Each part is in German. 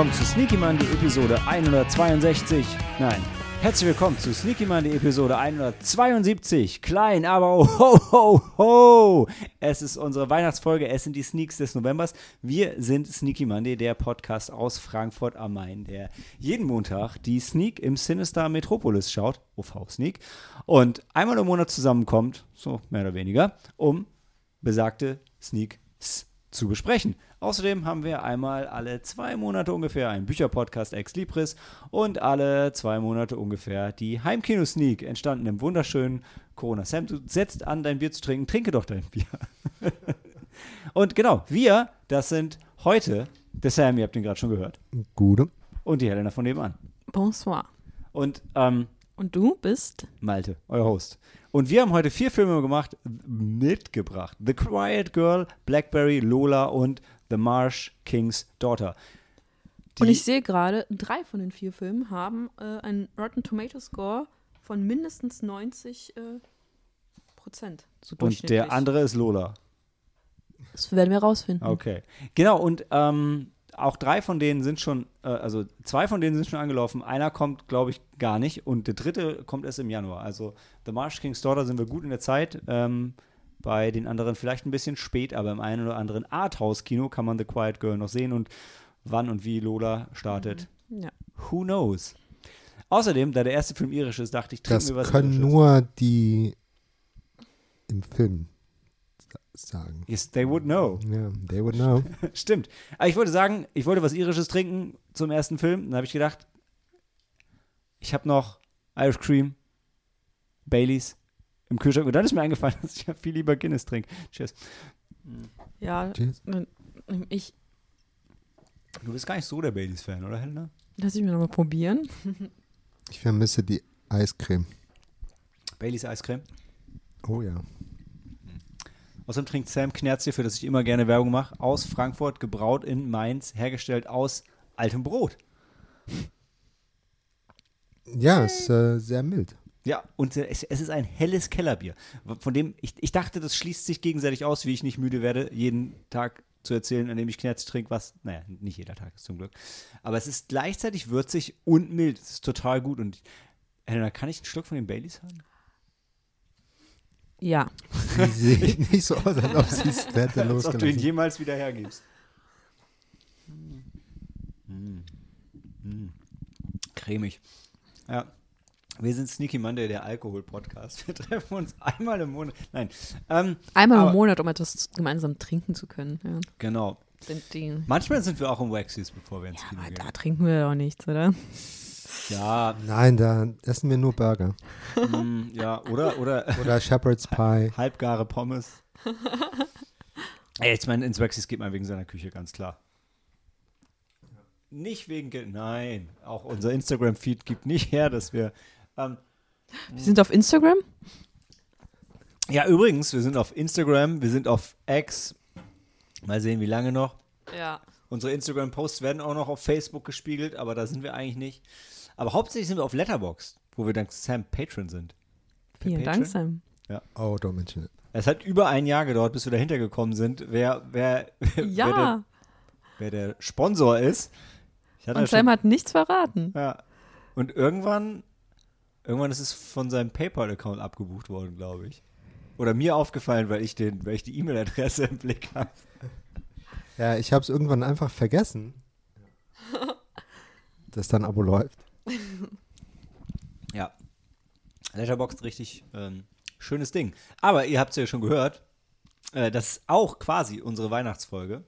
willkommen zu Sneaky Monday Episode 162. Nein, herzlich willkommen zu Sneaky Monday Episode 172. Klein, aber ho, ho, ho. Es ist unsere Weihnachtsfolge, es sind die Sneaks des Novembers. Wir sind Sneaky Monday, der Podcast aus Frankfurt am Main, der jeden Montag die Sneak im Sinister Metropolis schaut, OV Sneak, und einmal im Monat zusammenkommt, so mehr oder weniger, um besagte Sneaks zu besprechen. Außerdem haben wir einmal alle zwei Monate ungefähr einen Bücherpodcast Ex Libris und alle zwei Monate ungefähr die Heimkino-Sneak, entstanden im wunderschönen Corona. Sam, du setzt an, dein Bier zu trinken, trinke doch dein Bier. und genau, wir, das sind heute der Sam, ihr habt ihn gerade schon gehört, Gute. und die Helena von nebenan. Bonsoir. Und ähm, Und du bist? Malte, euer Host. Und wir haben heute vier Filme gemacht, mitgebracht. The Quiet Girl, Blackberry, Lola und The Marsh King's Daughter. Und ich sehe gerade, drei von den vier Filmen haben äh, einen Rotten Tomato Score von mindestens 90 äh, Prozent. So und der andere ist Lola. Das werden wir rausfinden. Okay. Genau, und ähm, auch drei von denen sind schon, äh, also zwei von denen sind schon angelaufen. Einer kommt, glaube ich, gar nicht. Und der dritte kommt erst im Januar. Also The Marsh King's Daughter sind wir gut in der Zeit. Ähm, bei den anderen vielleicht ein bisschen spät, aber im einen oder anderen Arthouse-Kino kann man The Quiet Girl noch sehen und wann und wie Lola startet. Ja. Who knows? Außerdem, da der erste Film irisch ist, dachte ich, trinken Das wir was können Irisches. nur die im Film sa- sagen. Yes, they would know. Ja, they would know. Stimmt. Aber ich wollte sagen, ich wollte was Irisches trinken zum ersten Film. Dann habe ich gedacht, ich habe noch Irish Cream, Baileys im Kühlschrank. Und dann ist mir eingefallen, dass ich ja viel lieber Guinness trinke. Cheers. Ja, Cheers. ich Du bist gar nicht so der Baileys-Fan, oder Helena? lass ich mir nochmal probieren. Ich vermisse die Eiscreme. Baileys Eiscreme. Oh ja. Außerdem trinkt Sam Knerzje, für das ich immer gerne Werbung mache, aus Frankfurt, gebraut in Mainz, hergestellt aus altem Brot. Ja, ist äh, sehr mild. Ja, und äh, es, es ist ein helles Kellerbier, von dem ich, ich dachte, das schließt sich gegenseitig aus, wie ich nicht müde werde, jeden Tag zu erzählen, an dem ich Knerz trinke, was, naja, nicht jeder Tag ist zum Glück. Aber es ist gleichzeitig würzig und mild. Es ist total gut. Und Helena, kann ich einen Schluck von den Baileys haben? Ja. Sie sieht nicht so aus, als ob sie es hätte Als ob du ihn jemals wieder hergibst. Mm. Mm. Cremig. Ja. Wir sind Sneaky Monday, der Alkohol-Podcast. Wir treffen uns einmal im Monat. Nein. Ähm, Einmal Aber- im Monat, um etwas gemeinsam trinken zu können. Ja. genau. Sind die, Manchmal sind wir auch im Waxys, bevor wir ins ja, Kino aber gehen. da trinken wir doch nichts, oder? Ja, Nein, da essen wir nur Burger. mm, ja, oder, oder Oder Shepherd's Pie. halbgare Pommes. Ey, ich meine, ins Waxys geht man wegen seiner Küche, ganz klar. Nicht wegen Geld, nein. Auch unser Instagram-Feed gibt nicht her, dass wir. Ähm, Wir sind auf Instagram. ja, übrigens, wir sind auf Instagram, wir sind auf X. Mal sehen, wie lange noch. Ja. Unsere Instagram-Posts werden auch noch auf Facebook gespiegelt, aber da sind wir eigentlich nicht. Aber hauptsächlich sind wir auf Letterboxd, wo wir dank Sam Patron sind. Per Vielen Patreon. Dank, Sam. Oh, don't mention it. Es hat über ein Jahr gedauert, bis wir dahinter gekommen sind, wer, wer, wer, der, Ja, wer der Sponsor ist. Ich hatte ja und Sam hat nichts verraten. ja. Und irgendwann, irgendwann ist es von seinem PayPal-Account abgebucht worden, glaube ich. Oder mir aufgefallen, weil ich, den, weil ich die E-Mail-Adresse im Blick habe. Ja, ich habe es irgendwann einfach vergessen, dass dann Abo läuft. Ja. Letterboxd richtig ähm, schönes Ding. Aber ihr habt es ja schon gehört, äh, das ist auch quasi unsere Weihnachtsfolge.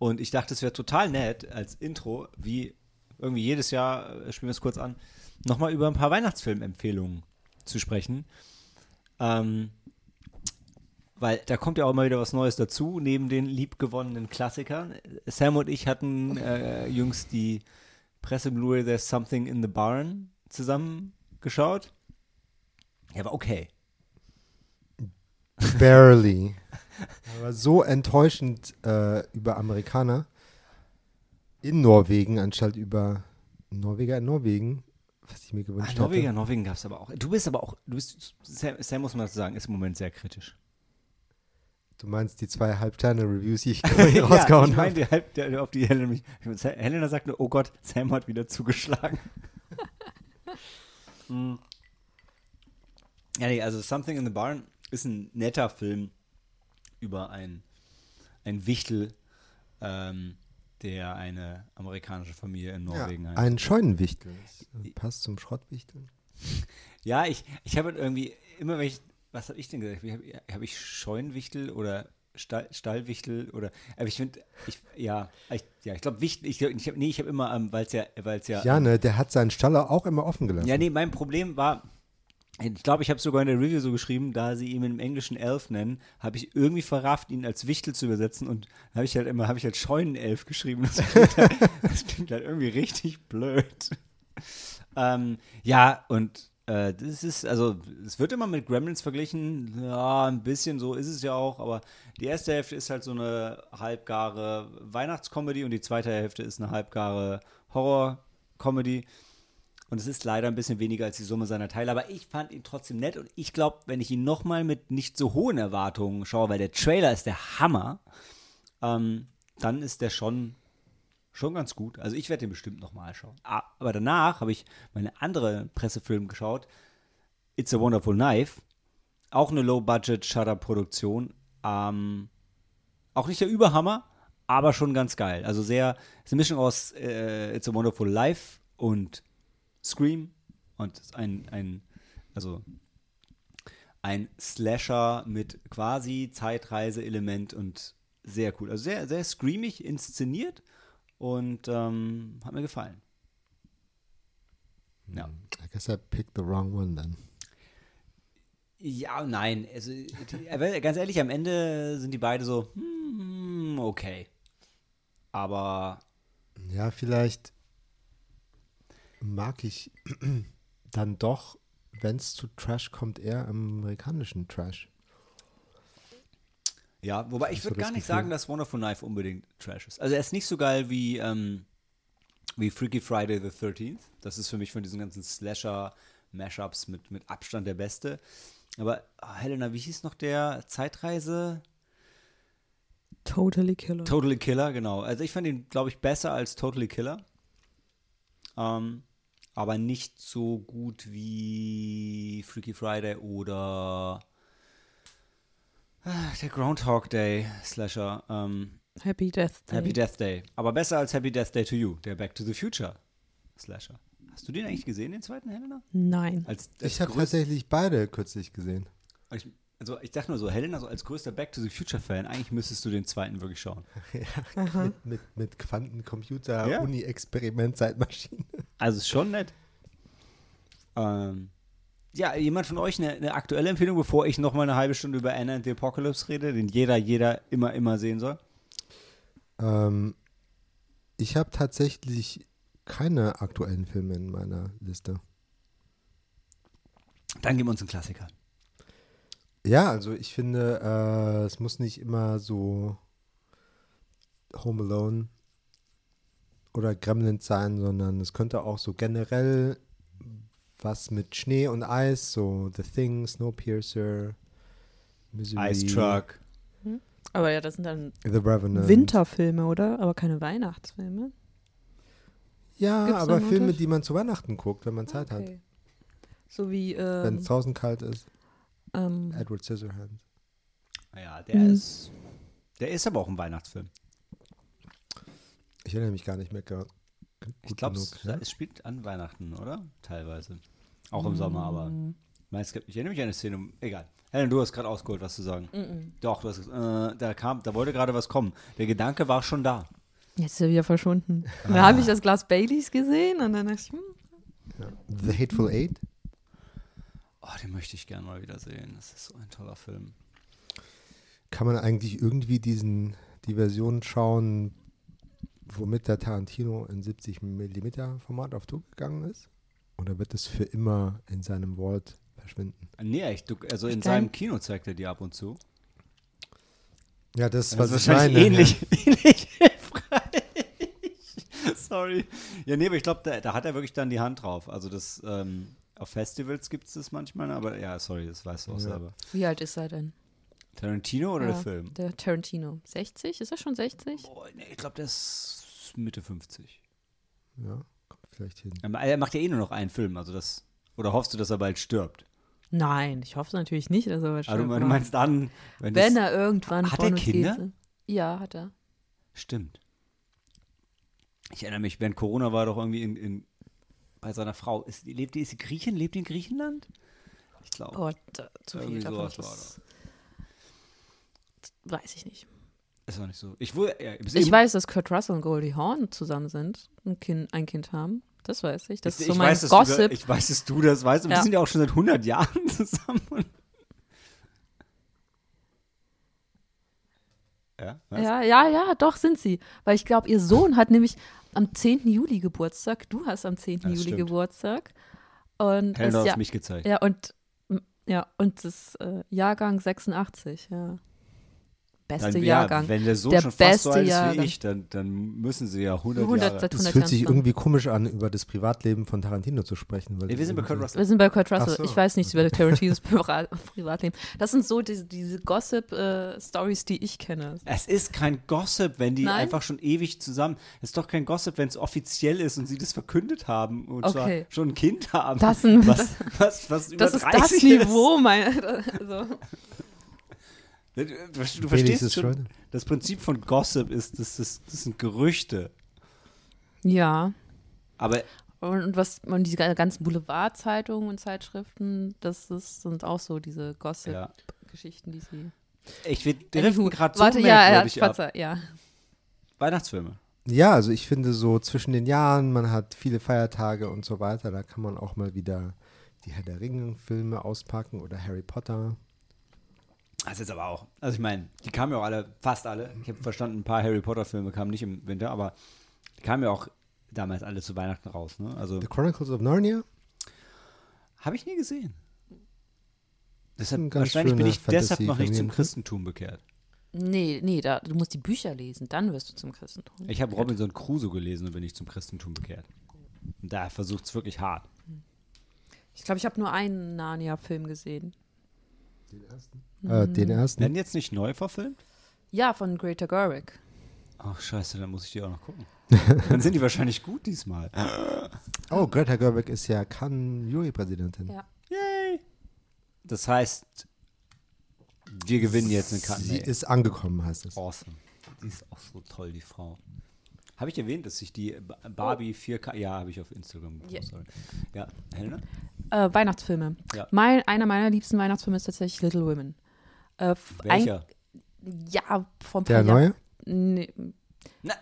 Und ich dachte, es wäre total nett als Intro, wie irgendwie jedes Jahr, äh, spielen wir es kurz an, nochmal über ein paar Weihnachtsfilmempfehlungen zu sprechen. Ähm, weil da kommt ja auch mal wieder was Neues dazu, neben den liebgewonnenen Klassikern. Sam und ich hatten äh, jüngst die Presse-Blu-ray There's Something in the Barn zusammengeschaut. Ja, aber okay. Barely. Aber so enttäuschend äh, über Amerikaner in Norwegen, anstatt über Norweger in Norwegen, was ich mir Ah, gewünscht Norweger, hätte. Norwegen gab es aber auch. Du bist aber auch, du bist, Sam, Sam muss man dazu sagen, ist im Moment sehr kritisch. Du meinst die zwei Halbsterne-Reviews, die ich ja, rausgehauen ich habe? meine, halb, der, auf die Helena, mich, Helena sagt nur, oh Gott, Sam hat wieder zugeschlagen. Hm. Ja, nee, also Something in the Barn ist ein netter Film über ein, ein Wichtel, ähm, der eine amerikanische Familie in Norwegen Ja, hat. ein Scheunenwichtel. Das passt zum Schrottwichtel. Ja, ich, ich habe irgendwie, immer wenn ich, was habe ich denn gesagt? Habe hab ich Scheunenwichtel oder Stall, Stallwichtel oder, aber ich finde, ich, ja, ich, ja, ich glaube Wichtel, ich, ich hab, nee, ich habe immer, ähm, weil es ja, weil es ja, Ja, ne, der hat seinen Staller auch immer offen gelassen. ja, nee, mein Problem war, ich glaube, ich habe sogar in der Review so geschrieben, da sie ihn im Englischen Elf nennen, habe ich irgendwie verrafft, ihn als Wichtel zu übersetzen und habe ich halt immer, habe ich halt Scheunenelf geschrieben. Das klingt halt, das klingt halt irgendwie richtig blöd. Ähm, ja, und äh, das ist, also, es wird immer mit Gremlins verglichen. Ja, ein bisschen so ist es ja auch, aber die erste Hälfte ist halt so eine halbgare Weihnachtscomedy und die zweite Hälfte ist eine halbgare Horror-Comedy. Und es ist leider ein bisschen weniger als die Summe seiner Teile, aber ich fand ihn trotzdem nett und ich glaube, wenn ich ihn nochmal mit nicht so hohen Erwartungen schaue, weil der Trailer ist der Hammer, ähm, dann ist der schon, schon ganz gut. Also ich werde den bestimmt nochmal schauen. Ah, Aber danach habe ich meine andere Pressefilm geschaut, It's a Wonderful Knife, auch eine Low-Budget-Shutter-Produktion, ähm, auch nicht der Überhammer, aber schon ganz geil. Also sehr, ist eine Mischung aus äh, It's a Wonderful Life und Scream und ein, ein, also ein Slasher mit quasi Zeitreise-Element und sehr cool. Also sehr, sehr screamig inszeniert und ähm, hat mir gefallen. Ja. I guess I picked the wrong one then. Ja nein. Also, aber ganz ehrlich, am Ende sind die beide so, hm, okay. Aber Ja, vielleicht mag ich dann doch, wenn es zu Trash kommt, eher amerikanischen Trash. Ja, wobei ich würde gar nicht Gefühl? sagen, dass Wonderful Knife unbedingt Trash ist. Also er ist nicht so geil wie, ähm, wie Freaky Friday the 13th. Das ist für mich von diesen ganzen Slasher-Mashups mit, mit Abstand der beste. Aber ah, Helena, wie hieß noch der Zeitreise? Totally Killer. Totally Killer, genau. Also ich fand ihn, glaube ich, besser als Totally Killer. Ähm, aber nicht so gut wie Freaky Friday oder ah, der Groundhog Day Slasher. Ähm, Happy Death Day. Happy Death Day. Aber besser als Happy Death Day to You, der Back to the Future Slasher. Hast du den eigentlich gesehen, den zweiten, Helena? Nein. Als, als Ich habe tatsächlich beide kürzlich gesehen. ich, also ich dachte nur so, Helena, so als größter Back to the Future Fan, eigentlich müsstest du den zweiten wirklich schauen. Mit, mit, mit Quantencomputer, Ja. Uni-Experiment, Zeitmaschine. Also ist schon nett. Ähm, ja, jemand von euch eine, eine aktuelle Empfehlung, bevor ich noch mal eine halbe Stunde über Anna and the Apocalypse rede, den jeder, jeder immer, immer sehen soll? Ähm, ich habe tatsächlich keine aktuellen Filme in meiner Liste. Dann geben wir uns einen Klassiker. Ja, also ich finde, äh, es muss nicht immer so Home Alone oder Gremlins sein, sondern es könnte auch so generell was mit Schnee und Eis, so The Thing, Snowpiercer, Misery, Ice Truck. Aber ja, das sind dann The Revenant. Winterfilme, oder? Aber keine Weihnachtsfilme. Ja, Gibt's aber Filme, die man zu Weihnachten guckt, wenn man Zeit hat. Okay. So wie Wenn ähm, es draußen kalt ist. Ähm, Edward Scissorhands. Ja, der Mhm. ist. Der ist aber auch ein Weihnachtsfilm. Ich erinnere mich gar nicht mehr ge- gut Ich glaube, es, ja? es spielt an Weihnachten, oder? Teilweise. Auch im Sommer, aber. Meinst, ich erinnere mich an eine Szene. Egal. Helen, du hast gerade ausgeholt, was zu sagen. mm, Doch, du hast, äh, da kam, da wollte gerade was kommen. Der Gedanke war schon da. Jetzt ist er wieder verschwunden. Und Ah. dann habe ich das Glas Baileys gesehen und dann dachte ich, hm, The Hateful Eight? Oh, den möchte ich gerne mal wieder sehen. Das ist so ein toller Film. Kann man eigentlich irgendwie diesen, die Version schauen, womit der Tarantino in 70 mm Format auf Tour gegangen ist? Oder wird es für immer in seinem Vault verschwinden? Nee. Du, also in seinem Kino zeigt er die ab und zu. Ja, das, Das was ist ich wahrscheinlich meine. ähnlich, ähnlich hilfreich. Sorry. Ja, nee, aber ich glaube, da, da hat er wirklich dann die Hand drauf. Also das, ähm, auf Festivals gibt es das manchmal, aber ja, sorry, das weißt du auch Ja. selber. wie alt ist er denn? Tarantino oder Ja, der Film? Der Tarantino. 60? Ist er schon 60? Boah, nee, ich glaube, der ist Mitte 50. Ja, kommt vielleicht hin. Er er macht ja eh nur noch einen Film, also das. Oder hoffst du, dass er bald stirbt? Nein, ich hoffe natürlich nicht, dass er Aber du, stirbt, du meinst dann, wenn, Wenn das, er irgendwann Hat er Kinder? geht. Ja, hat er. Stimmt. Ich erinnere mich, während Corona war er doch irgendwie in, in bei seiner Frau. Ist, lebt die, ist sie Griechin? Lebt die in Griechenland? Ich glaube. Gott, zu viel Irgendwie davon. sowas Das, weiß ich nicht. Ist auch nicht so. Ich, wohl, ja, Ich weiß, dass Kurt Russell und Goldie Hawn zusammen sind, ein Kind, ein Kind haben. Das weiß ich. Das ich, ist so mein weiß, Gossip. da, ich weiß, dass du das weißt. Und wir Ja. sind ja auch schon seit 100 Jahren zusammen. Ja, was? Ja, ja, ja, doch sind sie. Weil ich glaube, ihr Sohn hat nämlich am 10. Juli Geburtstag. Du hast am 10. Das Juli stimmt. Geburtstag. Und Helena es, hat ja, mich gezeigt. ja, und ja, und das äh, Jahrgang 86, ja. Beste Dann, Jahrgang. Ja, wenn der Sohn Der schon fast so alt ist wie ich, dann, dann müssen sie ja 100, 100 Jahre. Das 100 fühlt sich irgendwie komisch an, über das Privatleben von Tarantino zu sprechen. Weil Ja, wir sind bei Kurt Russell. Wir sind bei Kurt Russell. So. Ich weiß nichts über Tarantinos Privat Privatleben. Das sind so diese, diese Gossip-Stories, die ich kenne. Es ist kein Gossip, wenn die Nein? einfach schon ewig zusammen. Es ist doch kein Gossip, wenn es offiziell ist und sie das verkündet haben und Okay. zwar schon ein Kind haben. Das sind- was, was, was über Das ist 30 das Niveau, mein, also, Du, du, du verstehst schon, schon. das Prinzip von Gossip ist, das, das, das sind Gerüchte. ja. Aber Und was man diese ganzen Boulevardzeitungen und Zeitschriften, das ist, sind auch so diese ja, Gossip-Geschichten, die sie. ich will driften gerade so Warte, ja. Spatzer, ja. Weihnachtsfilme. Ja, also ich finde so zwischen den Jahren, man hat viele Feiertage und so weiter, da kann man auch mal wieder die Herr der Ringe-Filme auspacken oder Harry Potter. Das ist aber auch. Also ich meine, die kamen ja auch alle, fast alle. Ich habe verstanden, ein paar Harry Potter Filme kamen nicht im Winter, aber die kamen ja auch damals alle zu Weihnachten raus. Ne? Also The Chronicles of Narnia? habe ich nie gesehen. Deshalb, wahrscheinlich bin ich deshalb noch nicht zum Fantasy-Familienfilm. Christentum bekehrt. Nee, nee, da, du musst die Bücher lesen, dann wirst du zum Christentum. Ich habe Robinson Crusoe gelesen und bin ich zum Christentum bekehrt. Und da versucht es wirklich hart. Ich glaube, ich habe nur einen Narnia-Film gesehen. Äh, den ersten? Werden jetzt nicht neu verfilmt? Ja, von Greta Gerwig. Ach scheiße, dann muss ich die auch noch gucken. dann sind die wahrscheinlich gut diesmal. Oh, Greta Gerwig ist ja Cannes-Jurypräsidentin. Ja. Yay! Das heißt, wir gewinnen jetzt eine Karte. Sie ist angekommen, heißt es. Awesome. Die ist auch so toll, die Frau. Habe ich erwähnt, dass ich die Ba- Barbie 4K. Ja, habe ich auf Instagram. Ja. Sorry. Ja, Helena? Äh, Weihnachtsfilme. Ja. Mein, einer meiner liebsten Weihnachtsfilme ist tatsächlich Little Women. Äh, f- ein- Welcher? ja, vor ein paar Der neue? Nee. Na,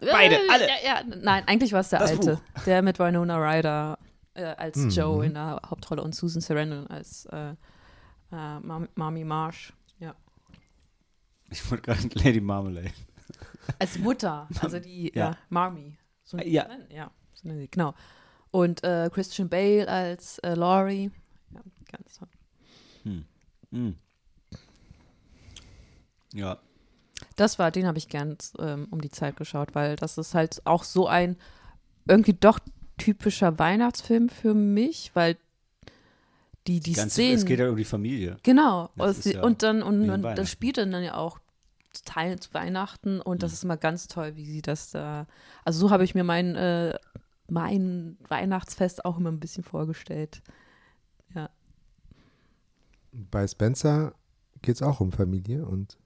beide, Äh, alle. Ja, ja, nein, eigentlich war es der Das alte. Der mit Winona Ryder äh, als Mhm. Joe in der Hauptrolle und Susan Sarandon als äh, äh, Mam Mami Marsh. Ja. Ich wollte gerade Lady Marmalade. Als Mutter, also die Ja. ja. Marmy. So, Ja. ja, so nennen sie, genau. Und äh, Christian Bale als äh, Laurie. Ja, ganz toll. Hm. Ja, Das war, den habe ich gern ähm, um die Zeit geschaut, weil das ist halt auch so ein irgendwie doch typischer Weihnachtsfilm für mich, weil die, die ganz, Szenen. es geht ja um die Familie. Genau. Und, ja und dann, und, und das spielt dann ja auch Teil zu Weihnachten und Mhm. das ist immer ganz toll, wie sie das da. Also so habe ich mir mein, äh, mein Weihnachtsfest auch immer ein bisschen vorgestellt. Ja. Bei Spencer geht es auch um Familie und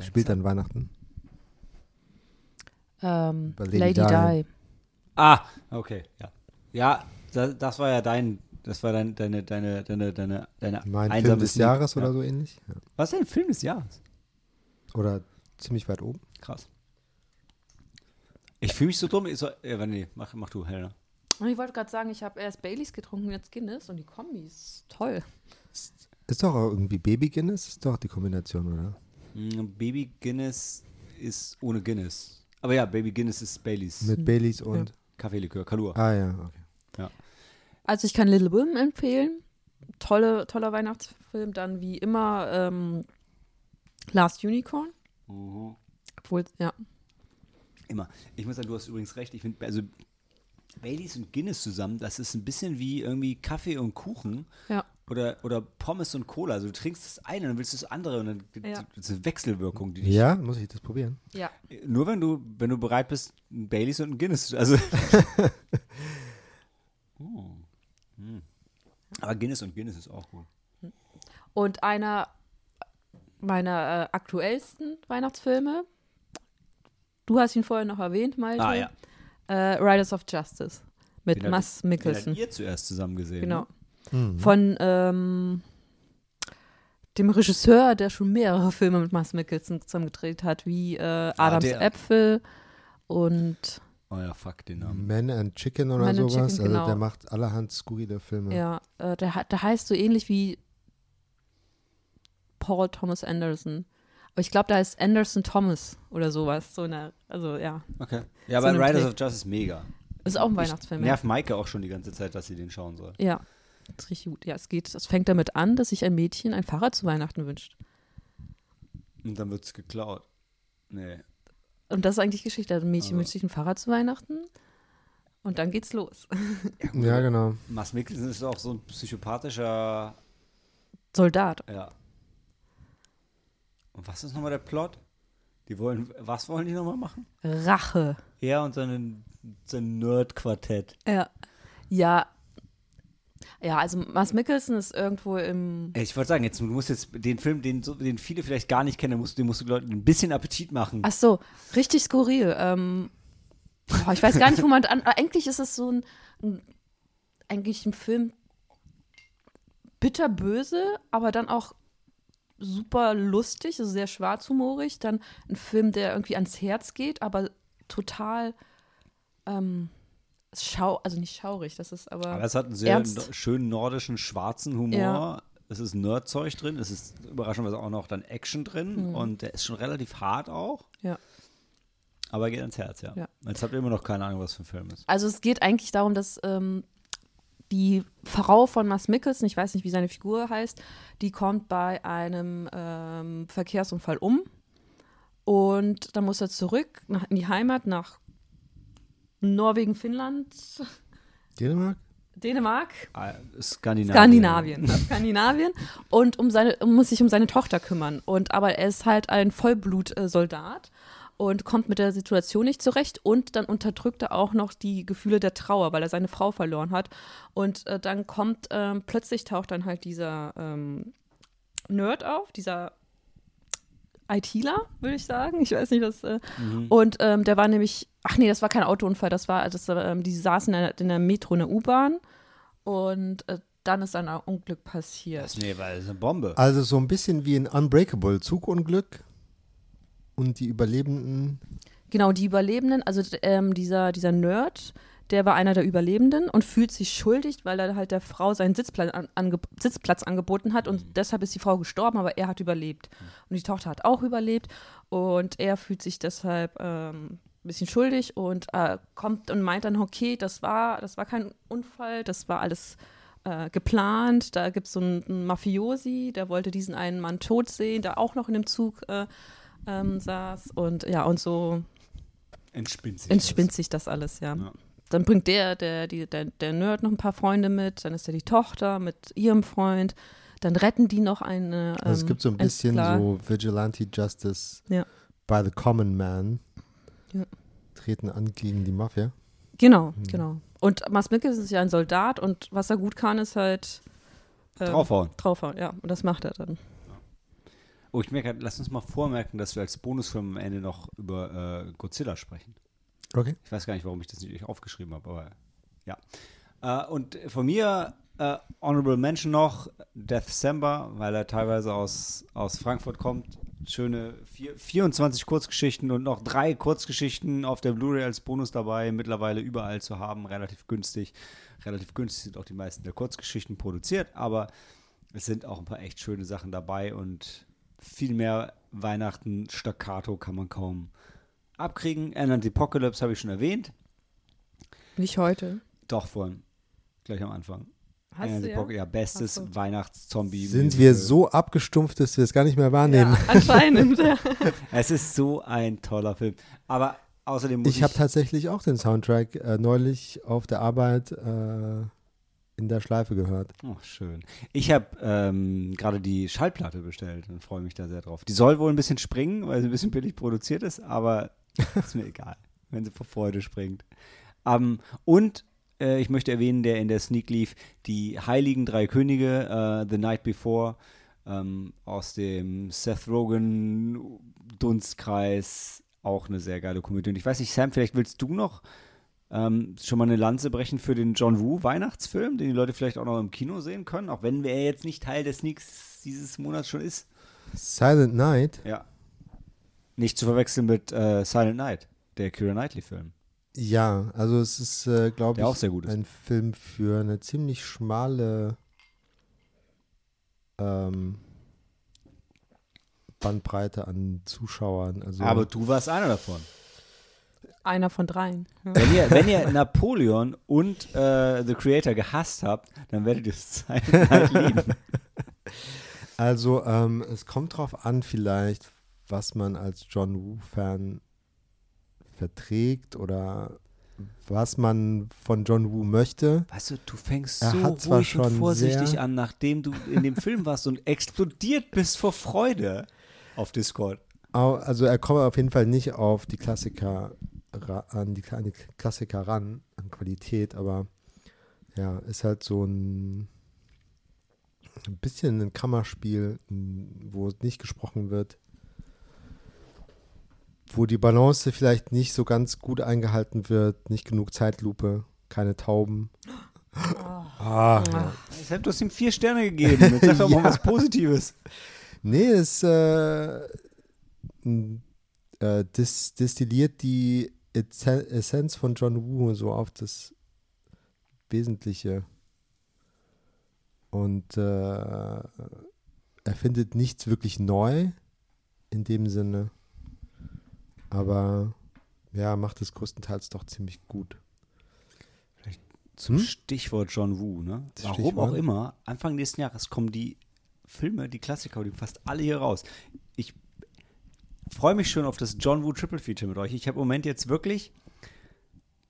spielt dann Weihnachten. Ähm, Lady Lady, Di. Di. Ah, okay, ja. Ja, das, das war ja dein, das war dein, deine, deine, deine, deine, deine Mein Film des. Jahres ja. oder so ähnlich. Ja. Was ist dein Film des Jahres? Oder ziemlich weit oben. Krass. Ich fühle mich so dumm. Ich so, ja, nee, mach, mach du, Helena. Und ich wollte gerade sagen, ich habe erst Baileys getrunken, jetzt Guinness und die Kombi ist toll. Ist doch auch irgendwie Baby Guinness, ist doch die Kombination, oder? Mm, Baby Guinness ist ohne Guinness. Aber ja, Baby Guinness ist Baileys. Mit Baileys und. Kaffeelikör, Kalur. Ah ja, okay. Also ich kann Little Women empfehlen. Tolle, toller Weihnachtsfilm. Dann wie immer ähm, Last Unicorn. Mhm. Obwohl, ja. Immer. Ich muss sagen, du hast übrigens recht. Ich finde, also Baileys und Guinness zusammen, das ist ein bisschen wie irgendwie Kaffee und Kuchen. Ja. oder, oder Pommes und Cola. Also du trinkst das eine und dann willst du das andere und dann Ja. das ist eine Wechselwirkung, die dich Ja, muss ich das probieren? Ja. Nur wenn du, wenn du bereit bist, ein Baileys und ein Guinness. Also. oh. hm. Aber Guinness und Guinness ist auch gut. Und einer meiner äh, aktuellsten Weihnachtsfilme, du hast ihn vorher noch erwähnt, Malte, Ah ja. äh, Riders of Justice mit Den Den Mikkelsen. habt ihr zuerst zusammen gesehen. Genau. Ne? Von ähm, dem Regisseur, der schon mehrere Filme mit Mads Mikkelsen zusammen gedreht hat, wie äh, Adams der. Äpfel und Oh ja, fuck den Namen. Man and Chicken oder Man sowas. Chicken, also genau. der macht allerhand skurrile Filme. ja, äh, der, hat- der heißt so ähnlich wie Paul Thomas Anderson. Aber ich glaube, da heißt Anderson Thomas oder sowas. So eine, also ja, Okay. Ja, So aber Riders Dreh. of Justice ist mega. ist auch ein Ich Weihnachtsfilm. Ja. nerv Maike auch schon die ganze Zeit, dass sie den schauen soll. ja, das ist richtig gut. Ja, es geht, es fängt damit an, dass sich ein Mädchen ein Fahrrad zu Weihnachten wünscht. Und dann wird es geklaut. Nee. Und das ist eigentlich Geschichte. Also ein Mädchen Aber- wünscht sich ein Fahrrad zu Weihnachten und dann geht's los. Ja, genau. Mas Mikkelsen ist auch so ein psychopathischer. Soldat. Ja. Und was ist nochmal der Plot? Die wollen. Was wollen die nochmal machen? Rache. Er und sein, sein Nerd-Quartett. Ja. Ja. Ja, also Mars Mikkelsen ist irgendwo im. Ich wollte sagen, jetzt, du musst jetzt den Film, den, den viele vielleicht gar nicht kennen, den musst, den musst du Leuten ein bisschen Appetit machen. Ach so, richtig skurril. Ähm, boah, ich weiß gar nicht, wo man. An, eigentlich ist es so ein, ein. Eigentlich ein Film bitterböse, aber dann auch super lustig, also sehr schwarzhumorig. Dann ein Film, der irgendwie ans Herz geht, aber total. Ähm, schau, also nicht schaurig, das ist aber. Aber es hat einen sehr ernst. schönen nordischen, schwarzen Humor. Ja. Es ist Nerdzeug drin, es ist überraschenderweise auch noch dann Action drin und der ist schon relativ hart auch. Mhm. Ja. Aber er geht ans Herz, ja. Ja. Jetzt habt ihr immer noch keine Ahnung, was für ein Film ist. Also es geht eigentlich darum, dass ähm, die Frau von Mads Mikkelsen, ich weiß nicht, wie seine Figur heißt, die kommt bei einem ähm, Verkehrsunfall um und dann muss er zurück nach, in die Heimat, nach Norwegen, Finnland, Dänemark? Dänemark, Ah, Skandinavien. Skandinavien, Skandinavien und um seine, muss sich um seine Tochter kümmern. Und aber er ist halt ein Vollblutsoldat und kommt mit der Situation nicht zurecht und dann unterdrückt er auch noch die Gefühle der Trauer, weil er seine Frau verloren hat. Und äh, dann kommt ähm, plötzlich taucht dann halt dieser ähm, Nerd auf, dieser ITler, würde ich sagen. Ich weiß nicht, was. Äh, Und ähm, der war nämlich, ach nee, das war kein Autounfall, das war, das, ähm, die saßen in der, in der Metro, in der U-Bahn und äh, dann ist ein Unglück passiert. Das, nee, weil es ist eine Bombe. Also so ein bisschen wie ein Unbreakable Zugunglück. Und die Überlebenden. Genau, die Überlebenden, also ähm, dieser, dieser Nerd, der war einer der Überlebenden und fühlt sich schuldig, weil er halt der Frau seinen Sitzplatz, an, ange, Sitzplatz angeboten hat und deshalb ist die Frau gestorben, aber er hat überlebt. Und die Tochter hat auch überlebt und er fühlt sich deshalb ähm, ein bisschen schuldig und äh, kommt und meint dann, okay, das war, das war kein Unfall, das war alles äh, geplant. Da gibt es so einen, einen Mafiosi, der wollte diesen einen Mann tot sehen, der auch noch in dem Zug äh, ähm, saß. Und ja, und so Entspinnt sich. entspinnt sich das alles, ja. Ja. Dann bringt der, der, die, der, der Nerd noch ein paar Freunde mit, dann ist da die Tochter mit ihrem Freund, dann retten die noch eine. Ähm, Also es gibt so ein bisschen Sklar- so Vigilante Justice Ja. by the Common Man. Ja. Treten an gegen die Mafia. Genau, Mhm. genau. Und Mars Mikkelsen ist ja ein Soldat und was er gut kann, ist halt ähm, Draufhauen. draufhauen, ja. Und das macht er dann. Oh, ich merke, lass uns mal vormerken, dass wir als Bonusfilm am Ende noch über äh, Godzilla sprechen. Okay. Ich weiß gar nicht, warum ich das nicht aufgeschrieben habe, aber ja. Äh, und von mir äh, Honorable Mention noch, Deathcember, weil er teilweise aus, aus Frankfurt kommt. Schöne vier, 24 Kurzgeschichten und noch drei Kurzgeschichten auf der Blu-ray als Bonus dabei, mittlerweile überall zu haben, relativ günstig. Relativ günstig sind auch die meisten der Kurzgeschichten produziert, aber es sind auch ein paar echt schöne Sachen dabei und viel mehr Weihnachten Staccato kann man kaum abkriegen. End the Apocalypse habe ich schon erwähnt. Nicht heute. Doch, vorhin. Gleich am Anfang. Hast du ja? Ja, bestes so. Weihnachts-Zombie. Sind wir so abgestumpft, dass wir es gar nicht mehr wahrnehmen? Ja, anscheinend. ja. Es ist so ein toller Film. Aber außerdem muss ich. Ich habe tatsächlich auch den Soundtrack äh, neulich auf der Arbeit äh, in der Schleife gehört. Oh, schön. Ich habe ähm, gerade die Schallplatte bestellt und freue mich da sehr drauf. Die soll wohl ein bisschen springen, weil sie ein bisschen billig produziert ist, aber ist mir egal, wenn sie vor Freude springt. Ähm, und äh, ich möchte erwähnen, der in der Sneak lief, die Heiligen Drei Könige, äh, The Night Before, ähm, aus dem Seth Rogen Dunstkreis, auch eine sehr geile Komödie. Und ich weiß nicht, Sam, vielleicht willst du noch ähm, schon mal eine Lanze brechen für den John Woo Weihnachtsfilm, den die Leute vielleicht auch noch im Kino sehen können, auch wenn er jetzt nicht Teil des Sneaks dieses Monats schon ist. Silent Night? Ja. Nicht zu verwechseln mit äh, Silent Night, der Kira Knightley-Film. Ja, also es ist, äh, glaube ich, auch sehr gut ist. ein Film für eine ziemlich schmale ähm, Bandbreite an Zuschauern. Also Aber du warst einer davon. Einer von dreien. Ja. Wenn ihr, wenn ihr Napoleon und äh, The Creator gehasst habt, dann werdet ihr es Night lieben. Also, ähm, es kommt drauf an, vielleicht, was man als John Woo-Fan verträgt oder was man von John Woo möchte. Weißt du, du fängst Er so hat zwar ruhig und schon vorsichtig an, nachdem du in dem Film warst und explodiert bist vor Freude auf Discord. Also, er kommt auf jeden Fall nicht auf die Klassiker an die, an die Klassiker ran, an Qualität, aber ja, ist halt so ein, ein bisschen ein Kammerspiel, wo nicht gesprochen wird, wo die Balance vielleicht nicht so ganz gut eingehalten wird, nicht genug Zeitlupe, keine Tauben. Ah, ja. Du hast ihm vier Sterne gegeben. Jetzt sag doch mal Ja. was Positives. Nee, es äh, äh, dis destilliert die Essenz von John Woo so auf das Wesentliche. Und äh, er findet nichts wirklich neu in dem Sinne. Aber ja, macht es größtenteils doch ziemlich gut. Zum Hm? Stichwort John Woo, ne? Warum Stichwort? auch immer, Anfang nächsten Jahres kommen die Filme, die Klassiker, die fast alle hier raus. Ich freue mich schon auf das John Woo Triple Feature mit euch. Ich habe im Moment jetzt wirklich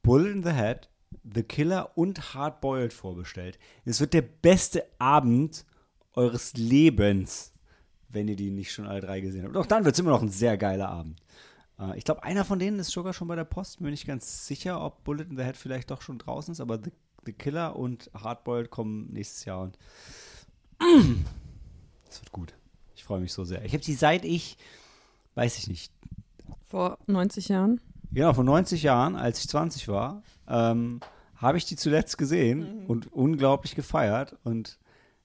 Bullet in the Head, The Killer und Hardboiled vorbestellt. Es wird der beste Abend eures Lebens, wenn ihr die nicht schon alle drei gesehen habt. Doch dann wird es immer noch ein sehr geiler Abend. Äh, ich glaube, einer von denen ist sogar schon bei der Post. Bin ich ganz sicher, ob Bullet in the Head vielleicht doch schon draußen ist, aber The, the Killer und Hardboiled kommen nächstes Jahr und es wird gut. Ich freue mich so sehr. Ich habe die seit ich, weiß ich nicht, Vor 90 Jahren. Genau, vor 90 Jahren, als ich 20 war, ähm, habe ich die zuletzt gesehen und unglaublich gefeiert und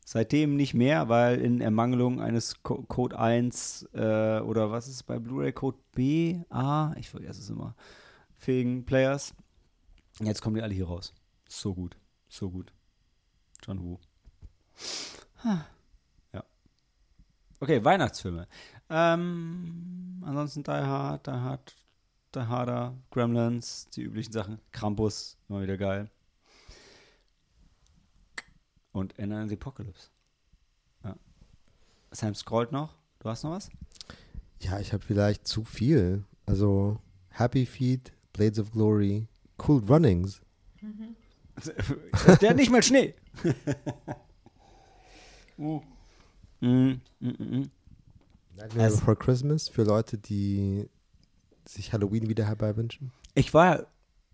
seitdem nicht mehr, weil in Ermangelung eines Co Code 1 äh, oder was ist es bei Blu-ray Code B, A, ich vergesse es immer, fähigen Players. Jetzt kommen die alle hier raus. So gut, so gut. John Woo. Ja. Okay, Weihnachtsfilme. Ähm, ansonsten Die Hard, Die Hard, Die Harder, Gremlins, die üblichen Sachen. Krampus, immer wieder geil. Und Enter the Apocalypse. Ja. Sam scrollt noch. Du hast noch was? Ja, ich habe vielleicht zu viel. Also Happy Feet, Blades of Glory, Cool Runnings. Der hat nicht mal Schnee. mm. Mm, mm, mm. Nightmare Also- Before Christmas für Leute, die sich Halloween wieder herbeiwünschen. Ich war,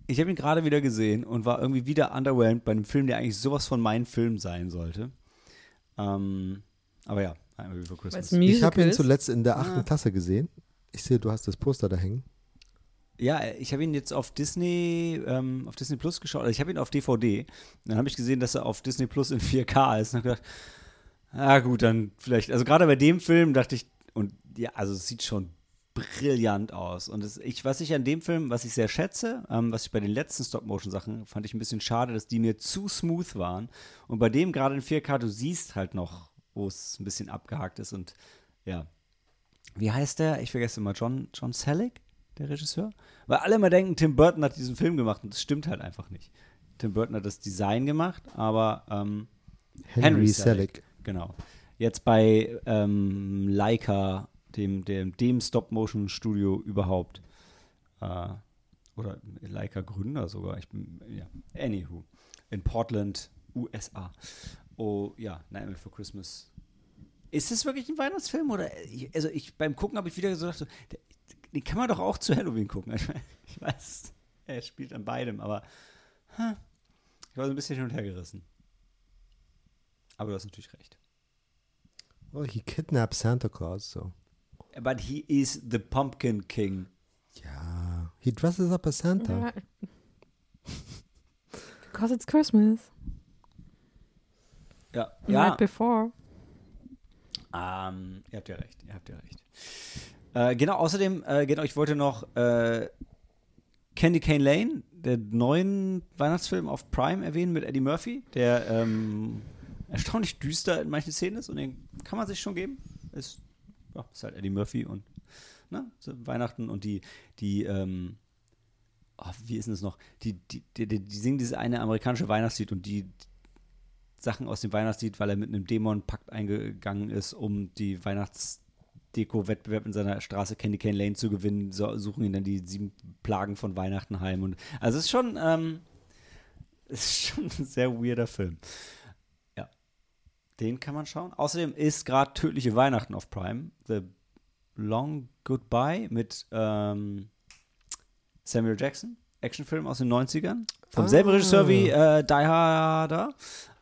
ich habe ihn gerade wieder gesehen und war irgendwie wieder underwhelmed bei einem Film, der eigentlich sowas von meinem Film sein sollte. Ähm, aber ja, Nightmare Before Christmas. Ich habe ihn zuletzt in der Ah. achten Klasse gesehen. Ich sehe, du hast das Poster da hängen. Ja, ich habe ihn jetzt auf Disney, ähm, auf Disney Plus geschaut. Also ich habe ihn auf DVD. Dann habe ich gesehen, dass er auf Disney Plus in 4K ist. Und habe gedacht, ah gut, dann vielleicht. Also gerade bei dem Film dachte ich, und ja, also es sieht schon brillant aus. Und es, ich, was ich an dem Film, was ich sehr schätze, ähm, was ich bei den letzten Stop-Motion-Sachen fand ich ein bisschen schade, dass die mir zu smooth waren. Und bei dem gerade in 4K, du siehst halt noch, wo es ein bisschen abgehakt ist. Und ja, wie heißt der? Ich vergesse immer, John, John Selleck, der Regisseur? Weil alle immer denken, Tim Burton hat diesen Film gemacht und das stimmt halt einfach nicht. Tim Burton hat das Design gemacht, aber ähm, Henry, Henry Selick. Selick. genau. Jetzt bei ähm, Leica, dem, dem, dem Stop-Motion-Studio überhaupt. Äh, oder Leica Gründer sogar. Ich bin, ja. Anywho. In Portland, USA. Oh ja, Nightmare for Christmas. Ist es wirklich ein Weihnachtsfilm? Oder ich, also ich beim Gucken habe ich wieder so gedacht, den kann man doch auch zu Halloween gucken. Ich weiß, er spielt an beidem, aber huh, ich war so ein bisschen hin und her gerissen. Aber du hast natürlich recht. Oh, he kidnapped Santa Claus, so. But he is the Pumpkin King. Ja. He dresses up as Santa. Ja. Because it's Christmas. Ja, The ja. Night before. Ähm, ihr habt ja recht, ihr habt ja recht. Äh, genau, außerdem, äh, genau, ich wollte noch äh, Candy Cane Lane, der neuen Weihnachtsfilm auf Prime erwähnen mit Eddie Murphy, der ähm, erstaunlich düster in manchen Szenen ist und den kann man sich schon geben. Ist, ja, ist halt Eddie Murphy und ne, so Weihnachten und die, die, ähm, oh, wie ist denn das noch? Die, die, die, die, die singen dieses eine amerikanische Weihnachtslied und die, Sachen aus dem Weihnachtslied, weil er mit einem Dämonenpakt eingegangen ist, um die Weihnachtsdeko-Wettbewerb in seiner Straße Candy Cane Lane zu gewinnen, so, suchen ihn dann die sieben Plagen von Weihnachten heim. Und, also es ist schon, ähm, es ist schon ein sehr weirder Film. Ja. Den kann man schauen. Außerdem ist gerade Tödliche Weihnachten auf Prime. The Long Goodbye mit ähm, Samuel Jackson. Actionfilm aus den 90ern. Vom Ah. selben Regisseur wie äh, Die Harder.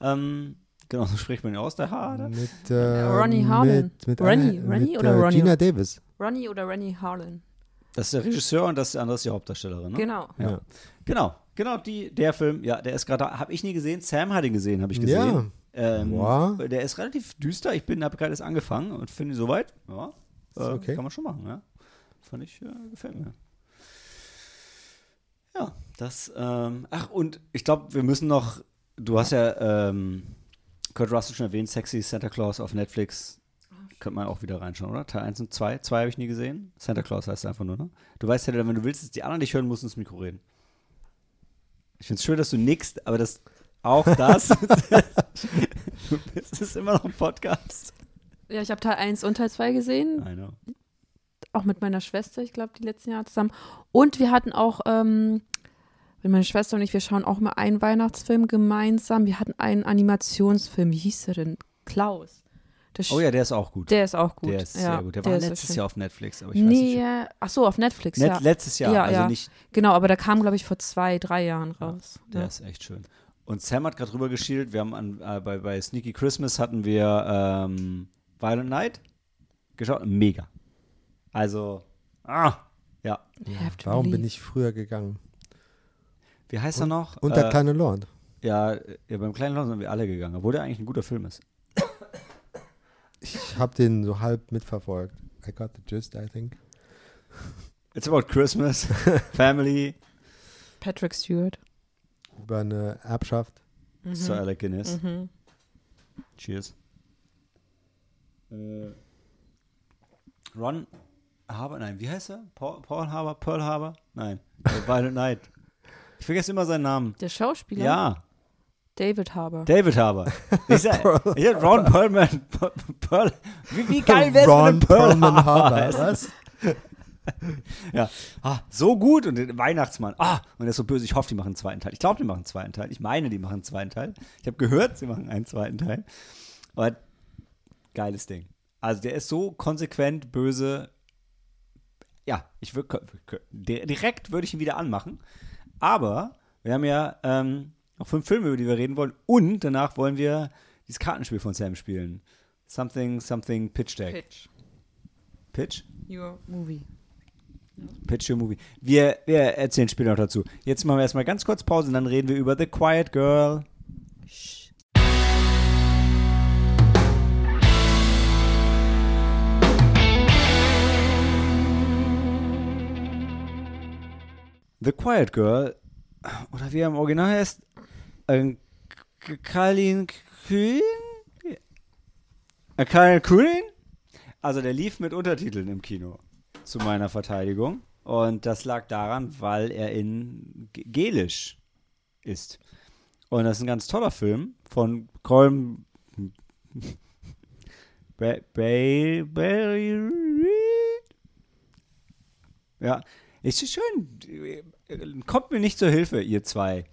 Ähm, genau, so spricht man ihn aus, Die Harder. Mit, äh, Ronnie Harlan. Mit, mit, Ronnie- äh, Ronnie mit, oder äh, Ronnie? Gina Davis. Ronnie oder Rennie Harlan. Das ist der Regisseur und das ist, andere ist die Hauptdarstellerin. Ne? Genau. Ja. Ja. Genau, genau, die, der Film, ja, der ist gerade da. Habe ich nie gesehen. Sam hat ihn gesehen, habe ich gesehen. Ähm, Wow. Der ist relativ düster. Ich bin, habe gerade erst angefangen und finde ihn soweit. Ja, äh, okay. kann man schon machen, ja. Fand ich, äh, gefällt mir. Ja, das, ähm, ach, und ich glaube, wir müssen noch, du hast ja ähm, Kurt Russell schon erwähnt, Sexy Santa Claus auf Netflix. Könnte man auch wieder reinschauen, oder? Teil 1 und 2. 2 habe ich nie gesehen. Santa Claus heißt einfach nur, ne? Du weißt ja, wenn du willst, dass die anderen dich hören, musst du ins Mikro reden. Ich finde es schön, dass du nickst, aber das auch das. es ist immer noch ein Podcast. Ja, ich habe Teil 1 und Teil 2 gesehen. I know. Auch mit meiner Schwester, ich glaube, die letzten Jahre zusammen. Und wir hatten auch, ähm, meine Schwester und ich, wir schauen auch mal einen Weihnachtsfilm gemeinsam. Wir hatten einen Animationsfilm, wie hieß der denn? Klaus. Der Oh ja, der ist auch gut. Der ist auch gut. Der ist ja, sehr gut. Der, war ist letztes. Jahr auf Netflix, aber ich weiß Nee, nicht. äh, ach so, auf Netflix, Net ja. Letztes Jahr, Ja, also ja. nicht. Genau, aber der kam, glaube ich, vor zwei, drei Jahren raus. Der ist echt schön. Und Sam hat gerade rüber geschielt. Wir haben an, äh, bei, bei Sneaky Christmas hatten wir ähm, Violent Night geschaut. Mega. Also, ah, ja. To Warum bin ich früher gegangen? Wie heißt er noch? Und der Äh, kleine Lord. ja, ja, beim kleinen London sind wir alle gegangen, obwohl der eigentlich ein guter Film ist. Ich habe den so halb mitverfolgt. I got the gist, I think. It's about Christmas, Family, Patrick Stewart. Über eine Erbschaft. Sir Alec Guinness. Mhm. Cheers. Äh, Ron Harbour, nein, wie heißt er? Paul, Paul Harbour, Pearl Harbour? Nein, äh, Violent Night. Ich vergesse immer seinen Namen. Der Schauspieler? Ja, David Harbour. David Harbour. Ich sag, ja, Ron Perlman. Pearl, wie, wie geil wäre es, Ron wenn er Pearl Perlman Harbour Harbour, heißt? was? Ja, ah, so gut und der Weihnachtsmann. Ah, und er ist so böse. Ich hoffe, die machen einen zweiten Teil. Ich glaube, die machen einen zweiten Teil. Ich meine, die machen einen zweiten Teil. Ich habe gehört, sie machen einen zweiten Teil. Aber geiles Ding. Also der ist so konsequent böse. Ja, ich würde direkt würde ich ihn wieder anmachen. Aber wir haben ja ähm, noch fünf Filme, über die wir reden wollen. Und danach wollen wir dieses Kartenspiel von Sam spielen. Something, something, Pitch Deck. Pitch. Pitch? Your movie. Pitch Your Movie. Wir, wir erzählen später noch dazu. Jetzt machen wir erstmal ganz kurz Pause und dann reden wir über The Quiet Girl. The Quiet Girl, oder wie er im Original heißt, äh, Kalin Kühn? Kalin Kühn? Also der lief mit Untertiteln im Kino, zu meiner Verteidigung. Und das lag daran, weil er in Gelisch ist. Und das ist ein ganz toller Film von Colm Ba- Ba- Barry. Ja, ist schön. Kommt mir nicht zur Hilfe, ihr zwei.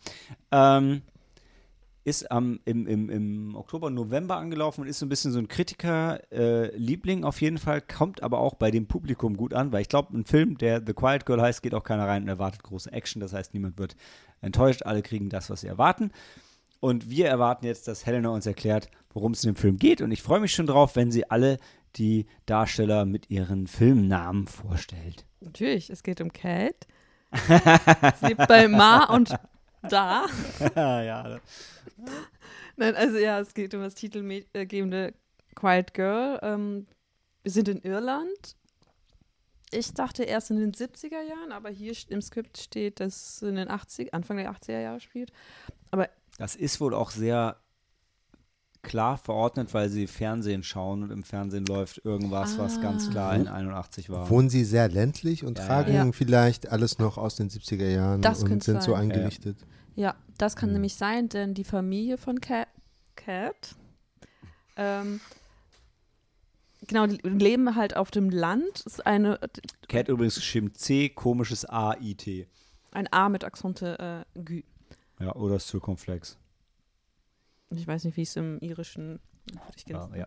Ähm, ist am, im, im, im Oktober, November angelaufen und ist so ein bisschen so ein Kritiker-Liebling auf jeden Fall, kommt aber auch bei dem Publikum gut an, weil ich glaube, ein Film, der The Quiet Girl heißt, geht auch keiner rein und erwartet große Action. Das heißt, niemand wird enttäuscht, alle kriegen das, was sie erwarten. Und wir erwarten jetzt, dass Helena uns erklärt, worum es in dem Film geht. Und ich freue mich schon drauf, wenn sie alle die Darsteller mit ihren Filmnamen vorstellt. Natürlich, es geht um Cat. Sie lebt bei Ma und Da. ja, Nein, also ja, es geht um das titelgebende Quiet Girl. Ähm, wir sind in Irland. Ich dachte erst in den 70er Jahren, aber hier im Skript steht, dass es in den 80 Anfang der 80er Jahre spielt. das ist wohl auch sehr klar verordnet, weil sie Fernsehen schauen und im Fernsehen läuft irgendwas, was ganz klar in 81 war. Wohnen sie sehr ländlich und Ja, tragen ja. vielleicht alles noch aus den 70er Jahren Das und könnte sind so sein. eingerichtet. Ja, das kann Hm. nämlich sein, denn die Familie von Cat, Cat ähm, genau, die leben halt auf dem Land. Ist eine, Cat übrigens geschrieben C, komisches A, I, T. ein A mit Akzente äh, Gü. Ja, oder Circumflex. Ich weiß nicht, wie es im irischen. Ich kenn's Ja.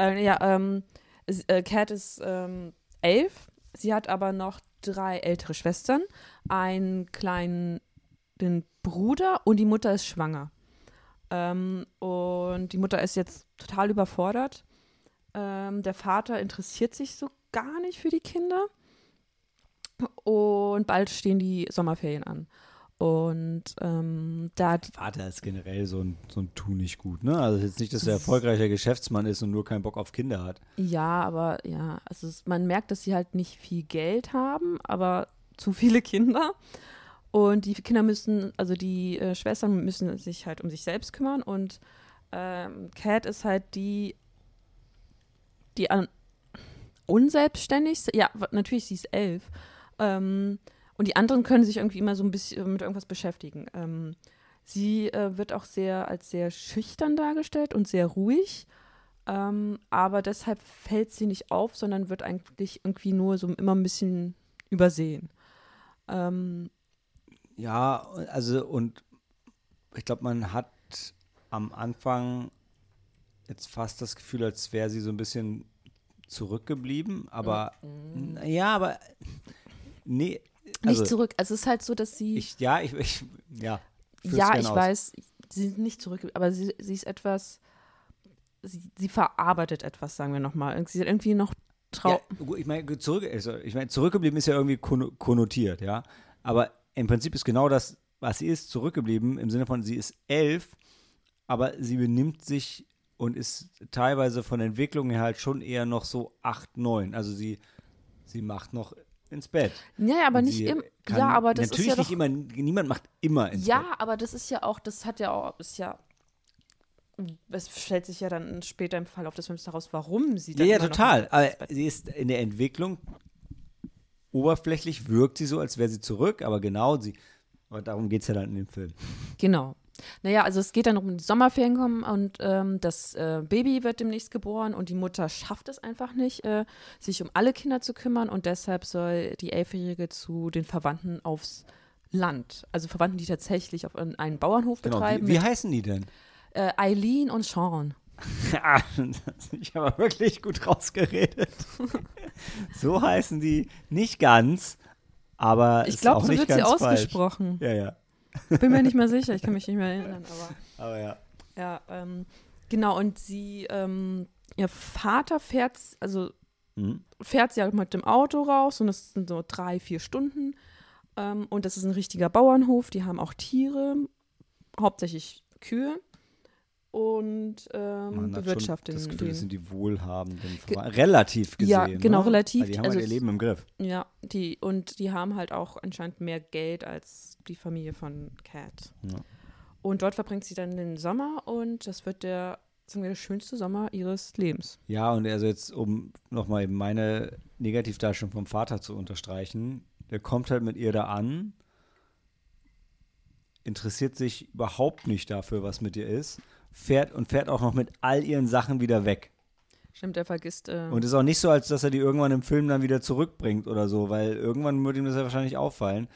Äh, ja, ähm, es- äh, Cat ist ähm, elf. Sie hat aber noch drei ältere Schwestern, einen kleinen Bruder und die Mutter ist schwanger. Ähm, und die Mutter ist jetzt total überfordert. Ähm, der Vater interessiert sich so gar nicht für die Kinder. Und bald stehen die Sommerferien an. Und ähm, da hat Vater ist generell so ein, so ein Tu nicht gut, ne? Also jetzt nicht, dass er erfolgreicher Geschäftsmann ist und nur keinen Bock auf Kinder hat. Ja, aber ja, also es, man merkt, dass sie halt nicht viel Geld haben, aber zu viele Kinder. Und die Kinder müssen, also die äh, Schwestern müssen sich halt um sich selbst kümmern. Und ähm, Cat ist halt die, die an, unselbstständig, ja, natürlich, sie ist elf. Ähm, und die anderen können sich irgendwie immer so ein bisschen mit irgendwas beschäftigen. Ähm, sie äh, wird auch sehr als sehr schüchtern dargestellt und sehr ruhig. Ähm, aber deshalb fällt sie nicht auf, sondern wird eigentlich irgendwie nur so immer ein bisschen übersehen. Ähm, Ja, also und ich glaube, man hat am Anfang jetzt fast das Gefühl, als wäre sie so ein bisschen zurückgeblieben, aber ja, aber nee, also nicht zurück. Also es ist halt so, dass sie. ich ja, ich, ich ja, ja, ich aus. weiß, sie sind nicht zurück, aber sie, sie ist etwas. Sie, sie verarbeitet etwas, sagen wir nochmal. Sie hat irgendwie noch trau. Ja, ich meine, zurück, also, ich mein, zurückgeblieben ist ja irgendwie konno- konnotiert, ja. Aber im Prinzip ist genau das, was sie ist, zurückgeblieben, im Sinne von, sie ist elf, aber sie benimmt sich und ist teilweise von Entwicklung her halt schon eher noch so acht, neun. Also sie, sie macht noch ins Bett. Ja, aber nicht immer. Ja, aber das ist natürlich ja nicht doch, immer, niemand macht immer ins Ja, Bett. aber das ist ja auch, das hat ja auch, ist ja. Es stellt sich ja dann später im Verlauf des Films daraus, warum sie Ja, ja, total. Aber sie ist in der Entwicklung oberflächlich wirkt sie so, als wäre sie zurück, aber genau, sie, aber darum geht es ja dann in dem Film. Genau. Naja, also es geht dann um die Sommerferien kommen und ähm, das äh, Baby wird demnächst geboren und die Mutter schafft es einfach nicht, äh, sich um alle Kinder zu kümmern und deshalb soll die Elfjährige zu den Verwandten aufs Land. Also Verwandten, die tatsächlich auf einen Bauernhof Genau. betreiben. Wie, wie heißen die denn? äh, Eileen und Sean. Ja, ich habe wirklich gut rausgeredet. so heißen die nicht ganz, aber Ich glaube, so wird sie falsch. ausgesprochen. Ja, ja. Bin mir nicht mehr sicher, ich kann mich nicht mehr erinnern, aber. Aber ja. Ja, ähm, genau, und sie, ähm, ihr Vater fährt, also Mhm. fährt sie halt mit dem Auto raus und das sind so drei, vier Stunden. Ähm, und das ist ein richtiger Bauernhof, die haben auch Tiere, hauptsächlich Kühe und ähm, bewirtschaften das Gefühl, das sind die wohlhabenden, Ge- relativ gesehen. Ja, genau, ne? relativ. Weil die haben Also halt ihr Leben im Griff. Ja, die, und die haben halt auch anscheinend mehr Geld als die Familie von Cat. Ja. Und dort verbringt sie dann den Sommer und das wird der, sagen wir, der schönste Sommer ihres Lebens. Ja, und also jetzt, um nochmal eben meine Negativdarstellung vom Vater zu unterstreichen, der kommt halt mit ihr da an, interessiert sich überhaupt nicht dafür, was mit ihr ist, fährt und fährt auch noch mit all ihren Sachen wieder weg. Stimmt, er vergisst. Äh, Und ist auch nicht so, als dass er die irgendwann im Film dann wieder zurückbringt oder so, weil irgendwann würde ihm das ja wahrscheinlich auffallen.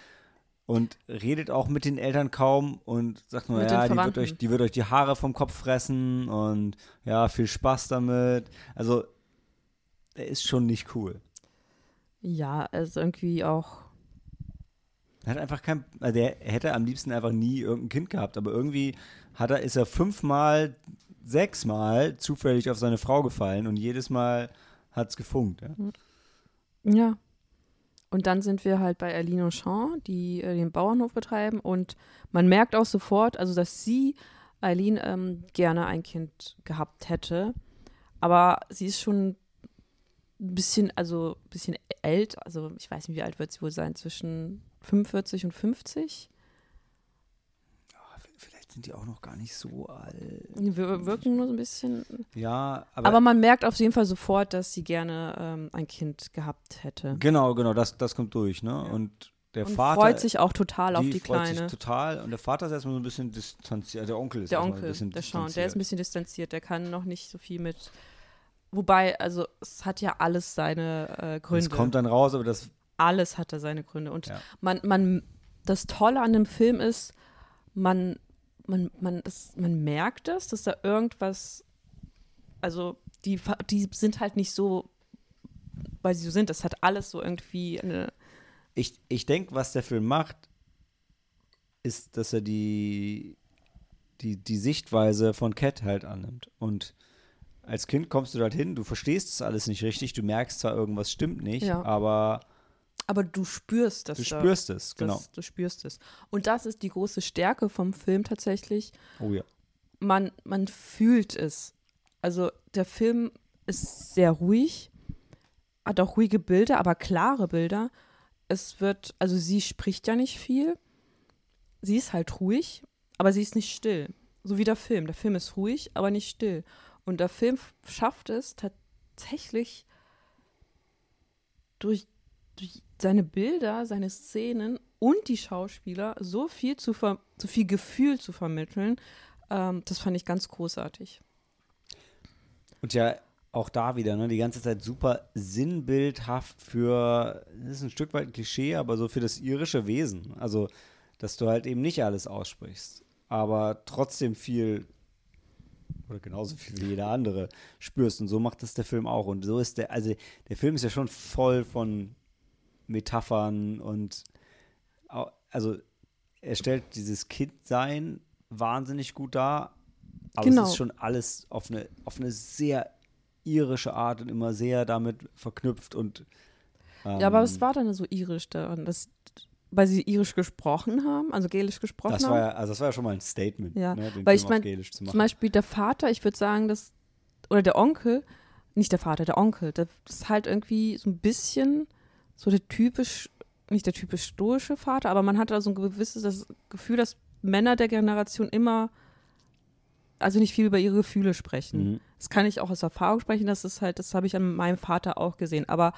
Und redet auch mit den Eltern kaum und sagt nur, Mit ja, die wird, euch, die wird euch die Haare vom Kopf fressen und ja, viel Spaß damit. Also, der ist schon nicht cool. Ja, also irgendwie auch. Er hat einfach kein, also der hätte am liebsten einfach nie irgendein Kind gehabt, aber irgendwie hat er, ist er fünfmal, sechsmal zufällig auf seine Frau gefallen und jedes Mal hat es gefunkt. Ja. Ja. Und dann sind wir halt bei Aline und Sean, die äh, den Bauernhof betreiben. Und man merkt auch sofort, also dass sie, Eileen, ähm, gerne ein Kind gehabt hätte. Aber sie ist schon ein bisschen, also bisschen älter. Also ich weiß nicht, wie alt wird sie wohl sein? Zwischen 45 und 50? Sind die auch noch gar nicht so alt. Die wir- wirken nur so ein bisschen. Ja, aber, Aber, man merkt auf jeden Fall sofort, dass sie gerne ähm, ein Kind gehabt hätte. genau, genau, das, das kommt durch, ne? Und der Und Vater freut sich auch total auf die die freut Kleine. sich total und der Vater ist erstmal so ein bisschen distanziert, der Onkel ist Der Onkel, ein bisschen der Sean, der ist ein bisschen distanziert, der kann noch nicht so viel mit. Wobei, also es hat ja alles seine äh, Gründe. Es kommt dann raus, aber das alles hatte seine Gründe. Und Ja. man, man, das Tolle an dem Film ist, man, man, man, das, man merkt es, dass da irgendwas, also die, die sind halt nicht so, weil sie so sind. Das hat alles so irgendwie eine, ich, ich denke, was der Film macht, ist, dass er die, die, die Sichtweise von Cat halt annimmt. Und als Kind kommst du dort hin, du verstehst es alles nicht richtig, du merkst zwar, irgendwas stimmt nicht, Ja. aber aber du spürst das. du spürst es, genau. Das, du spürst es. Und das ist die große Stärke vom Film tatsächlich. Oh ja. Man, man fühlt es. Also der Film ist sehr ruhig, hat auch ruhige Bilder, aber klare Bilder. Es wird, also sie spricht ja nicht viel. Sie ist halt ruhig, aber sie ist nicht still. So wie der Film. Der Film ist ruhig, aber nicht still. Und der Film schafft es tatsächlich durch seine Bilder, seine Szenen und die Schauspieler so viel zu so viel Gefühl zu vermitteln. Ähm, das fand ich ganz großartig. Und ja, auch da wieder, ne, die ganze Zeit super sinnbildhaft für, das ist ein Stück weit ein Klischee, aber so für das irische Wesen. Also, dass du halt eben nicht alles aussprichst, aber trotzdem viel oder genauso viel wie jeder andere spürst. Und so macht das der Film auch. Und so ist der, also der Film ist ja schon voll von Metaphern und also er stellt dieses Kindsein wahnsinnig gut dar, aber Genau. es ist schon alles auf eine, auf eine sehr irische Art und immer sehr damit verknüpft und ähm, Ja, aber was war dann so irisch daran? Das, weil sie irisch gesprochen haben, also gälisch gesprochen das haben? war ja, also das war ja schon mal ein Statement, Ja, ne, weil Film ich mein, auf Gälisch zu machen. Zum Beispiel der Vater, ich würde sagen, dass, oder der Onkel, nicht der Vater, der Onkel, das ist halt irgendwie so ein bisschen so der typisch, nicht der typisch stoische Vater, aber man hat da so ein gewisses das Gefühl, dass Männer der Generation immer, also nicht viel über ihre Gefühle sprechen. Mhm. Das kann ich auch aus Erfahrung sprechen, das ist halt, das habe ich an meinem Vater auch gesehen. Aber,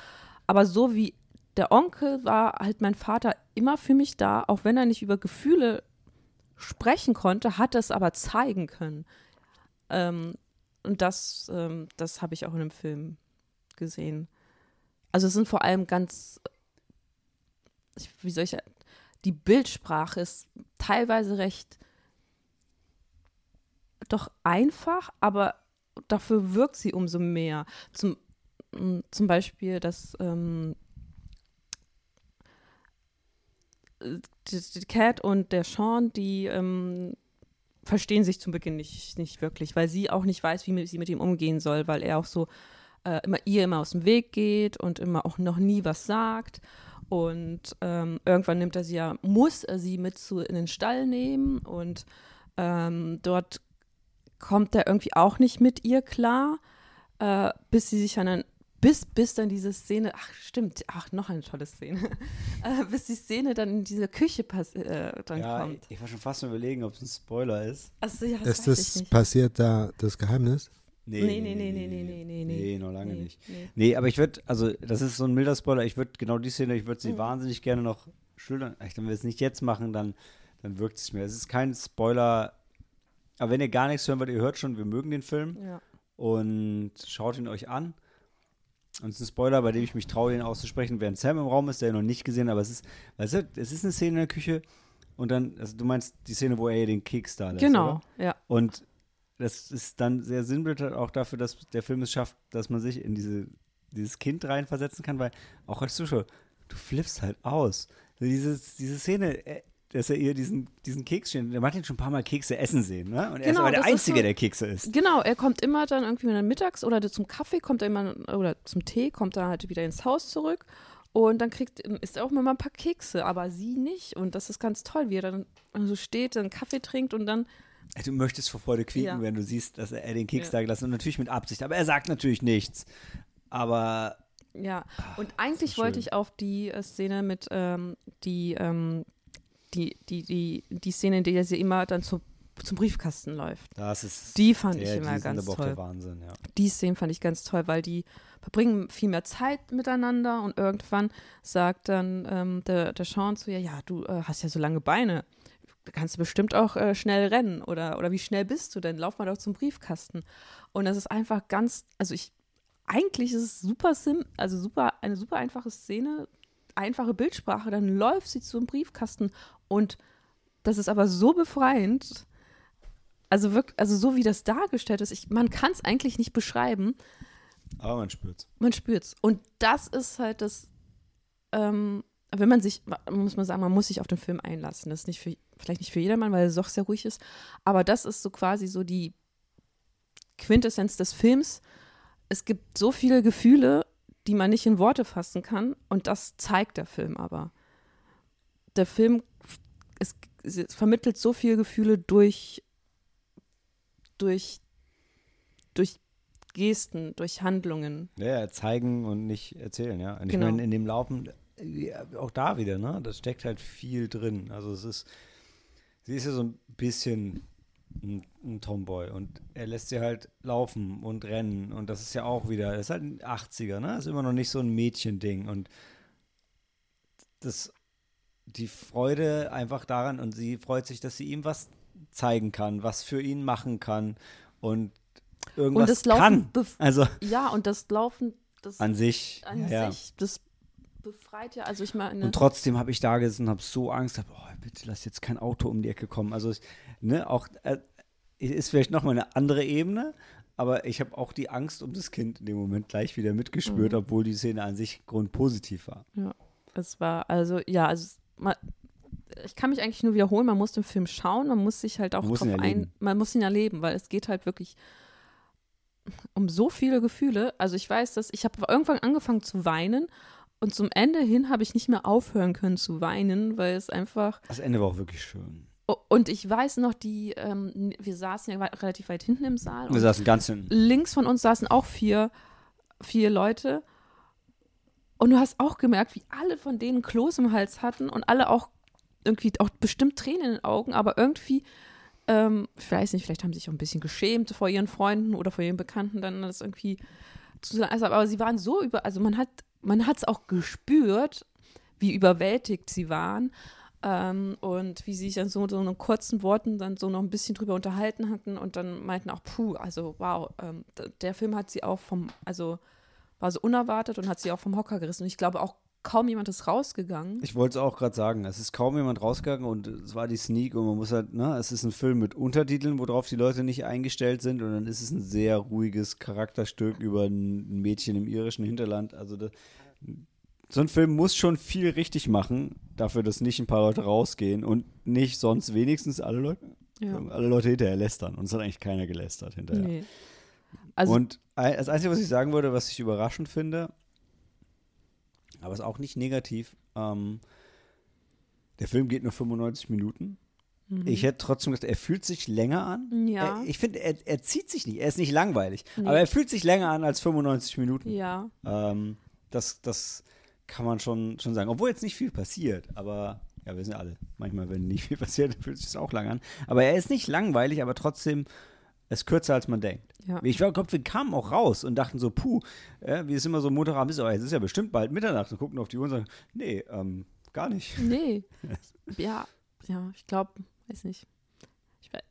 aber so wie der Onkel war halt mein Vater immer für mich da, auch wenn er nicht über Gefühle sprechen konnte, hat er es aber zeigen können. Ähm, und das, ähm, das habe ich auch in dem Film gesehen. Also es sind vor allem ganz, wie soll ich, die Bildsprache ist teilweise recht doch einfach, aber dafür wirkt sie umso mehr. Zum, m, zum Beispiel, dass ähm, die, die Cat und der Sean, die ähm, verstehen sich zum Beginn nicht, nicht wirklich, weil sie auch nicht weiß, wie sie mit ihm umgehen soll, weil er auch so äh, immer ihr immer aus dem Weg geht und immer auch noch nie was sagt. Und ähm, irgendwann nimmt er sie ja, muss er sie mit zu in den Stall nehmen und ähm, dort kommt er irgendwie auch nicht mit ihr klar, äh, bis sie sich dann, bis, bis dann diese Szene, ach stimmt, ach noch eine tolle Szene, äh, bis die Szene dann in diese Küche pass äh, dann ja, kommt. ich war schon fast mal überlegen, ob es ein Spoiler ist. Also, ja, das Ist ich das passiert da das Geheimnis? Nee, nee, nee, nee, nee, nee, nee, nee. Nee, noch lange Nee, nicht. nee. Nee, aber ich würde, also das ist so ein milder Spoiler, ich würde genau die Szene, ich würde sie Mhm. wahnsinnig gerne noch schildern. Ich, wenn wir es nicht jetzt machen, dann, dann wirkt es mehr. Es ist kein Spoiler, aber wenn ihr gar nichts hören wollt, ihr hört schon, wir mögen den Film Ja. und schaut ihn euch an. und es ist ein Spoiler, bei dem ich mich traue, ihn auszusprechen, während Sam im Raum ist, der ihn noch nicht gesehen, aber es ist, weißt du, es ist eine Szene in der Küche und dann, also du meinst die Szene, wo er den Keks da lässt, Genau, oder? ja. Und das ist dann sehr sinnbildlich auch dafür, dass der Film es schafft, dass man sich in diese, dieses Kind reinversetzen kann, weil auch als Zuschauer, du flippst halt aus. Dieses, diese Szene, äh, dass er ihr diesen, diesen Keks steht, der macht ihn schon ein paar Mal Kekse essen sehen, ne? Und er ist Genau, aber der ist Einzige, so- der Kekse isst. Genau, er kommt immer dann irgendwie dann mittags oder zum Kaffee kommt er immer oder zum Tee kommt er halt wieder ins Haus zurück und dann kriegt isst er auch immer mal ein paar Kekse, aber sie nicht und das ist ganz toll, wie er dann so steht, dann Kaffee trinkt und dann Du möchtest vor Freude quieken, Ja. wenn du siehst, dass er den Keks Ja. da gelassen hat. Und natürlich mit Absicht. Aber er sagt natürlich nichts. Aber ja und eigentlich Ah, so wollte ich auf die äh, Szene mit ähm, die ähm, die die die die Szene, in der sie immer dann zu, zum Briefkasten läuft. das ist. Die fand ich der, immer die sind ganz toll. der Wahnsinn, ja. die Szenen fand ich ganz toll, weil die verbringen viel mehr Zeit miteinander und irgendwann sagt dann ähm, der, der Sean zu ihr, ja, du äh, hast ja so lange Beine, da kannst du bestimmt auch äh, schnell rennen oder, oder wie schnell bist du denn? Lauf mal doch zum Briefkasten. Und das ist einfach ganz, also ich, eigentlich ist es super sim, also super, eine super einfache Szene, einfache Bildsprache, dann läuft sie zum Briefkasten und das ist aber so befreiend, also wirklich, also so wie das dargestellt ist, ich, man kann es eigentlich nicht beschreiben, Aber man spürt's. man spürt's. Und das ist halt das, ähm, wenn man sich, muss man sagen, man muss sich auf den Film einlassen. Das ist nicht für, vielleicht nicht für jedermann, weil es doch sehr ruhig ist, aber das ist so quasi so die Quintessenz des Films. Es gibt so viele Gefühle, die man nicht in Worte fassen kann und das zeigt der Film aber. Der Film, es, es vermittelt so viele Gefühle durch, durch, durch Gesten, durch Handlungen. Ja, zeigen und nicht erzählen, ja. Und ich Genau. meine, in dem Laufen, auch da wieder, ne? Da steckt halt viel drin. Also es ist, sie ist ja so ein bisschen ein, ein Tomboy und er lässt sie halt laufen und rennen und das ist ja auch wieder, das ist halt ein 80er, ne? Das ist immer noch nicht so ein Mädchending und das, die Freude einfach daran und sie freut sich, dass sie ihm was zeigen kann, was für ihn machen kann und irgendwas Und das Laufen, kann. Also ja, und das Laufen, das an sich. an ja. sich, das befreit ja, also ich meine, Und trotzdem habe ich da gesessen und habe so Angst, hab, oh, bitte lass jetzt kein Auto um die Ecke kommen. Also, ich, ne, auch, äh, ist vielleicht nochmal eine andere Ebene, aber ich habe auch die Angst um das Kind in dem Moment gleich wieder mitgespürt, Mhm. obwohl die Szene an sich grundpositiv war. ja, es war, also, ja, also, man, ich kann mich eigentlich nur wiederholen, man muss den Film schauen, man muss sich halt auch drauf ein, man muss ihn erleben, weil es geht halt wirklich um so viele Gefühle. Also ich weiß, dass ich habe irgendwann angefangen zu weinen und zum Ende hin habe ich nicht mehr aufhören können zu weinen, weil es einfach Das Ende war auch wirklich schön. Und ich weiß noch, die, ähm, wir saßen ja relativ weit hinten im Saal. Wir saßen ganz hinten. links von uns saßen auch vier, vier Leute. Und du hast auch gemerkt, wie alle von denen Kloß im Hals hatten und alle auch irgendwie auch bestimmt Tränen in den Augen, aber irgendwie, ähm, ich weiß nicht, vielleicht haben sie sich auch ein bisschen geschämt vor ihren Freunden oder vor ihren Bekannten, dann das irgendwie zu sagen. Also, aber sie waren so über, also man hat, man hat es auch gespürt, wie überwältigt sie waren. Ähm, und wie sie sich dann so, so in kurzen Worten dann so noch ein bisschen drüber unterhalten hatten und dann meinten auch, puh, also wow, ähm, der Film hat sie auch vom, also war so unerwartet und hat sie auch vom Hocker gerissen. Und ich glaube auch kaum jemand ist rausgegangen. Ich wollte es auch gerade sagen, es ist kaum jemand rausgegangen und es war die Sneak und man muss halt, ne, es ist ein Film mit Untertiteln, worauf die Leute nicht eingestellt sind und dann ist es ein sehr ruhiges Charakterstück über ein Mädchen im irischen Hinterland. Also da, so ein Film muss schon viel richtig machen, dafür, dass nicht ein paar Leute rausgehen und nicht sonst wenigstens alle Leute, Ja. alle Leute hinterher lästern. Und es hat eigentlich keiner gelästert hinterher. Nee. Also, und das Einzige, was ich sagen würde, was ich überraschend finde, aber ist auch nicht negativ, ähm, der Film geht nur 95 Minuten. Ich hätte trotzdem gedacht, er fühlt sich länger an. Mhm. Ja. Er, ich finde, er, er zieht sich nicht. Er ist nicht langweilig. Nee. Aber er fühlt sich länger an als 95 Minuten. ja. Ähm, das, das kann man schon, schon sagen. Obwohl jetzt nicht viel passiert. Aber ja, wir sind alle. Manchmal, wenn nicht viel passiert, fühlt sich das auch lang an. Aber er ist nicht langweilig, aber trotzdem ist kürzer, als man denkt. Ja. Ich glaube, wir kamen auch raus und dachten so, puh, äh, wie es immer so Montagabend ist, oh, jetzt ist ja bestimmt bald Mitternacht und gucken auf die Uhr und sagen, nee, ähm, gar nicht. Nee. ja, ja, ich glaube, weiß nicht. Ich weiß,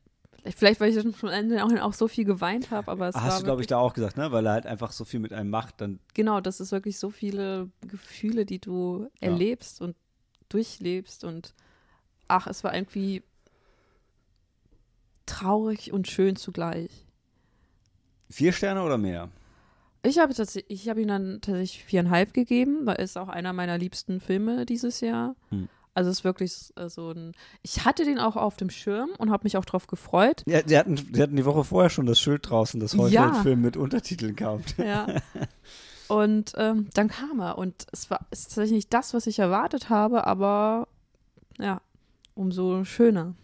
Vielleicht, weil ich schon am Ende auch, so viel geweint habe, aber es war Hast du, glaube ich, da auch gesagt, ne? Weil er halt einfach so viel mit einem macht, dann Genau, das ist wirklich so viele Gefühle, die du Ja. erlebst und durchlebst und ach, es war irgendwie traurig und schön zugleich. vier Sterne oder mehr? Ich habe tatsächlich, ich habe ihm dann tatsächlich viereinhalb gegeben, weil es auch einer meiner liebsten Filme dieses Jahr. Hm. Also es ist wirklich äh, so ein. Ich hatte den auch auf dem Schirm und habe mich auch drauf gefreut. Ja, die hatten, die hatten die Woche vorher schon das Schild draußen, dass heute Ja. ein Film mit Untertiteln kam. Ja. Und ähm, dann kam er und es war ist tatsächlich nicht das, was ich erwartet habe, aber ja, umso schöner.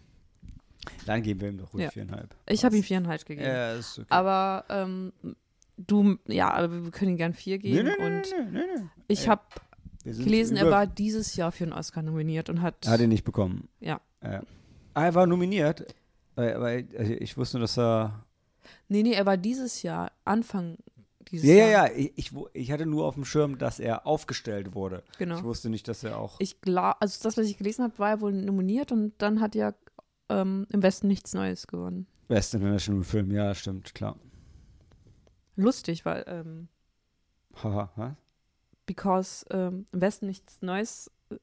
Dann geben wir ihm doch ruhig Ja. viereinhalb. Ich habe ihm viereinhalb gegeben. Ja, ist okay. Aber ähm, du, ja, aber wir können ihm gern vier geben. nee, nee, und nee, ich habe gelesen, er war dieses Jahr für einen Oscar nominiert und hat. Er hat ihn nicht bekommen. Ja. Ja. Ah, er war nominiert. Weil also ich wusste nur, dass er. Nee, nee, er war dieses Jahr, Anfang dieses Ja, ja, Jahr. ja. Ich, ich, ich hatte nur auf dem Schirm, dass er aufgestellt wurde. Genau. Ich wusste nicht, dass er auch. Ich glaube, also das, was ich gelesen habe, war er wohl nominiert und dann hat ja ähm, im Westen nichts Neues gewonnen. Best International Film, ja, stimmt, klar. Lustig, weil ähm, Haha, was? because ähm, im Westen nichts Neues äh,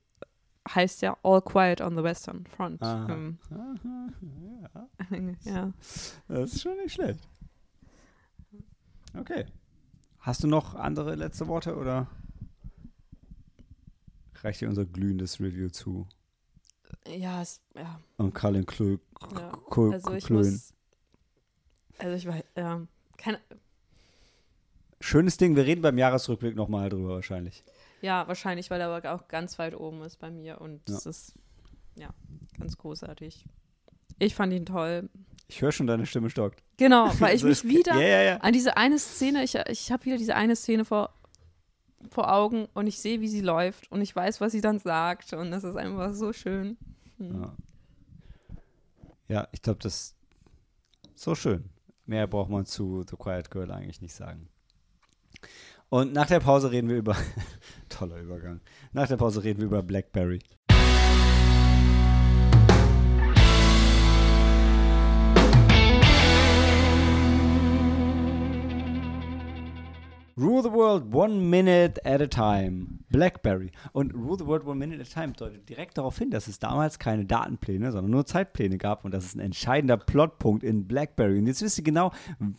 heißt ja All Quiet on the Western Front. Aha. Ähm, Aha, ja. ja. Das ist schon nicht schlecht. Okay. Hast du noch andere letzte Worte oder reicht dir unser glühendes Review zu? Ja, es, ja. Und Colin Klö Ja. Also ich Klön. muss, also ich weiß, ja, keine, Schönes Ding, wir reden beim Jahresrückblick nochmal drüber wahrscheinlich. ja, wahrscheinlich, weil er aber auch ganz weit oben ist bei mir und Ja. es ist, ja, ganz großartig. Ich fand ihn toll. Ich höre schon, deine Stimme stockt. Genau, weil ich mich wieder Ja, ja, ja. an diese eine Szene, ich, ich habe wieder diese eine Szene vor, vor Augen und ich sehe, wie sie läuft und ich weiß, was sie dann sagt und das ist einfach so schön. Hm. Ja, ja ich glaube, das ist so schön. Mehr braucht man zu The Quiet Girl eigentlich nicht sagen. Und nach der Pause reden wir über. toller Übergang. Nach der Pause reden wir über Blackberry. Rule the World One Minute at a Time. Blackberry. Und Rule the World One Minute at a Time deutet direkt darauf hin, dass es damals keine Datenpläne, sondern nur Zeitpläne gab und das ist ein entscheidender Plotpunkt in Blackberry. Und jetzt wisst ihr genau,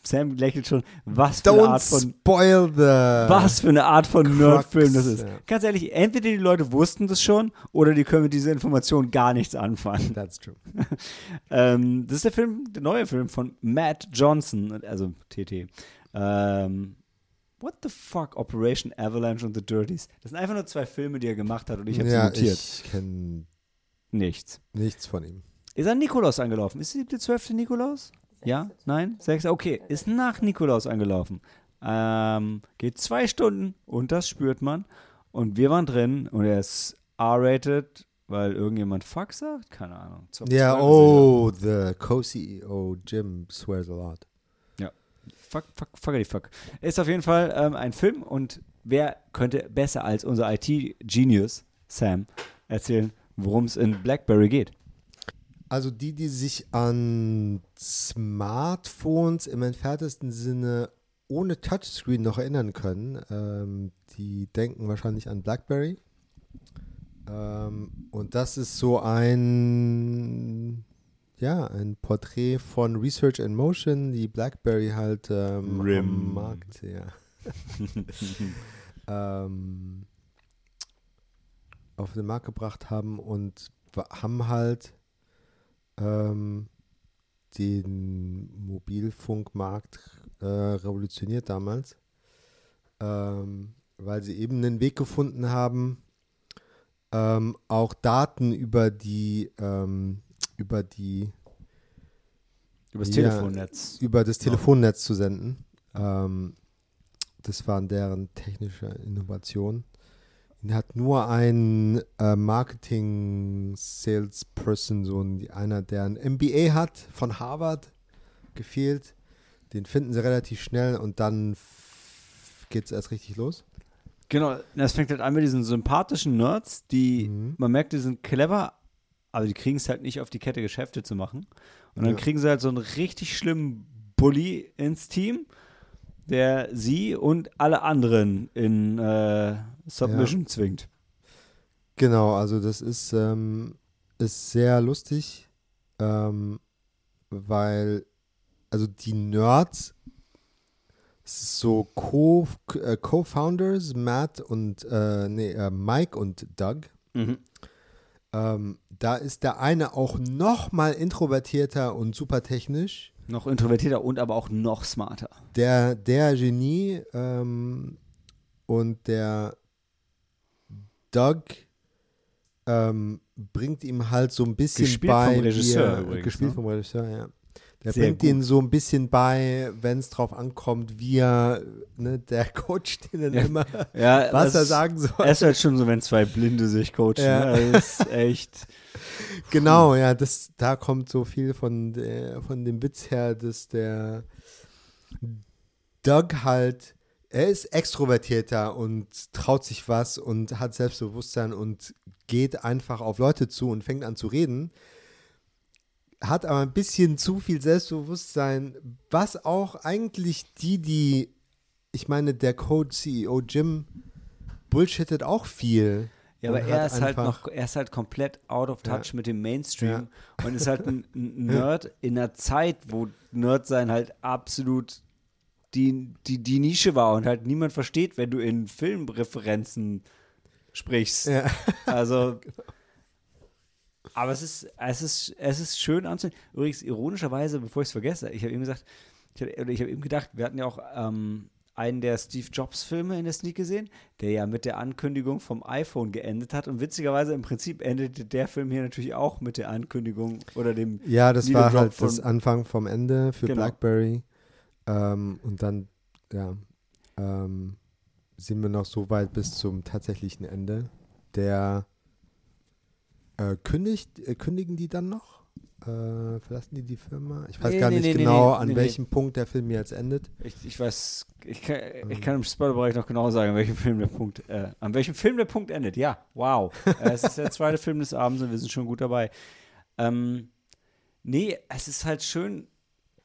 Sam lächelt schon, was für eine Don't Art von spoil the. was für eine Art von Crux, Nerdfilm das ist. ja. Ganz ehrlich, entweder die Leute wussten das schon oder die können mit dieser Information gar nichts anfangen. That's true. ähm, das ist der Film, der neue Film von Matt Johnson, also TT. Ähm, What the fuck, Operation Avalanche und The Dirties. Das sind einfach nur zwei Filme, die er gemacht hat und ich habe ja, sie notiert. ich kenne Nichts. nichts von ihm. Ist an Nikolaus angelaufen? Ist die siebte, zwölfte Nikolaus? Ja? Nein? Sechs? Okay, ist nach Nikolaus angelaufen. Ähm, geht zwei Stunden und das spürt man. Und wir waren drin und er ist R-rated, weil irgendjemand Fuck sagt? Keine Ahnung. Zur Ja, oh, the co-CEO Jim swears a lot. Fuck, fuck, fuckity fuck. Ist auf jeden Fall ähm, ein Film und wer könnte besser als unser IT-Genius, Sam, erzählen, worum es in Blackberry geht? Also die, die sich an Smartphones im entferntesten Sinne ohne Touchscreen noch erinnern können, ähm, die denken wahrscheinlich an BlackBerry. Ähm, und das ist so ein, ja, ein Porträt von Research in Motion, die BlackBerry halt ähm, am Markt, ja. ähm, auf den Markt gebracht haben und haben halt ähm, den Mobilfunkmarkt äh, revolutioniert damals, ähm, weil sie eben einen Weg gefunden haben, ähm, auch Daten über die ähm, über die Übers Ja. Telefonnetz. über das Telefonnetz zu senden. Ähm, das waren deren technische Innovation. Ihnen hat nur ein äh, Marketing-Salesperson, so ein, einer, der ein MBA hat von Harvard, gefehlt. Den finden sie relativ schnell und dann geht es erst richtig los. Genau, das fängt halt an mit diesen sympathischen Nerds, die, Mhm. man merkt, die sind clever, aber die kriegen es halt nicht auf die Kette, Geschäfte zu machen. Und dann Ja. kriegen sie halt so einen richtig schlimmen Bully ins Team, der sie und alle anderen in äh, Submission zwingt. Genau, also das ist, ähm, ist sehr lustig, ähm, weil, also die Nerds, so Co- äh, Co-Founders, Matt und, äh, nee, äh, Mike und Doug. Mhm. Ähm, da ist der eine auch noch mal introvertierter und super technisch. Noch introvertierter und aber auch noch smarter. Der, der Genie ähm, und der Doug ähm, bringt ihm halt so ein bisschen Gespielt bei. vom Regisseur wie er, übrigens, Gespielt ne? vom Regisseur, ja. Der Sehr bringt gut. ihn so ein bisschen bei, wenn es drauf ankommt, wie er, ne, der Coach den Ja. immer, Ja, was er sagen soll. Es ist halt schon so, wenn zwei Blinde sich coachen. Ja. Ne? Das ist echt. Genau, ja, das, da kommt so viel von, der, von dem Witz her, dass der Doug halt, er ist extrovertierter und traut sich was und hat Selbstbewusstsein und geht einfach auf Leute zu und fängt an zu reden, hat aber ein bisschen zu viel Selbstbewusstsein, was auch eigentlich die, die, ich meine, der Code-CEO Jim bullshittet auch viel. Ja, aber er ist halt noch, er ist halt komplett out of touch Ja. mit dem Mainstream und ist halt ein, ein Nerd in einer Zeit, wo Nerd sein halt absolut die, die, die Nische war und halt niemand versteht, wenn du in Filmreferenzen sprichst. Ja. Also. Aber es ist, es ist, es ist schön anzusehen. Übrigens, ironischerweise, bevor ich es vergesse, ich habe eben gesagt, ich habe hab eben gedacht, wir hatten ja auch ähm, einen der Steve Jobs-Filme in der Sneak gesehen, der ja mit der Ankündigung vom iPhone geendet hat. Und witzigerweise im Prinzip endete der Film hier natürlich auch mit der Ankündigung oder dem. Ja, das war halt von- das Anfang vom Ende für Genau. BlackBerry. Ähm, und dann, ja, ähm, sind wir noch so weit bis zum tatsächlichen Ende. Der äh, kündigt, äh, kündigen die dann noch? Äh, verlassen die die Firma? Ich weiß Nee, gar nee, nicht nee, genau, an welchem Punkt der Film jetzt endet. Ich, ich weiß, ich kann, ich kann im Spoilerbereich noch genau sagen, an welchem Film der Punkt, äh, an welchem Film der Punkt endet. Ja, wow. äh, es ist der zweite Film des Abends und wir sind schon gut dabei. Ähm, nee, es ist halt schön,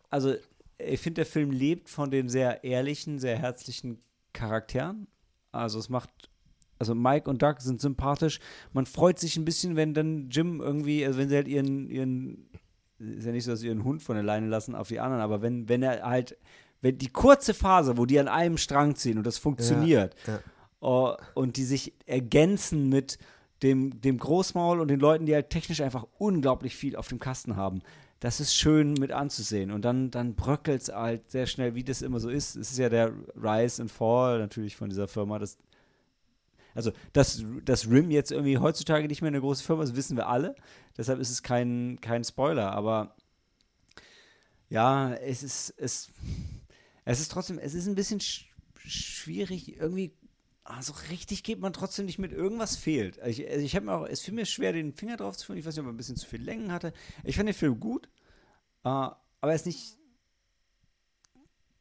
also ich finde, der Film lebt von den sehr ehrlichen, sehr herzlichen Charakteren. Also es macht, also Mike und Doug sind sympathisch. Man freut sich ein bisschen, wenn dann Jim irgendwie, also wenn sie halt ihren, ihren, ist ja nicht so, dass sie ihren Hund von der Leine lassen auf die anderen, aber wenn, wenn er halt, wenn die kurze Phase, wo die an einem Strang ziehen und das funktioniert ja. oh, und die sich ergänzen mit dem, dem Großmaul und den Leuten, die halt technisch einfach unglaublich viel auf dem Kasten haben. Das ist schön mit anzusehen. Und dann, dann bröckelt es halt sehr schnell, wie das immer so ist. Es ist ja der Rise and Fall natürlich von dieser Firma. Das, also, dass, dass RIM jetzt irgendwie heutzutage nicht mehr eine große Firma ist, wissen wir alle. Deshalb ist es kein, kein Spoiler. Aber ja, es ist, es, es ist trotzdem, es ist ein bisschen sch schwierig, irgendwie also richtig geht man trotzdem nicht mit. Irgendwas fehlt. Ich, also ich habe mir auch, es fiel mir schwer, den Finger drauf zu führen. Ich weiß nicht, ob er ein bisschen zu viel Längen hatte. Ich fand den Film gut, äh, aber er ist nicht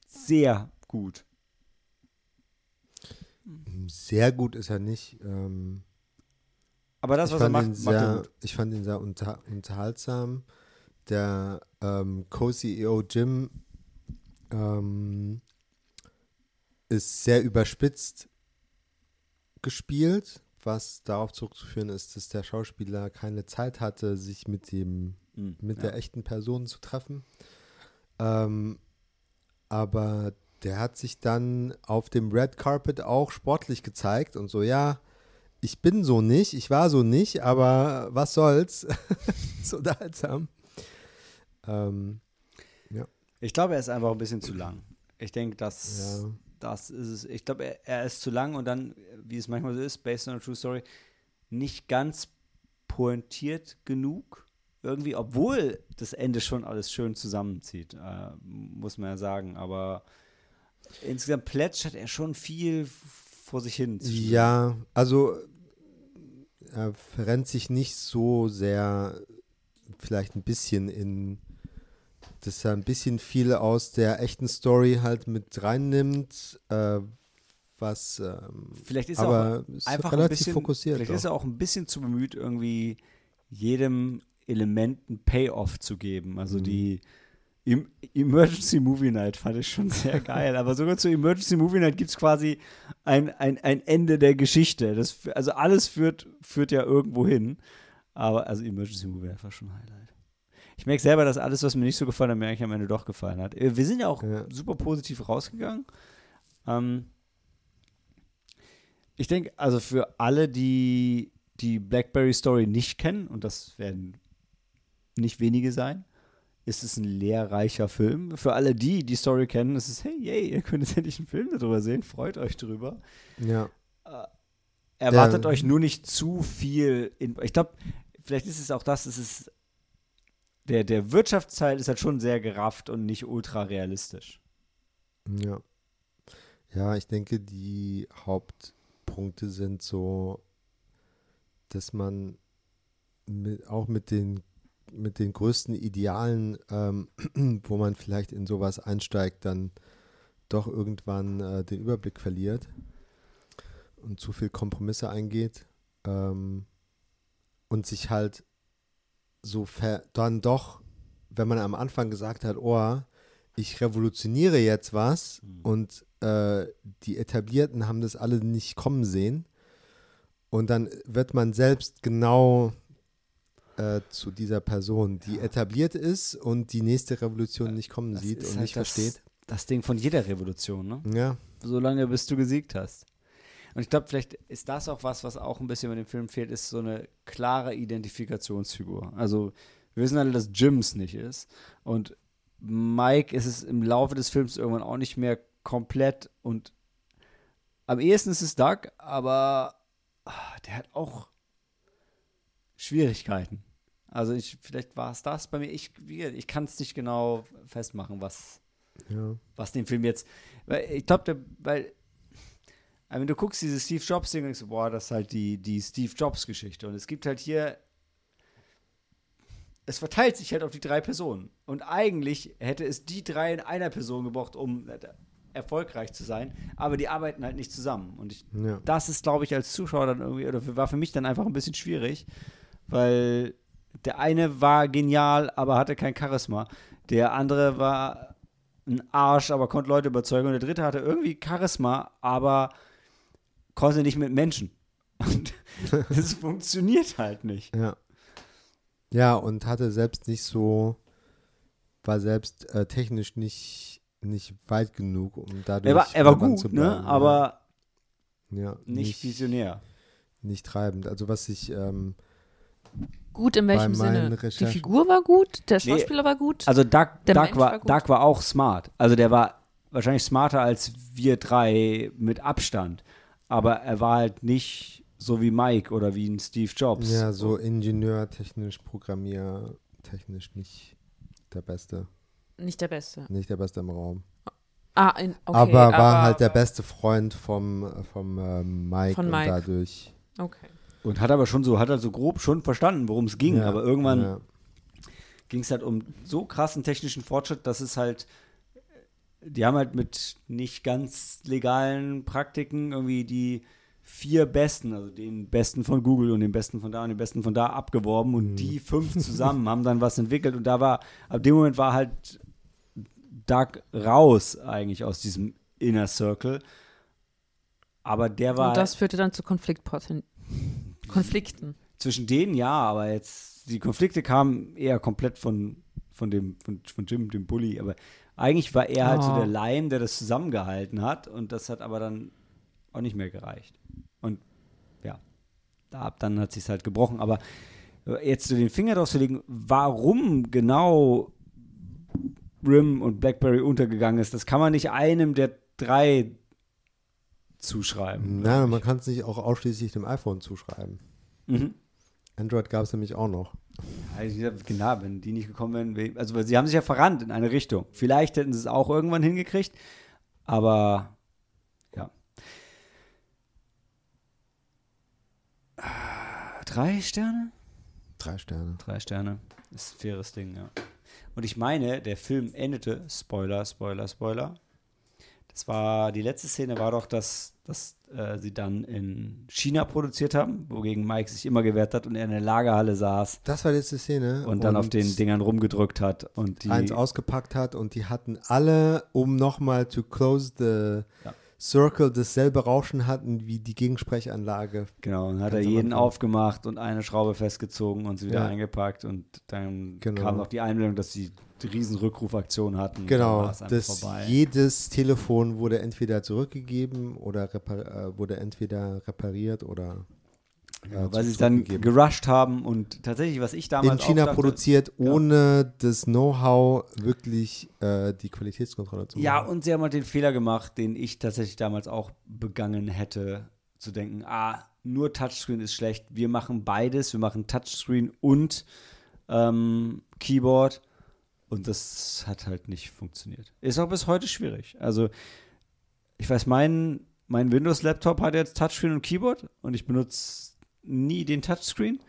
sehr gut. Sehr gut ist er nicht. Ähm, Aber das, was er macht, ihn macht er sehr, gut. ich fand ihn sehr unter, unterhaltsam. Der ähm, Co-CEO Jim ähm, ist sehr überspitzt gespielt, was darauf zurückzuführen ist, dass der Schauspieler keine Zeit hatte, sich mit dem Mhm, mit ja. der echten Person zu treffen. Ähm, aber der hat sich dann auf dem Red Carpet auch sportlich gezeigt und so, ja, ich bin so nicht, ich war so nicht, aber was soll's? so unterhaltsam. Ähm, Ich glaube, er ist einfach ein bisschen zu lang. Ich denke, das, Ja. das ist es. Ich glaube, er, er ist zu lang und dann, wie es manchmal so ist, based on a true story, nicht ganz pointiert genug. Irgendwie, obwohl das Ende schon alles schön zusammenzieht, äh, muss man ja sagen. Aber insgesamt plätschert er schon viel vor sich hin. ja, also er verrennt sich nicht so sehr, vielleicht ein bisschen in, dass er ein bisschen viel aus der echten Story halt mit reinnimmt, äh, was ähm, Vielleicht ist er aber auch ist einfach ein relativ bisschen fokussiert. Vielleicht doch. ist er auch ein bisschen zu bemüht, irgendwie jedem Elementen Payoff zu geben. Also Mhm. die Emergency Movie Night fand ich schon sehr geil. Aber sogar zur Emergency Movie Night gibt es quasi ein, ein, ein Ende der Geschichte. Das, also alles führt, führt ja irgendwo hin. Aber also Emergency Movie Night war schon ein Highlight. Ich merke selber, dass alles, was mir nicht so gefallen hat, mir eigentlich am Ende doch gefallen hat. Äh, Wir sind ja auch Ja. super positiv rausgegangen. Ähm, ich denke, also für alle, die die Blackberry Story nicht kennen, und das werden nicht wenige sein, ist es ein lehrreicher Film. Für alle, die die Story kennen, ist es, hey, yay, ihr könnt jetzt endlich einen Film darüber sehen, freut euch drüber. Ja. Erwartet Der- euch nur nicht zu viel. In, ich glaube, vielleicht ist es auch das, es ist der, der Wirtschaftsteil ist halt schon sehr gerafft und nicht ultra realistisch. Ja. Ja, ich denke, die Hauptpunkte sind so, dass man mit, auch mit den, mit den größten Idealen, ähm, wo man vielleicht in sowas einsteigt, dann doch irgendwann äh, den Überblick verliert und zu viel Kompromisse eingeht ähm, und sich halt so ver dann doch, wenn man am Anfang gesagt hat, oh, ich revolutioniere jetzt was und äh, die Etablierten haben das alle nicht kommen sehen. Und dann wird man selbst genau äh, zu dieser Person, die etabliert ist und die nächste Revolution nicht kommen Das sieht und halt nicht das, versteht. Das Ding von jeder Revolution, ne? Ja, solange bis du gesiegt hast. Und ich glaube, vielleicht ist das auch was, was auch ein bisschen bei dem Film fehlt, ist so eine klare Identifikationsfigur. Also wir wissen alle, dass Jims nicht ist. Und Mike ist es im Laufe des Films irgendwann auch nicht mehr komplett. Und am ehesten ist es Doug, aber ah, der hat auch Schwierigkeiten. Also ich, vielleicht war es das bei mir. Ich, ich kann es nicht genau festmachen, was, ja. was den Film jetzt. Weil ich glaube, weil wenn du guckst, diese Steve Jobs-Ding, denkst du, boah, das ist halt die, die Steve Jobs-Geschichte. Und es gibt halt hier. Es verteilt sich halt auf die drei Personen. Und eigentlich hätte es die drei in einer Person gebraucht, um erfolgreich zu sein. Aber die arbeiten halt nicht zusammen. Und ich, ja. das ist, glaube ich, als Zuschauer dann irgendwie, oder war für mich dann einfach ein bisschen schwierig, weil der eine war genial, aber hatte kein Charisma. Der andere war ein Arsch, aber konnte Leute überzeugen. Und der dritte hatte irgendwie Charisma, aber konnte nicht mit Menschen. Und das funktioniert halt nicht. Ja. Ja, und hatte selbst nicht so, war selbst äh, technisch nicht, nicht weit genug, um dadurch. Er war, er war relevant zu gut, ne? bleiben, aber ja, ja, nicht, visionär. Nicht treibend. Also, was ich. Ähm, Gut in welchem Sinne? Die Figur war gut, der Nee, Schauspieler war gut. Also Doug, Der Doug, war, war gut. Doug war auch smart. Also der war wahrscheinlich smarter als wir drei mit Abstand. Aber er war halt nicht so wie Mike oder wie ein Steve Jobs. ja, so Ingenieur, technisch, Programmier, technisch nicht der Beste. Nicht der Beste. Nicht der Beste im Raum. Ah, in, okay, aber war halt der beste Freund vom, vom ähm, Mike, Von und Mike. dadurch. Okay. Und hat aber schon so, hat also grob schon verstanden, worum es ging. Ja, aber irgendwann Ja, ging es halt um so krassen technischen Fortschritt, dass es halt, die haben halt mit nicht ganz legalen Praktiken irgendwie die vier Besten, also den Besten von Google und den Besten von da und den Besten von da abgeworben und die fünf zusammen haben dann was entwickelt und da war, ab dem Moment war halt Doug raus eigentlich aus diesem Inner Circle. Aber der war Und das führte dann zu Konfliktpoten Konflikten. zwischen denen ja, aber jetzt die Konflikte kamen eher komplett von, von dem von, von Jim, dem Bully, aber eigentlich war er halt so Oh. der Leim, der das zusammengehalten hat und das hat aber dann auch nicht mehr gereicht. Und ja, da ab dann hat sich's halt gebrochen, aber äh, jetzt so den Finger drauf zu legen, warum genau Rim und BlackBerry untergegangen ist, das kann man nicht einem der drei zuschreiben. Nein, man kann es nicht auch ausschließlich dem iPhone zuschreiben. Mhm. Android gab es nämlich auch noch. Gesagt, genau, wenn die nicht gekommen wären, wär- also weil sie haben sich ja verrannt in eine Richtung. Vielleicht hätten sie es auch irgendwann hingekriegt, aber ja. Drei Sterne? Drei Sterne. Drei Sterne. Ist ein faires Ding, ja. Und ich meine, der Film endete, Spoiler, Spoiler, Spoiler, Das war, die letzte Szene war doch, dass, dass äh, sie dann in China produziert haben, wogegen Mike sich immer gewehrt hat und er in der Lagerhalle saß Das war die letzte Szene. und dann auf den Dingern rumgedrückt hat. Und die, eins ausgepackt hat und die hatten alle, um nochmal to close the Ja. circle, dasselbe Rauschen hatten wie die Gegensprechanlage. Genau, dann hat er Ganz am jeden aufgemacht und eine Schraube festgezogen und sie wieder Ja. eingepackt und dann Genau. kam noch die Einmeldung, dass sie die riesen Rückrufaktion hatten. Genau, das vorbei. jedes Telefon wurde entweder zurückgegeben oder äh, wurde entweder repariert oder äh, Ja, weil sie es dann gegeben. gerusht haben und tatsächlich, was ich damals in China dachte, produziert, Ja. ohne das Know-how wirklich äh, die Qualitätskontrolle zu machen. Ja, und sie haben halt den Fehler gemacht, den ich tatsächlich damals auch begangen hätte, zu denken, ah, nur Touchscreen ist schlecht. Wir machen beides, wir machen Touchscreen und ähm, Keyboard. Und das hat halt nicht funktioniert. Ist auch bis heute schwierig. Also, ich weiß, mein, mein Windows-Laptop hat jetzt Touchscreen und Keyboard und ich benutze nie den Touchscreen.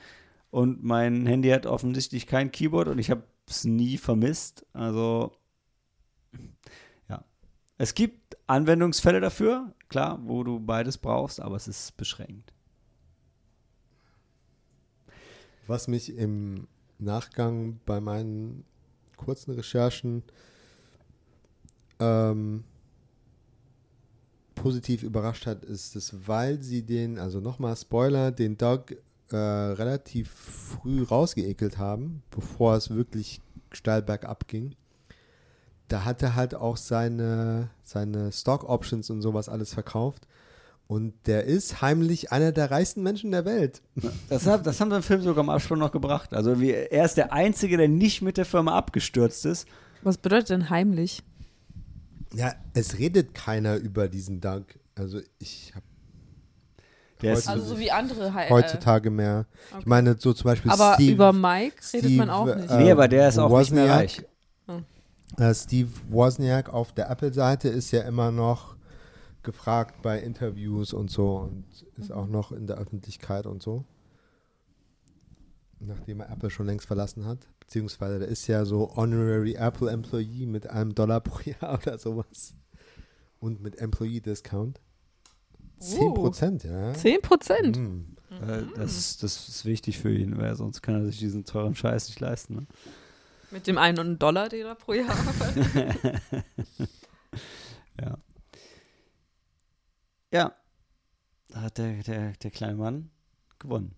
Und mein Handy hat offensichtlich kein Keyboard und ich habe es nie vermisst. Also, ja. Es gibt Anwendungsfälle dafür, klar, wo du beides brauchst, aber es ist beschränkt. Was mich im Nachgang bei meinen kurzen Recherchen ähm, positiv überrascht hat, ist, dass weil sie den, also nochmal Spoiler, den Doug äh, relativ früh rausgeekelt haben, bevor es wirklich steil bergab ging, da hat er halt auch seine, seine Stock Options und sowas alles verkauft. Und der ist heimlich einer der reichsten Menschen der Welt. Das, hat, das haben sie im Film sogar am Abspann noch gebracht. Also wie, er ist der Einzige, der nicht mit der Firma abgestürzt ist. Was bedeutet denn heimlich? Ja, es redet keiner über diesen Dank. Also ich habe Der ist, Heute- Also so wie andere He heutzutage mehr. Ich meine, so zum Beispiel Aber Steve, über Mike redet man Steve, auch nicht. äh, nee, aber der ist auch nicht mehr Wozniak. reich. äh, Steve Wozniak auf der Apple-Seite ist ja immer noch gefragt bei Interviews und so und ist auch noch in der Öffentlichkeit und so. Nachdem er Apple schon längst verlassen hat. Beziehungsweise der ist ja so Honorary Apple Employee mit einem Dollar pro Jahr oder sowas. Und mit Employee Discount. 10 Prozent, ja. 10 Prozent. Hm. Äh, Das, ist, das ist wichtig für ihn, weil sonst kann er sich diesen teuren Scheiß nicht leisten. Ne? Mit dem einen Dollar, den er pro Jahr hat. Ja. Ja. Da hat der, der, der kleine Mann gewonnen.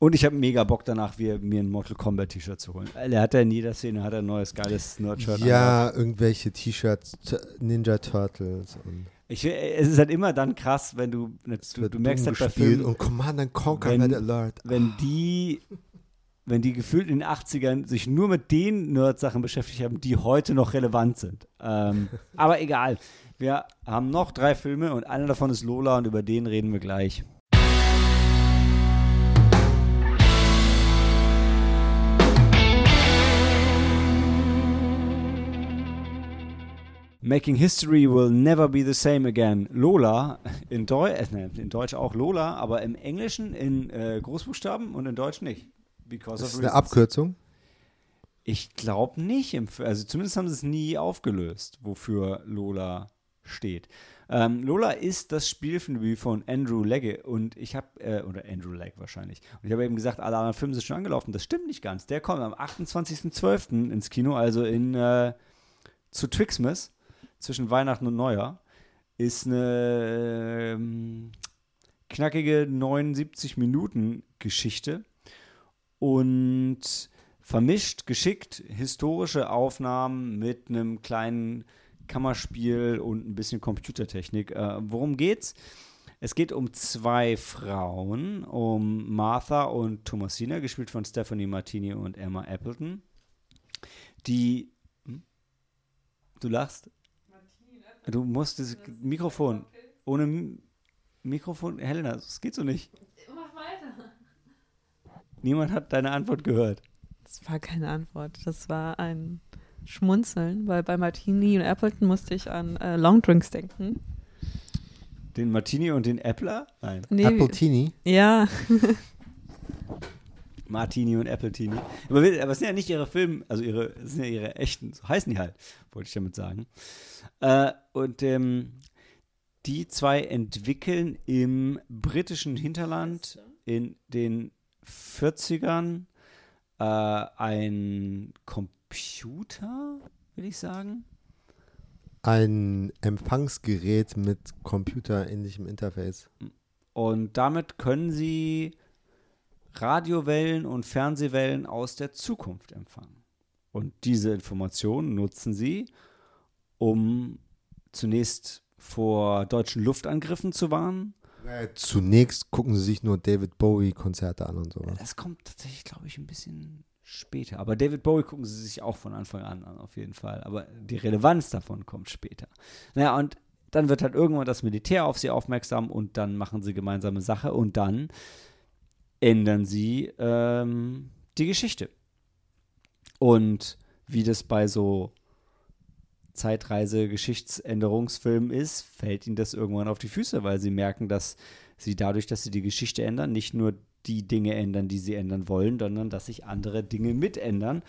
Und ich habe mega Bock danach, wie, mir ein Mortal Kombat T-Shirt zu holen. Er hat ja in jeder Szene hat er ein neues geiles Nerd-Shirt. an. Ja, irgendwelche T-Shirts, Ninja Turtles und Ich, es ist halt immer dann krass, wenn du, ne, du, du merkst halt bei Filmen, und Command Conquer wenn- Red Alert. wenn die, wenn die gefühlt in den 80ern sich nur mit den Nerd-Sachen beschäftigt haben, die heute noch relevant sind. Ähm, aber egal. Wir haben noch drei Filme und einer davon ist Lola und über den reden wir gleich. Making History will never be the same again. Lola, in, Deu äh, in Deutsch auch Lola, aber im Englischen in äh, Großbuchstaben und in Deutsch nicht. Because Das ist eine. Abkürzung. Ich glaube nicht. Also zumindest haben sie es nie aufgelöst, wofür Lola steht. Ähm, Lola ist das Spielfilmdebüt von Andrew Legge und ich habe, äh, oder Andrew Legg wahrscheinlich. Und ich habe eben gesagt, alle anderen Filme sind schon angelaufen. Das stimmt nicht ganz. Der kommt am 28.12. ins Kino, also in äh, zu Twixmas zwischen Weihnachten und Neujahr. Ist eine ähm, knackige 79 Minuten Geschichte und vermischt geschickt historische Aufnahmen mit einem kleinen Kammerspiel und ein bisschen Computertechnik. Äh, worum geht's? Es geht um zwei Frauen, um Martha und Thomasina, gespielt von Stephanie Martini und Emma Appleton, die. Hm? Du lachst? Du musst das Mikrofon. Ohne M Mikrofon, Helena, das geht so nicht. Mach weiter. Niemand hat deine Antwort gehört. Das war keine Antwort. Das war ein Schmunzeln, weil bei Martini und Appleton musste ich an äh, Longdrinks denken. Den Martini und den Appler? Nein. Nee, Apple Teeny. Ja. Martini und Appletini. Aber, es sind ja nicht ihre Filme, also ihre, es sind ja ihre echten, so heißen die halt, wollte ich damit sagen. Äh, und ähm, die zwei entwickeln im britischen Hinterland in den 40ern äh, ein Computer, will ich sagen. Ein Empfangsgerät mit computerähnlichem Interface. Und damit können sie Radiowellen und Fernsehwellen aus der Zukunft empfangen. Und diese Informationen nutzen sie, um zunächst vor deutschen Luftangriffen zu warnen. Zunächst gucken sie sich nur David Bowie-Konzerte an und sowas. Das kommt tatsächlich, glaube ich, ein bisschen später. Aber David Bowie gucken sie sich auch von Anfang an an, auf jeden Fall. Aber die Relevanz davon kommt später. Naja, und dann wird halt irgendwann das Militär auf sie aufmerksam und dann machen sie gemeinsame Sache und dann ändern sie ähm, die Geschichte. Und wie das bei so Zeitreise-Geschichtsänderungsfilmen ist, fällt ihnen das irgendwann auf die Füße, weil sie merken, dass sie dadurch, dass sie die Geschichte ändern, nicht nur die Dinge ändern, die sie ändern wollen, sondern dass sich andere Dinge mitändern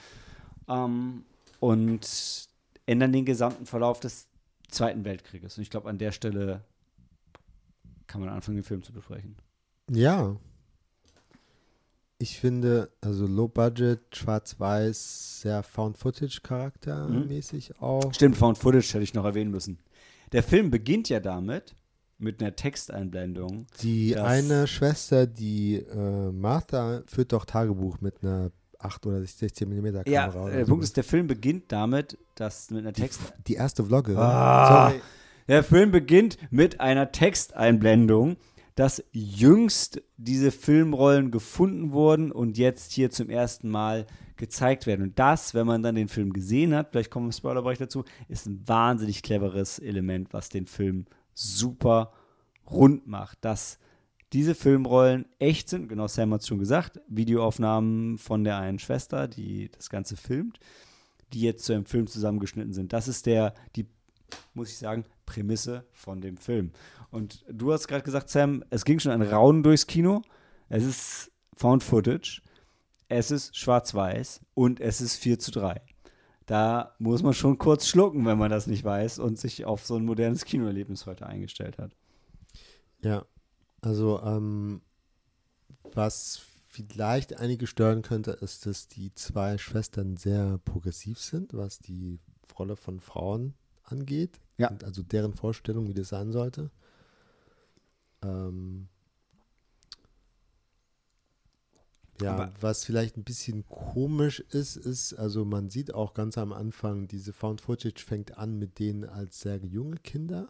ähm, und ändern den gesamten Verlauf des Zweiten Weltkrieges. Und ich glaube, an der Stelle kann man anfangen, den Film zu besprechen. Ja. Ich finde, also Low Budget, schwarz-weiß, sehr Found-Footage-Charaktermäßig auch. Stimmt, Found Footage hätte ich noch erwähnen müssen. Der Film beginnt ja damit, mit einer Texteinblendung. Die eine Schwester, die äh, Martha, führt doch Tagebuch mit einer 8 oder 16 mm Kamera. Ja, der so. Punkt ist, der Film beginnt damit, dass mit einer die, Text. die erste Vloggerin. Ah. Sorry. Der Film beginnt mit einer Texteinblendung, dass jüngst diese Filmrollen gefunden wurden und jetzt hier zum ersten Mal gezeigt werden. Und das, wenn man dann den Film gesehen hat, vielleicht kommen wir im Spoilerbereich dazu, ist ein wahnsinnig cleveres Element, was den Film super rund macht. Dass diese Filmrollen echt sind, genau Sam hat es schon gesagt, Videoaufnahmen von der einen Schwester, die das Ganze filmt, die jetzt zu einem Film zusammengeschnitten sind. Das ist der, die, muss ich sagen, Prämisse von dem Film. Und du hast gerade gesagt, Sam, es ging schon ein Raunen durchs Kino. Es ist Found Footage, es ist schwarz-weiß und es ist 4 zu 3. Da muss man schon kurz schlucken, wenn man das nicht weiß und sich auf so ein modernes Kinoerlebnis heute eingestellt hat. Ja, also ähm, was vielleicht einige stören könnte, ist, dass die zwei Schwestern sehr progressiv sind, was die Rolle von Frauen angeht. Ja. Und also deren Vorstellung, wie das sein sollte. Ähm, ja, Aber- was vielleicht ein bisschen komisch ist, ist, also man sieht auch ganz am Anfang, diese Found Footage fängt an mit denen als sehr junge Kinder.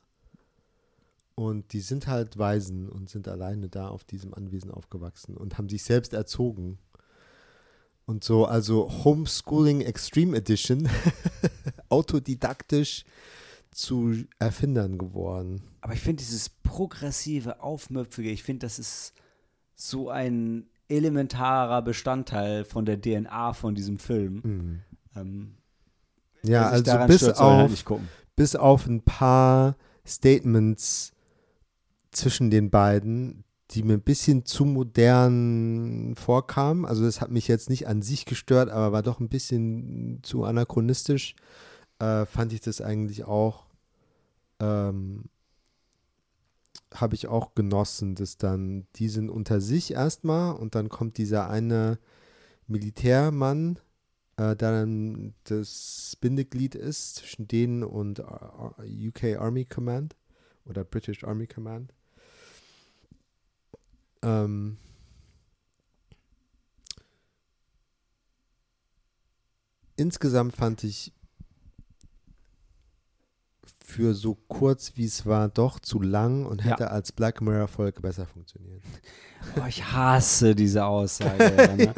Und die sind halt Waisen und sind alleine da auf diesem Anwesen aufgewachsen und haben sich selbst erzogen. Und so, also Homeschooling Extreme Edition, autodidaktisch zu Erfindern geworden. Aber ich finde dieses progressive, aufmüpfige, ich finde, das ist so ein elementarer Bestandteil von der DNA von diesem Film. Ähm, Ja, also bis stört, halt auf, bis auf ein paar Statements zwischen den beiden, die mir ein bisschen zu modern vorkamen. Also das hat mich jetzt nicht an sich gestört, aber war doch ein bisschen zu anachronistisch. Äh, fand ich das eigentlich auch, ähm, habe ich auch genossen, dass dann die sind unter sich erstmal und dann kommt dieser eine Militärmann, äh, der dann das Bindeglied ist zwischen denen und äh, UK Army Command oder British Army Command. Ähm, insgesamt fand ich für so kurz wie es war doch zu lang und Ja. hätte als Black Mirror Folge besser funktioniert. Oh, ich hasse diese Aussage. ne?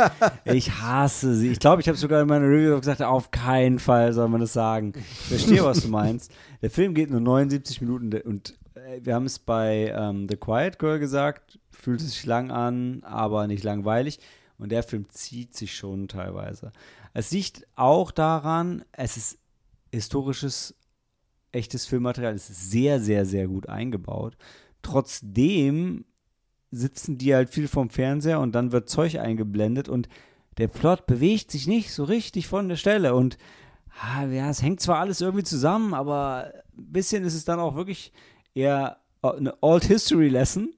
Ich hasse sie. Ich glaube, ich habe sogar in meiner Review gesagt, auf keinen Fall soll man das sagen. Ich verstehe, was du meinst. Der Film geht nur 79 Minuten und äh, wir haben es bei ähm, The Quiet Girl gesagt, fühlt sich lang an, aber nicht langweilig. Und der Film zieht sich schon teilweise. Es liegt auch daran, es ist historisches, echtes Filmmaterial, ist sehr, sehr, sehr gut eingebaut. Trotzdem sitzen die halt viel vom Fernseher und dann wird Zeug eingeblendet und der Plot bewegt sich nicht so richtig von der Stelle und ja, es hängt zwar alles irgendwie zusammen, aber ein bisschen ist es dann auch wirklich eher eine Old History Lesson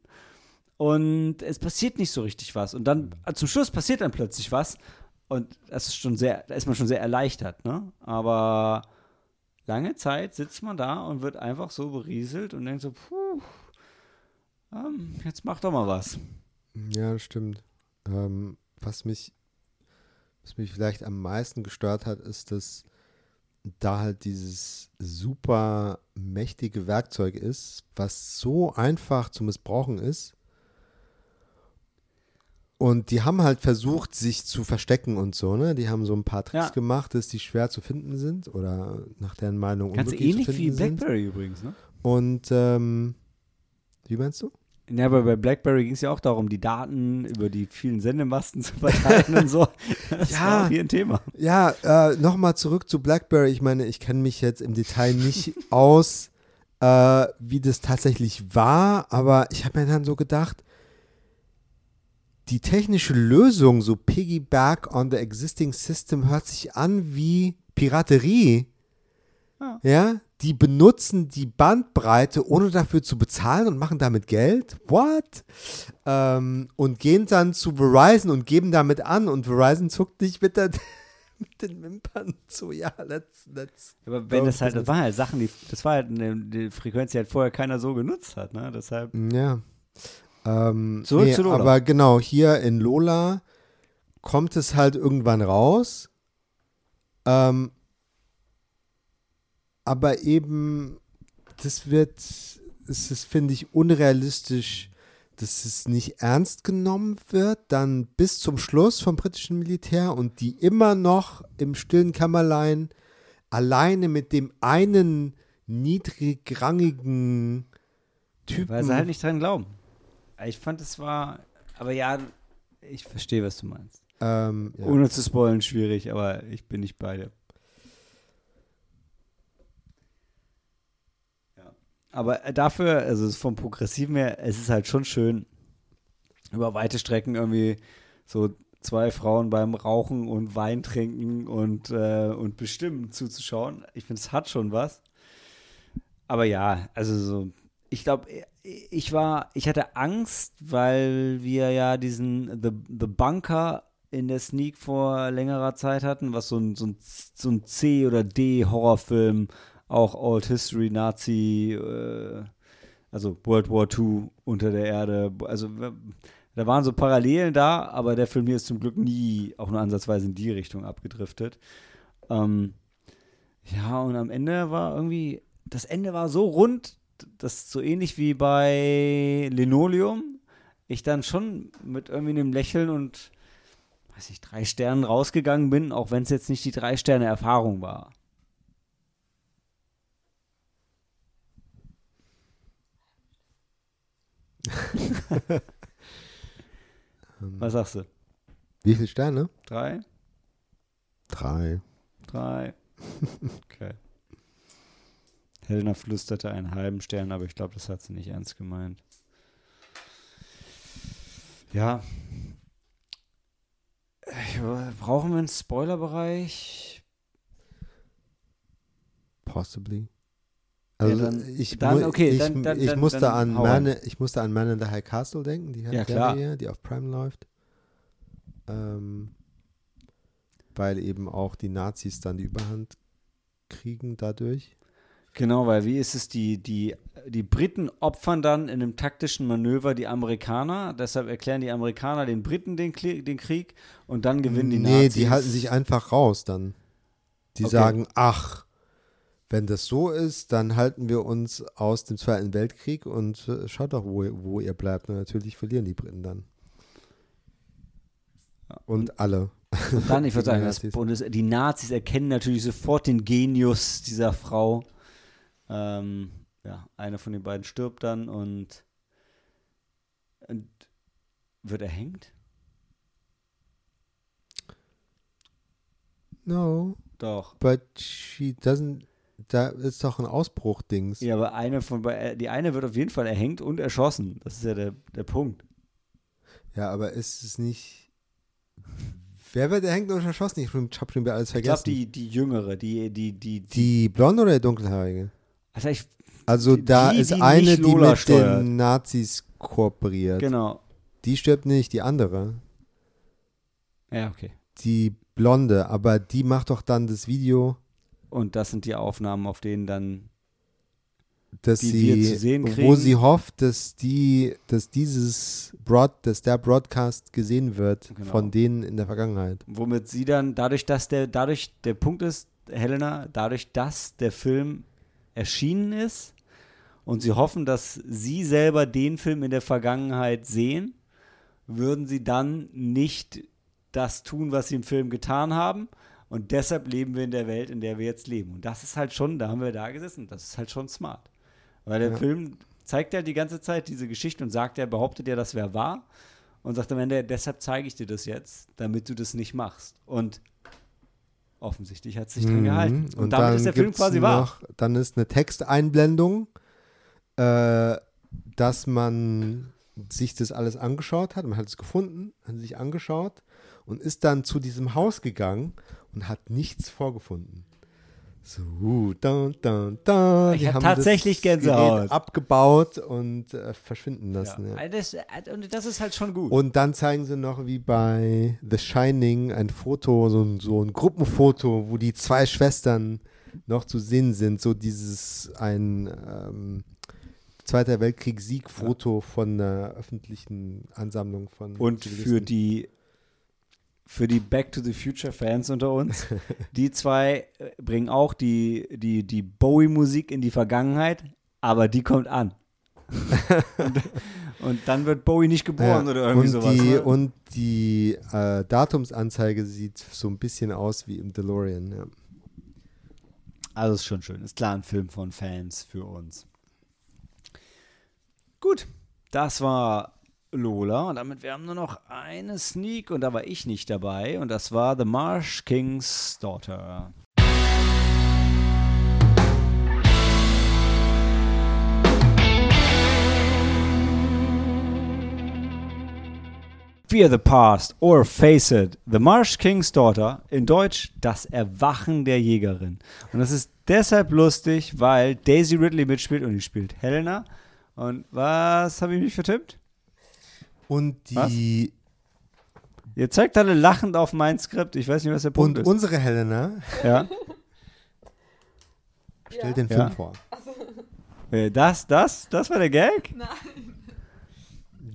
und es passiert nicht so richtig was und dann äh, zum Schluss passiert dann plötzlich was und das ist schon sehr, da ist man schon sehr erleichtert, ne? Aber lange Zeit sitzt man da und wird einfach so berieselt und denkt so, puh, ähm, jetzt mach doch mal was. Ja, stimmt. Ähm, was mich, was mich vielleicht am meisten gestört hat, ist, dass da halt dieses super mächtige Werkzeug ist, was so einfach zu missbrauchen ist. Und die haben halt versucht, sich zu verstecken und so, ne? Die haben so ein paar Tricks Ja. gemacht, dass die schwer zu finden sind oder nach deren Meinung Ganz unmöglich ähnlich zu wie finden sind. Blackberry übrigens, ne? Und ähm, wie meinst du? Ja, aber bei Blackberry ging es ja auch darum, die Daten über die vielen Sendemasten zu verteilen und so. Das Ja. war auch hier ein Thema. Ja, äh, nochmal zurück zu BlackBerry. Ich meine, ich kenne mich jetzt im Detail nicht aus, äh, wie das tatsächlich war, aber ich habe mir dann so gedacht, die technische Lösung, so Piggyback on the existing system, hört sich an wie Piraterie. Ja. Ja, die benutzen die Bandbreite, ohne dafür zu bezahlen und machen damit Geld. What? Ähm, und gehen dann zu Verizon und geben damit an und Verizon zuckt nicht mit, der, mit den Wimpern so, ja, let's, let's. Aber wenn das halt, das waren halt Sachen, die, das war halt eine, eine Frequenz, die halt vorher keiner so genutzt hat, ne? Deshalb. Ja. Ähm, Zurück nee, zu Lola. Aber genau, hier in Lola kommt es halt irgendwann raus. Ähm, aber eben, das wird, es ist, finde ich, unrealistisch, dass es nicht ernst genommen wird, dann bis zum Schluss vom britischen Militär und die immer noch im stillen Kämmerlein alleine mit dem einen niedrigrangigen Typen. Weil sie halt nicht dran glauben. Ich fand, es war. Aber ja, ich verstehe, was du meinst. ähm, ja. Ohne zu spoilen, schwierig, aber ich bin nicht bei dir. Ja. Aber dafür, also vom Progressiven her, es ist halt schon schön, über weite Strecken irgendwie so zwei Frauen beim Rauchen und Wein trinken und, äh, und bestimmen zuzuschauen. Ich finde, es hat schon was. Aber ja, also so, ich glaube, ich war, ich hatte Angst, weil wir ja diesen The, The Bunker in der Sneak vor längerer Zeit hatten, was so ein, so ein, so ein C- oder D-Horrorfilm, auch Old History, Nazi, äh, also World War II unter der Erde, also da waren so Parallelen da, aber der Film hier ist zum Glück nie auch nur ansatzweise in die Richtung abgedriftet. Ähm, ja, und am Ende war irgendwie, das Ende war so rund, dass so ähnlich wie bei Linoleum, ich dann schon mit irgendwie einem Lächeln und, weiß ich, drei Sternen rausgegangen bin, auch wenn es jetzt nicht die drei Sterne Erfahrung war. Was sagst du? Wie viele Sterne? Drei? Drei. Drei. Okay. Helena flüsterte einen halben Stern, aber ich glaube, das hat sie nicht ernst gemeint. Ja. Ich, brauchen wir einen Spoilerbereich? Possibly. Ja, Also dann- ich, dann- okay, ich, dann- dann- ich musste an Man, ich musste an Man in the High Castle denken, die Ja. Serie, die auf Prime läuft. Ähm, weil eben auch die Nazis dann die Überhand kriegen dadurch. Genau, weil wie ist es, die, die, die Briten opfern dann in einem taktischen Manöver die Amerikaner, deshalb erklären die Amerikaner den Briten den, Kli- den Krieg und dann gewinnen die nee, Nazis. die halten sich einfach raus dann. Die Okay. sagen, ach, wenn das so ist, dann halten wir uns aus dem Zweiten Weltkrieg und äh, schaut doch, wo, wo ihr bleibt. Und natürlich verlieren die Briten dann. Und alle. Und dann, ich würde sagen, das Nazis. Bundes die Nazis erkennen natürlich sofort den Genius dieser Frau. Ähm, ja, eine von den beiden stirbt dann und, und wird erhängt? No, Doch. but she doesn't. Da ist doch ein Ausbruch-Dings. Ja, aber eine von bei- äh, die eine wird auf jeden Fall erhängt und erschossen. Das ist ja der, der Punkt. Ja, aber ist es nicht. Wer wird der hängt und erschossen? Ich habe schon wieder alles Ich vergessen. glaube, die, die jüngere, die, die, die, die die blonde oder die dunkelhaarige? Also ich, Also Die- da die, ist die eine, die mit steuert. den Nazis kooperiert. genau. Die stirbt nicht, die andere. Ja, okay. Die blonde, aber die macht doch dann das Video, Und das sind die Aufnahmen, auf denen dann, dass sie, wo sie hofft, dass die, dass dieses Broad, dass der Broadcast gesehen wird Genau. von denen in der Vergangenheit. womit sie dann, dadurch, dass der, dadurch, der Punkt ist, Helena, dadurch, dass der Film erschienen ist und sie hoffen, dass sie selber den Film in der Vergangenheit sehen, würden sie dann nicht das tun, was sie im Film getan haben. Und deshalb leben wir in der Welt, in der wir jetzt leben. Und das ist halt schon, da haben wir da gesessen, das ist halt schon smart. Weil der Ja. Film zeigt ja die ganze Zeit diese Geschichte und sagt, er behauptet ja, das wäre wahr. Und sagt am Ende, deshalb zeige ich dir das jetzt, damit du das nicht machst. Und offensichtlich hat es sich dran Mhm. gehalten. Und, damit ist der Film quasi wahr. noch, Dann ist eine Texteinblendung, äh, dass man sich das alles angeschaut hat. Man hat es gefunden, hat sich angeschaut und ist dann zu diesem Haus gegangen und hat nichts vorgefunden. So, da, da, da. Ich Die hab haben tatsächlich das Gänsehaut. Abgebaut und äh, verschwinden lassen. Ja. Ja. Also Das, und das ist halt schon gut. Und dann zeigen sie noch wie bei The Shining ein Foto, so ein, so ein Gruppenfoto, wo die zwei Schwestern noch zu sehen sind. So dieses ein ähm, Zweiter Weltkrieg-Sieg-Foto von einer öffentlichen Ansammlung von Und für die für die Back to the Future Fans unter uns, die zwei äh, bringen auch die, die, die Bowie-Musik in die Vergangenheit, aber die kommt an. und, und dann wird Bowie nicht geboren Ja, oder irgendwie und sowas. Die, ne? Und die äh, Datumsanzeige sieht so ein bisschen aus wie im DeLorean. Ja. Also ist schon schön. Ist klar ein Film von Fans für uns. Gut, das war Lola und damit wir haben nur noch eine Sneak und da war ich nicht dabei und das war The Marsh King's Daughter. Fear the Past or Face It. The Marsh King's Daughter. In Deutsch Das Erwachen der Jägerin. Und das ist deshalb lustig, weil Daisy Ridley mitspielt und die spielt Helena. Und was habe ich mich vertippt? Und die Ihr zeigt alle lachend auf mein Skript. Ich weiß nicht, was der Punkt und ist. unsere Helena ja. stellt den Ja. Film vor. Äh, Das, das, das war der Gag? Nein.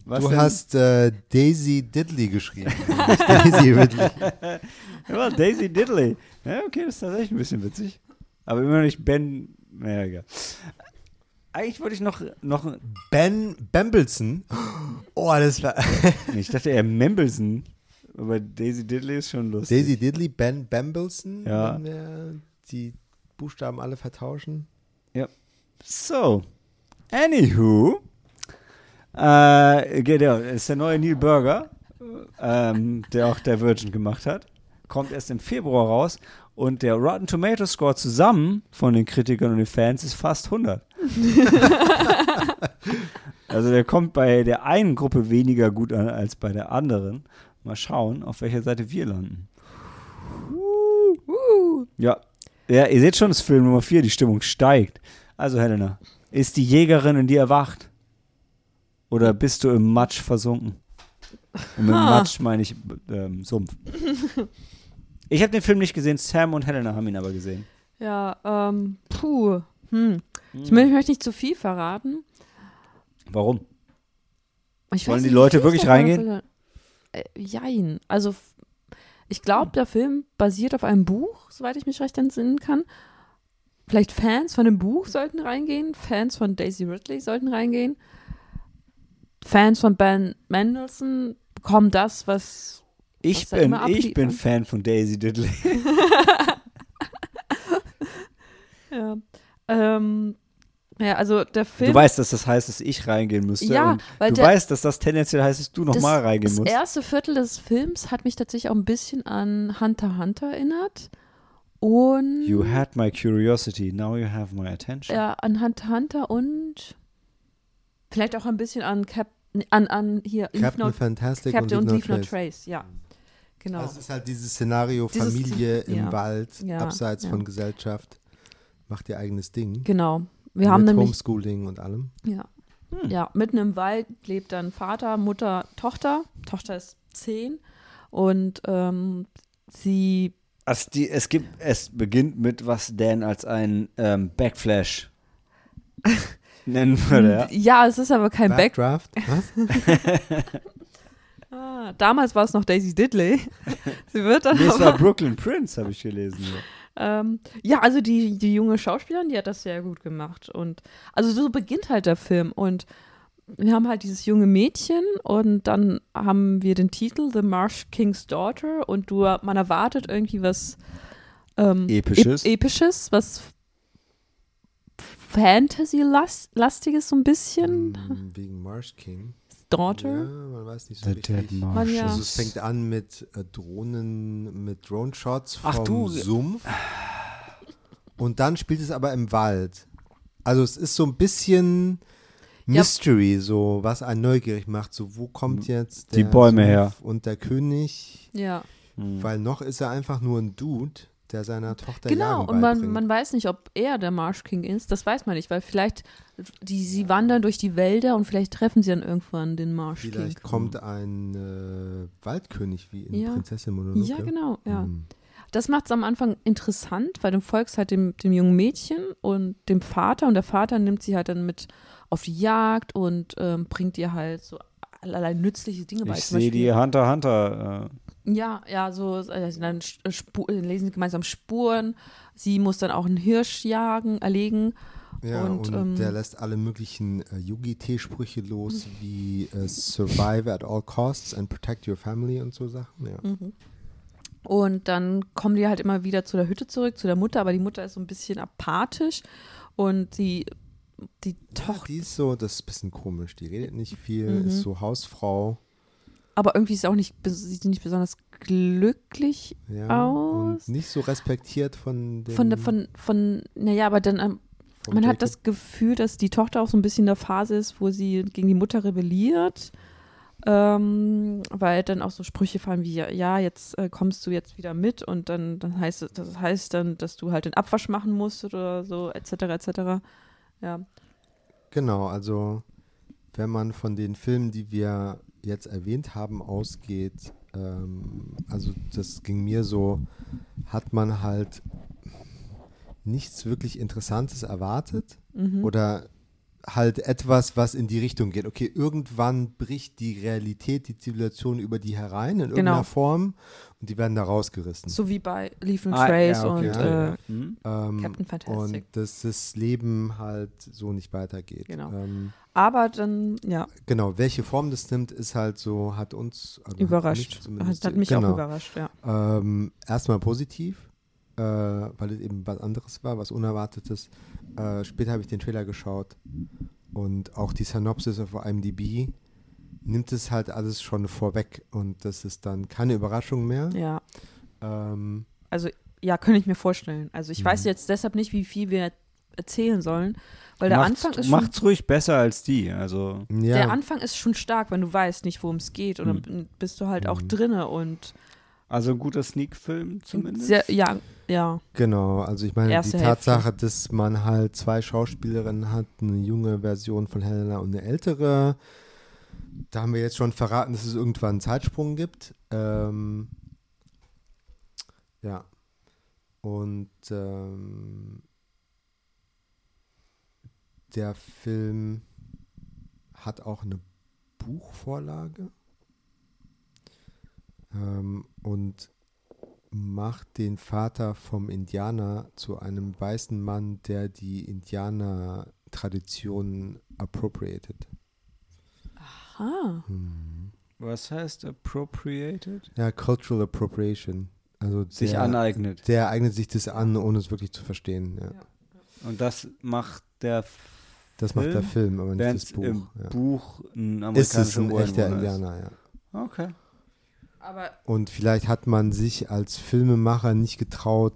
Was du denn? hast äh, Daisy Diddley geschrieben. Daisy Ridley. Ja, Daisy Diddley. Ja, okay, das ist tatsächlich ein bisschen witzig. Aber immer noch nicht Ben. Naja, egal. Eigentlich wollte ich noch, noch Ben Bambleson. Oh, das war. ich dachte eher Membelson. Aber Daisy Diddley ist schon lustig. Daisy Diddley, Ben Bambleson. Ja. Wenn wir die Buchstaben alle vertauschen. So, anywho, äh, genau, ist der neue Neil Burger, ähm, der auch Virgin gemacht hat. Kommt erst im Februar raus und der Rotten Tomato Score zusammen von den Kritikern und den Fans ist fast 100. also der kommt bei der einen Gruppe weniger gut an als bei der anderen. Mal schauen, auf welcher Seite wir landen. Uh. Ja. Ja, ihr seht schon, das ist Film Nummer 4, die Stimmung steigt. Also, Helena, ist die Jägerin in dir erwacht? Oder bist du im Matsch versunken? Und mit Ha. Matsch meine ich ähm, Sumpf. Ich habe den Film nicht gesehen, Sam und Helena haben ihn aber gesehen. Ja, ähm, puh. Hm. Ich mö- möchte nicht zu viel verraten. Warum? Ich Wollen weiß die nicht, Leute viel wirklich ich reingehen? Äh, jein. Also, f- ich glaube, der Film basiert auf einem Buch, soweit ich mich recht entsinnen kann. Vielleicht Fans von dem Buch sollten reingehen, Fans von Daisy Ridley sollten reingehen. Fans von Ben Mendelssohn bekommen das, was. Ich Was er bin, immer ich bin Fan von Daisy Diddley. Ja. Ähm, ja, also der Film. Du weißt, dass das heißt, dass ich reingehen müsste. Ja, weil du der- weißt, dass das tendenziell heißt, dass du nochmal reingehen das musst. erste Viertel des Films hat mich tatsächlich auch ein bisschen an Hunter Hunter erinnert. Und You had my curiosity, now you have my attention. ja, an Hunter Hunter und vielleicht auch ein bisschen an Cap An, an hier, Leave Captain No, Fantastic Captain und und Leave No Trace. Trace, ja. Genau. Also es ist halt dieses Szenario Dieses- Familie im ja. Wald, Ja, abseits ja. von Gesellschaft, macht ihr eigenes Ding. genau. Wir Mit haben nämlich, Homeschooling und allem. ja, ja, mitten im Wald lebt dann Vater, Mutter, Tochter. Tochter ist zehn und ähm, sie, Also die, es gibt, es beginnt mit, was Dan als ein ähm, Backflash nennen würde. Ja? ja, es ist aber kein Back. Backdraft? Was? Ah, damals war es noch Daisy Diddley. sie wird dann Nee, es war Brooklyn Prince, habe ich gelesen. Ja. Ähm, ja, also die, die junge Schauspielerin, die hat das sehr gut gemacht. Und also so beginnt halt der Film. Und wir haben halt dieses junge Mädchen und dann haben wir den Titel The Marsh King's Daughter und du, man erwartet irgendwie was ähm, Episches. Ep Episches, was Fantasy-lastiges so ein bisschen. Hm, Wegen Marsh King. Daughter. Ja, man weiß nicht so The richtig. Man ja- Also es fängt an mit äh, Drohnen, mit Drone-Shots vom Ach du- Sumpf. Und dann spielt es aber im Wald. Also es ist so ein bisschen Ja. Mystery, so was einen neugierig macht. So wo kommt jetzt Die der Bäume Sumpf her. und der König? Ja. Weil noch ist er einfach nur ein Dude, der seiner Tochter Genau, Jagen und man, man weiß nicht, ob er der Marsh King ist. Das weiß man nicht, weil vielleicht, die, sie wandern durch die Wälder und vielleicht treffen sie dann irgendwann den Marsh Vielleicht King. kommt ein äh, Waldkönig wie in Ja. Prinzessin Mononoke. Ja, genau, ja. Hm. Das macht es am Anfang interessant, weil du folgst halt dem, dem jungen Mädchen und dem Vater und der Vater nimmt sie halt dann mit auf die Jagd und ähm, bringt ihr halt so allerlei nützliche Dinge bei. Ich sehe die Hunter Hunter. Äh, Ja, ja, so also dann Spu- lesen sie gemeinsam Spuren. Sie muss dann auch einen Hirsch jagen, erlegen. Ja, Und, und, ähm, der lässt alle möglichen äh, Yugi-Tee-Sprüche los, wie äh, Survive at all costs and protect your family und so Sachen. Ja. Mhm. Und dann kommen die halt immer wieder zu der Hütte zurück, zu der Mutter, aber die Mutter ist so ein bisschen apathisch und die, die Ja, Tochter, die ist so, das ist ein bisschen komisch. Die redet nicht viel, Mhm. ist so Hausfrau. Aber irgendwie ist sie auch nicht, sieht sie nicht besonders glücklich Ja, Aus. Nicht so respektiert von dem. von, der- von, von, naja, aber dann, ähm, man hat Jacob. das Gefühl, dass die Tochter auch so ein bisschen in der Phase ist, wo sie gegen die Mutter rebelliert. Ähm, weil dann auch so Sprüche fallen wie, ja, jetzt äh, kommst du jetzt wieder mit und dann, dann heißt es, das heißt dann, dass du halt den Abwasch machen musst oder so, etc., etc. Ja. Genau, also wenn man von den Filmen, die wir jetzt erwähnt haben, ausgeht, ähm, also das ging mir so, hat man halt nichts wirklich Interessantes erwartet Mhm. oder halt etwas, was in die Richtung geht. Okay, irgendwann bricht die Realität, die Zivilisation über die herein in irgendeiner Genau. Form und die werden da rausgerissen. So wie bei Leaf and Ah, Trace ja, okay. und Ja, äh, hm? Ähm, Captain Fantastic. Und dass das Leben halt so nicht weitergeht. Genau. Ähm, aber dann, ja, Genau, welche Form das nimmt, ist halt so, hat uns also hat mich überrascht. zumindest- Hat, hat mich genau. auch überrascht, ja. Ähm, erstmal positiv, äh, weil es eben was anderes war, was Unerwartetes. Äh, später habe ich den Trailer geschaut und auch die Synopsis auf IMDb nimmt es halt alles schon vorweg und das ist dann keine Überraschung mehr. Ja, Ähm, also ja, könnte ich mir vorstellen. Also ich Mhm. weiß jetzt deshalb nicht, wie viel wir erzählen sollen, weil der macht's, Anfang ist schon macht's ruhig besser als die. Also ja, Der Anfang ist schon stark, wenn du weißt nicht, worum es geht. Und Mhm. dann bist du halt auch Mhm. drinne und Also ein guter Sneak-Film zumindest. sehr, ja, ja. Genau, also ich meine, Erste die Hälfte. Tatsache, dass man halt zwei Schauspielerinnen hat, eine junge Version von Helena und eine ältere, da haben wir jetzt schon verraten, dass es irgendwann einen Zeitsprung gibt. Ähm, ja. Und ähm, der Film hat auch eine Buchvorlage ähm, und macht den Vater vom Indianer zu einem weißen Mann, der die Indianer-Traditionen appropriated. Ah, Hm. Was heißt appropriated? Ja, Cultural Appropriation. Also Sich der, aneignet. Der eignet sich das an, ohne es wirklich zu verstehen. Ja. Und das macht der Das macht der Film, aber nicht das Buch. im ja. Buch ein Ist es amerikanischer ein echter ist. Indianer, ja. Okay. Aber Und vielleicht hat man sich als Filmemacher nicht getraut,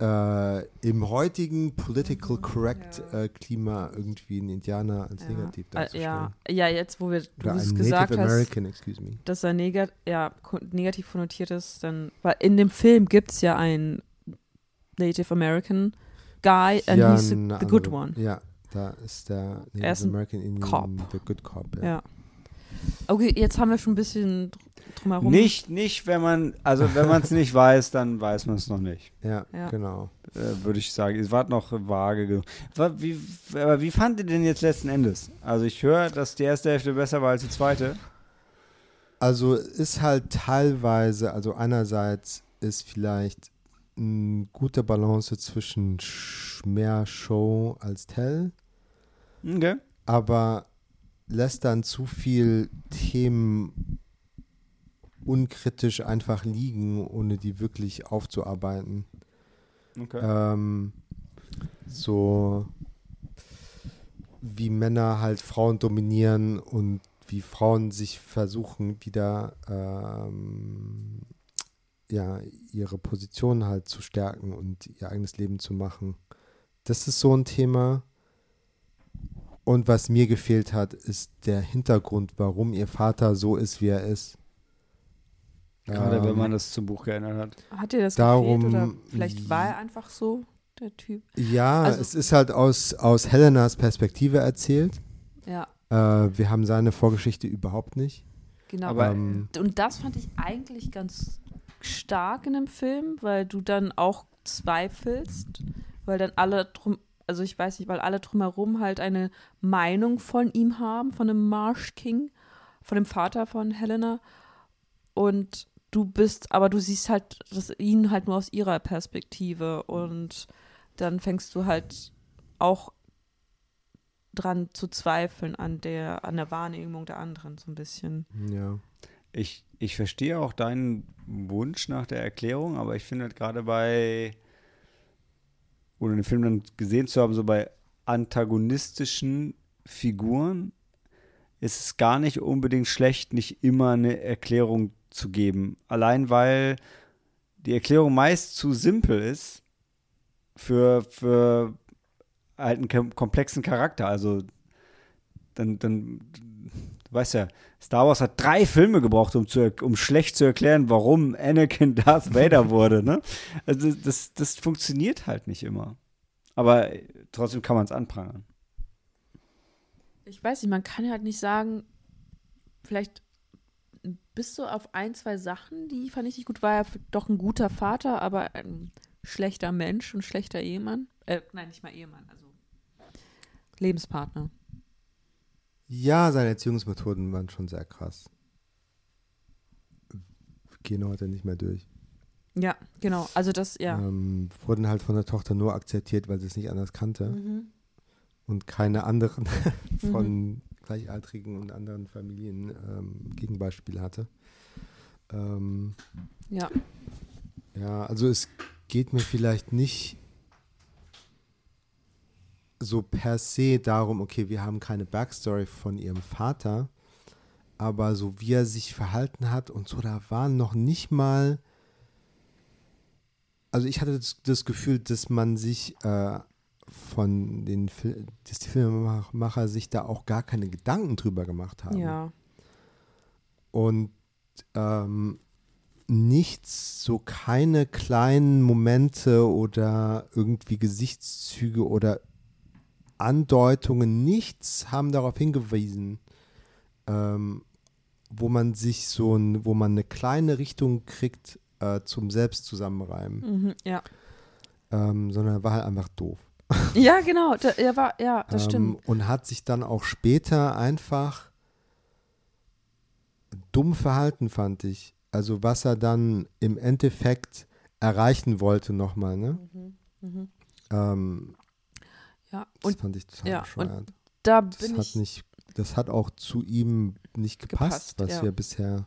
äh, im heutigen political correct äh, Klima irgendwie einen Indianer als Ja. negativ Äh, darzustellen. ja, ja, jetzt, wo wir, du es gesagt Native hast, American, excuse me. dass er negat ja, negativ konnotiert ist, dann, weil in dem Film gibt es ja einen Native American Guy and ja, he's the, good one. Ja, da ist der Er ist Native ein American Indian Cop. the good cop. Ja. Okay, jetzt haben wir schon ein bisschen dr- drumherum. Nicht, nicht, wenn man, also wenn man es nicht weiß, dann weiß man es noch nicht. Ja, Ja. genau. Äh, Würde ich sagen. Es war noch vage genug. Wa- Wie, aber wie fand ihr denn jetzt letzten Endes? Also ich höre, dass die erste Hälfte besser war als die zweite. Also ist halt teilweise, also einerseits ist vielleicht eine gute Balance zwischen sch- mehr Show als Tell, Okay. aber lässt dann zu viel Themen unkritisch einfach liegen, ohne die wirklich aufzuarbeiten. okay. Ähm, so wie Männer halt Frauen dominieren und wie Frauen sich versuchen, wieder ähm, ja, ihre Position halt zu stärken und ihr eigenes Leben zu machen. Das ist so ein Thema. Und was mir gefehlt hat, ist der Hintergrund, warum ihr Vater so ist, wie er ist. Gerade wenn Ähm, man das zum Buch geändert hat. Hat dir das Darum- gefehlt oder vielleicht war er einfach so, der Typ? Ja, Also- es ist halt aus, aus Helenas Perspektive erzählt. Ja, Äh, wir haben seine Vorgeschichte überhaupt nicht. genau. Aber- Ähm, Und das fand ich eigentlich ganz stark in dem Film, weil du dann auch zweifelst, weil dann alle drum, also ich weiß nicht, weil alle drumherum halt eine Meinung von ihm haben, von dem Marsh King, von dem Vater von Helena. Und du bist, aber du siehst halt das, ihn halt nur aus ihrer Perspektive und dann fängst du halt auch dran zu zweifeln an der, an der Wahrnehmung der anderen so ein bisschen. ja. Ich, ich verstehe auch deinen Wunsch nach der Erklärung, aber ich finde halt gerade bei, oder den Film dann gesehen zu haben, so bei antagonistischen Figuren, ist es gar nicht unbedingt schlecht, nicht immer eine Erklärung zu geben. Allein weil die Erklärung meist zu simpel ist für, für einen kom- komplexen Charakter. Also dann, dann, weißt ja, Star Wars hat drei Filme gebraucht, um, zu, um schlecht zu erklären, warum Anakin Darth Vader wurde. Ne? Also das, das funktioniert halt nicht immer. Aber trotzdem kann man es anprangern. Ich weiß nicht, man kann ja halt nicht sagen, vielleicht bist du auf ein, zwei Sachen, die fand ich nicht gut, war er doch ein guter Vater, aber ein schlechter Mensch und schlechter Ehemann. Äh, nein, nicht mal Ehemann, also Lebenspartner. Ja, seine Erziehungsmethoden waren schon sehr krass. Gehen heute nicht mehr durch. Ja, genau. Also das, ja. Ähm, wurden halt von der Tochter nur akzeptiert, weil sie es nicht anders kannte Mhm. und keine anderen von Gleichaltrigen und anderen Familien ähm, Gegenbeispiele hatte. Ähm, Ja. Ja, also es geht mir vielleicht nicht so per se darum, okay, wir haben keine Backstory von ihrem Vater, aber so wie er sich verhalten hat und so, da waren noch nicht mal, also ich hatte das, das Gefühl, dass man sich äh, von den, Fil dass die Filmemacher sich da auch gar keine Gedanken drüber gemacht haben Ja. und ähm, nichts, so keine kleinen Momente oder irgendwie Gesichtszüge oder Andeutungen, nichts haben darauf hingewiesen, ähm, wo man sich so ein, wo man eine kleine Richtung kriegt äh, zum Selbstzusammenreimen, Mhm. Ja. ähm, sondern er war halt einfach doof. Ja, genau. Da, er war, ja, das ähm, stimmt. Und hat sich dann auch später einfach dumm verhalten, fand ich. Also was er dann im Endeffekt erreichen wollte nochmal, ne? Mhm. Ähm, Ja. das Und fand ich total ja, bescheuert. da Das bin hat ich nicht, das hat auch zu ihm nicht gepasst, Gepasst, was ja. wir bisher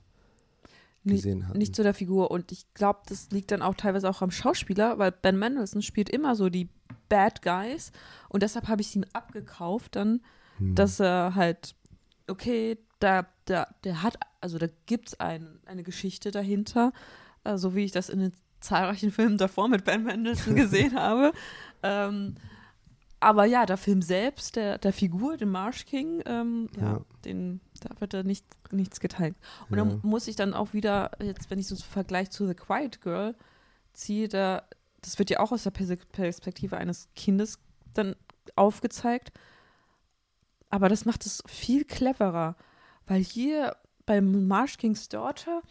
gesehen hatten. nicht zu der Figur. Und ich glaube, das liegt dann auch teilweise auch am Schauspieler, weil Ben Mendelsohn spielt immer so die Bad Guys. Und deshalb habe ich ihm abgekauft dann, Hm. dass er halt, okay, da, da, der hat, also da gibt es ein, eine Geschichte dahinter, äh, so wie ich das in den zahlreichen Filmen davor mit Ben Mendelsohn gesehen habe. Ähm, aber ja, der Film selbst, der, der Figur, dem Marsh King, ähm, ja, Ja. den, da wird da nicht, nichts geteilt. Und Ja. dann muss ich dann auch wieder, jetzt wenn ich so einen Vergleich zu The Quiet Girl ziehe, da, das wird ja auch aus der Pers- Perspektive eines Kindes dann aufgezeigt. Aber das macht es viel cleverer, weil hier beim Marsh Kings Daughter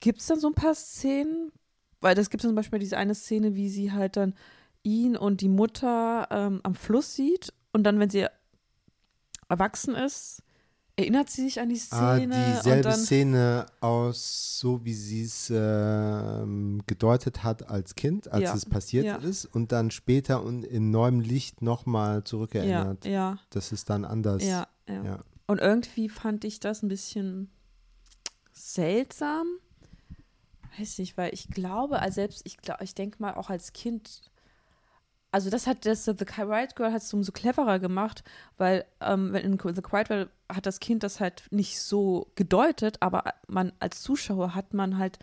gibt es dann so ein paar Szenen, weil das gibt zum Beispiel diese eine Szene, wie sie halt dann ihn und die Mutter ähm, am Fluss sieht und dann, wenn sie erwachsen ist, erinnert sie sich an die Ah, Szene und dieselbe dann Szene aus, so wie sie es ähm, gedeutet hat als Kind, als Ja, es passiert ja. ist, und dann später und in neuem Licht nochmal ja, zurückerinnert. ja, Das ist dann anders. ja, ja. Ja. Und irgendwie fand ich das ein bisschen seltsam. Weiß nicht, weil ich glaube, also selbst, ich glaube, ich denke mal auch als Kind, also das hat das The Quiet Girl hat es umso cleverer gemacht, weil ähm, in The Quiet Girl hat das Kind das halt nicht so gedeutet, aber man als Zuschauer hat man halt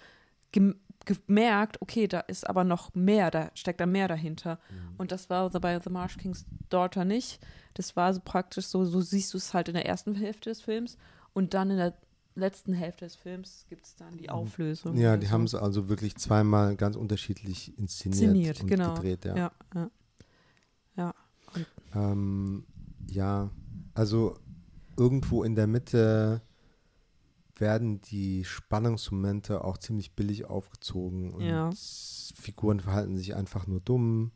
gem gemerkt, okay, da ist aber noch mehr, da steckt da mehr dahinter. Und das war bei The Marsh King's Daughter nicht. Das war so praktisch so, so siehst du es halt in der ersten Hälfte des Films und dann in der letzten Hälfte des Films gibt es dann die Auflösung. Ja, die so. haben es also wirklich zweimal ganz unterschiedlich inszeniert, Inszeniert, und genau. gedreht. Ja. Ja, ja. Ja, Ähm, ja, also irgendwo in der Mitte werden die Spannungsmomente auch ziemlich billig aufgezogen und Ja. Figuren verhalten sich einfach nur dumm,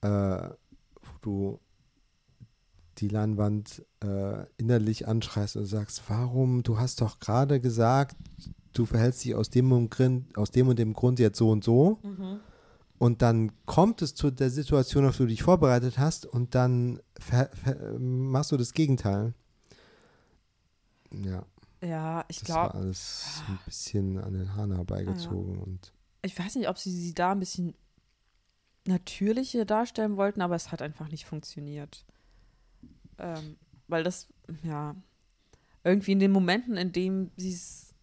äh, wo du die Leinwand äh, innerlich anschreist und sagst, warum, du hast doch gerade gesagt, du verhältst dich aus dem, und Grund, aus dem und dem Grund jetzt so und so. Und dann kommt es zu der Situation, auf die du dich vorbereitet hast, und dann machst du das Gegenteil. Ja, ja ich das war glaube, alles ein bisschen an den Haaren herbeigezogen. Und ich weiß nicht, ob sie sie da ein bisschen natürlicher darstellen wollten, aber es hat einfach nicht funktioniert. Ähm, weil das, ja, irgendwie in den Momenten, in dem sie es,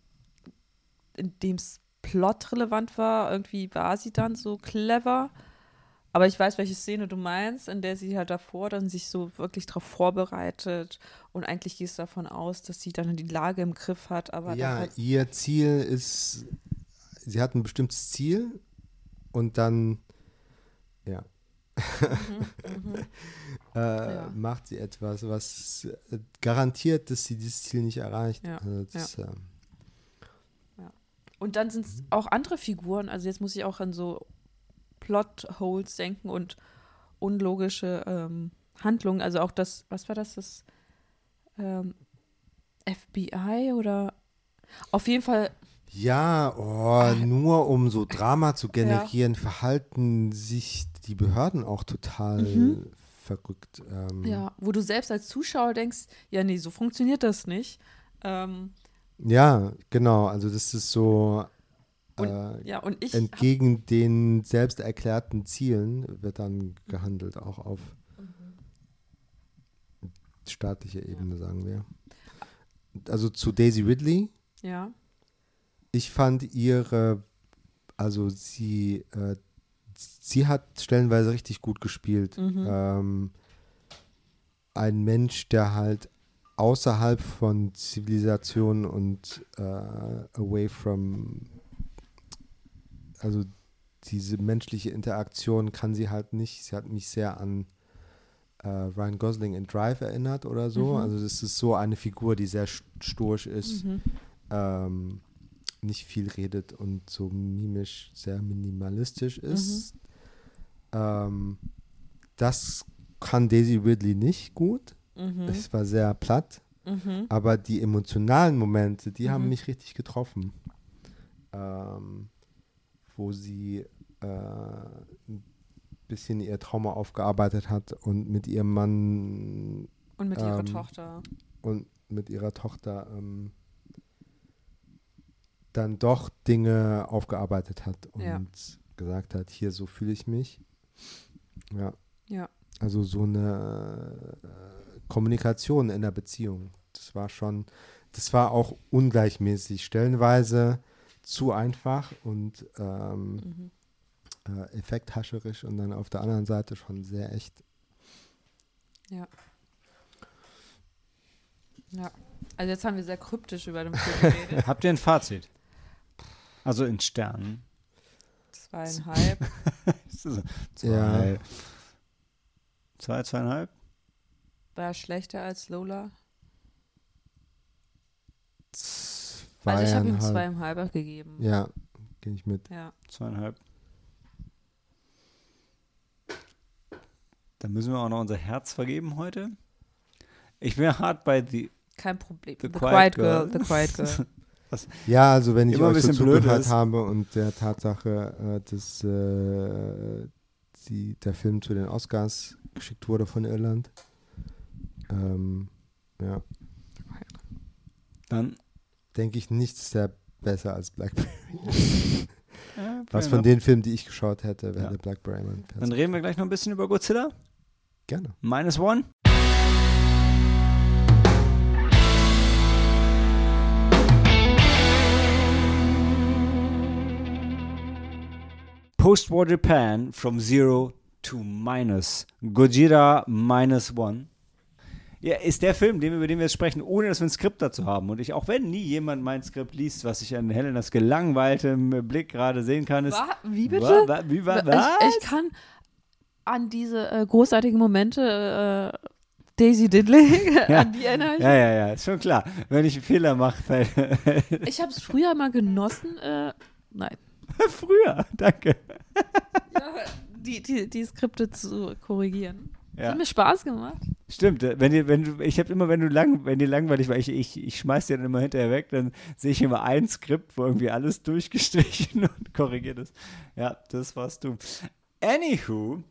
in dem es plotrelevant war, irgendwie war sie dann so clever. Aber ich weiß, welche Szene du meinst, in der sie halt davor dann sich so wirklich darauf vorbereitet und eigentlich gehst davon aus, dass sie dann die Lage im Griff hat, aber ja, ihr Ziel ist, sie hat ein bestimmtes Ziel und dann, ja, äh, Ja. macht sie etwas, was äh, garantiert, dass sie dieses Ziel nicht erreicht. Ja, Also das, äh, Und dann sind es auch andere Figuren. Also jetzt muss ich auch an so Plotholes denken und unlogische ähm, Handlungen. Also auch das, was war das, das ähm, FBI oder auf jeden Fall, Ja, oh, nur um so Drama zu generieren, verhalten sich die Behörden auch total Mhm. verrückt. Ähm, ja, wo du selbst als Zuschauer denkst, ja, nee, so funktioniert das nicht. Ähm, ja, genau. Also das ist so Und- äh, ja, und ich hab, entgegen den selbst erklärten Zielen wird dann gehandelt, auch auf staatlicher Ebene, sagen wir. Also zu Daisy Ridley. ja, ich fand ihre, also sie, äh, sie hat stellenweise richtig gut gespielt. Mhm. Ähm, ein Mensch, der halt außerhalb von Zivilisation und äh, away from, also diese menschliche Interaktion kann sie halt nicht. Sie hat mich sehr an äh, Ryan Gosling in Drive erinnert oder so. Mhm. Also das ist so eine Figur, die sehr st- stoisch ist mhm. ähm, nicht viel redet und so mimisch sehr minimalistisch ist. Ähm, das kann Daisy Ridley nicht gut. Mhm. Es war sehr platt, Mhm. aber die emotionalen Momente, die haben Mhm. mich richtig getroffen. Ähm, wo sie äh, ein bisschen ihr Trauma aufgearbeitet hat und mit ihrem Mann Und mit ihrer ähm, Tochter. und mit ihrer Tochter ähm, dann doch Dinge aufgearbeitet hat und Ja. gesagt hat, hier so fühle ich mich. Ja. Ja. Also so eine äh, Kommunikation in der Beziehung. Das war schon, das war auch ungleichmäßig. Stellenweise zu einfach und ähm, Mhm. äh, effekthascherisch und dann auf der anderen Seite schon sehr echt. Ja. Ja. Also jetzt haben wir sehr kryptisch über den Film geredet. Habt ihr ein Fazit? Also in Sternen. Zweieinhalb. Zwei, Ja. zwei, zweieinhalb? War schlechter als Lola. Zweieinhalb. Also ich habe ihm zweieinhalb gegeben. Ja, gehe ich mit. Ja. Zweieinhalb. Dann müssen wir auch noch unser Herz vergeben heute. Ich bin hart bei die. Kein Problem. The The, Quiet Quiet, Girl. Girl. The Quiet Girl. Ja, also wenn ich Immer ein euch so bisschen blöd zugehört ist. habe und der Tatsache, äh, dass äh, die, der Film zu den Oscars geschickt wurde von Irland. Ähm, ja, Dann. denke ich, nichts sehr besser als Blackberry. Ja, Was von den Filmen, die ich geschaut hätte, wäre Ja. Blackberry. Dann reden wir gleich noch ein bisschen über Godzilla. Gerne. Minus One. Post-War Japan from Zero to Minus. Gojira Minus One. Ja, ist der Film, den, über den wir jetzt sprechen, ohne dass wir ein Skript dazu haben. Und ich, auch wenn nie jemand mein Skript liest, was ich an Helenas gelangweiltem Blick gerade sehen kann, ist. Wa- Wie bitte? Wa- wa- wie war was? Ich, ich kann an diese äh, großartigen Momente äh, Daisy Diddley, Ja. an die erinnere ich Ja, ja, ja, ist schon klar. Wenn ich einen Fehler mache, fällt. Ich habe es früher mal genossen. Äh, nein. Früher, danke. Die, die, die Skripte zu korrigieren. Ja. hat mir Spaß gemacht. Stimmt, äh, wenn dir, wenn du, ich habe immer, wenn du lang, wenn dir langweilig war, ich, ich, ich schmeiß dir dann immer hinterher weg, dann sehe ich immer ein Skript, wo irgendwie alles durchgestrichen und korrigiert ist. Ja, das warst du. Anywho,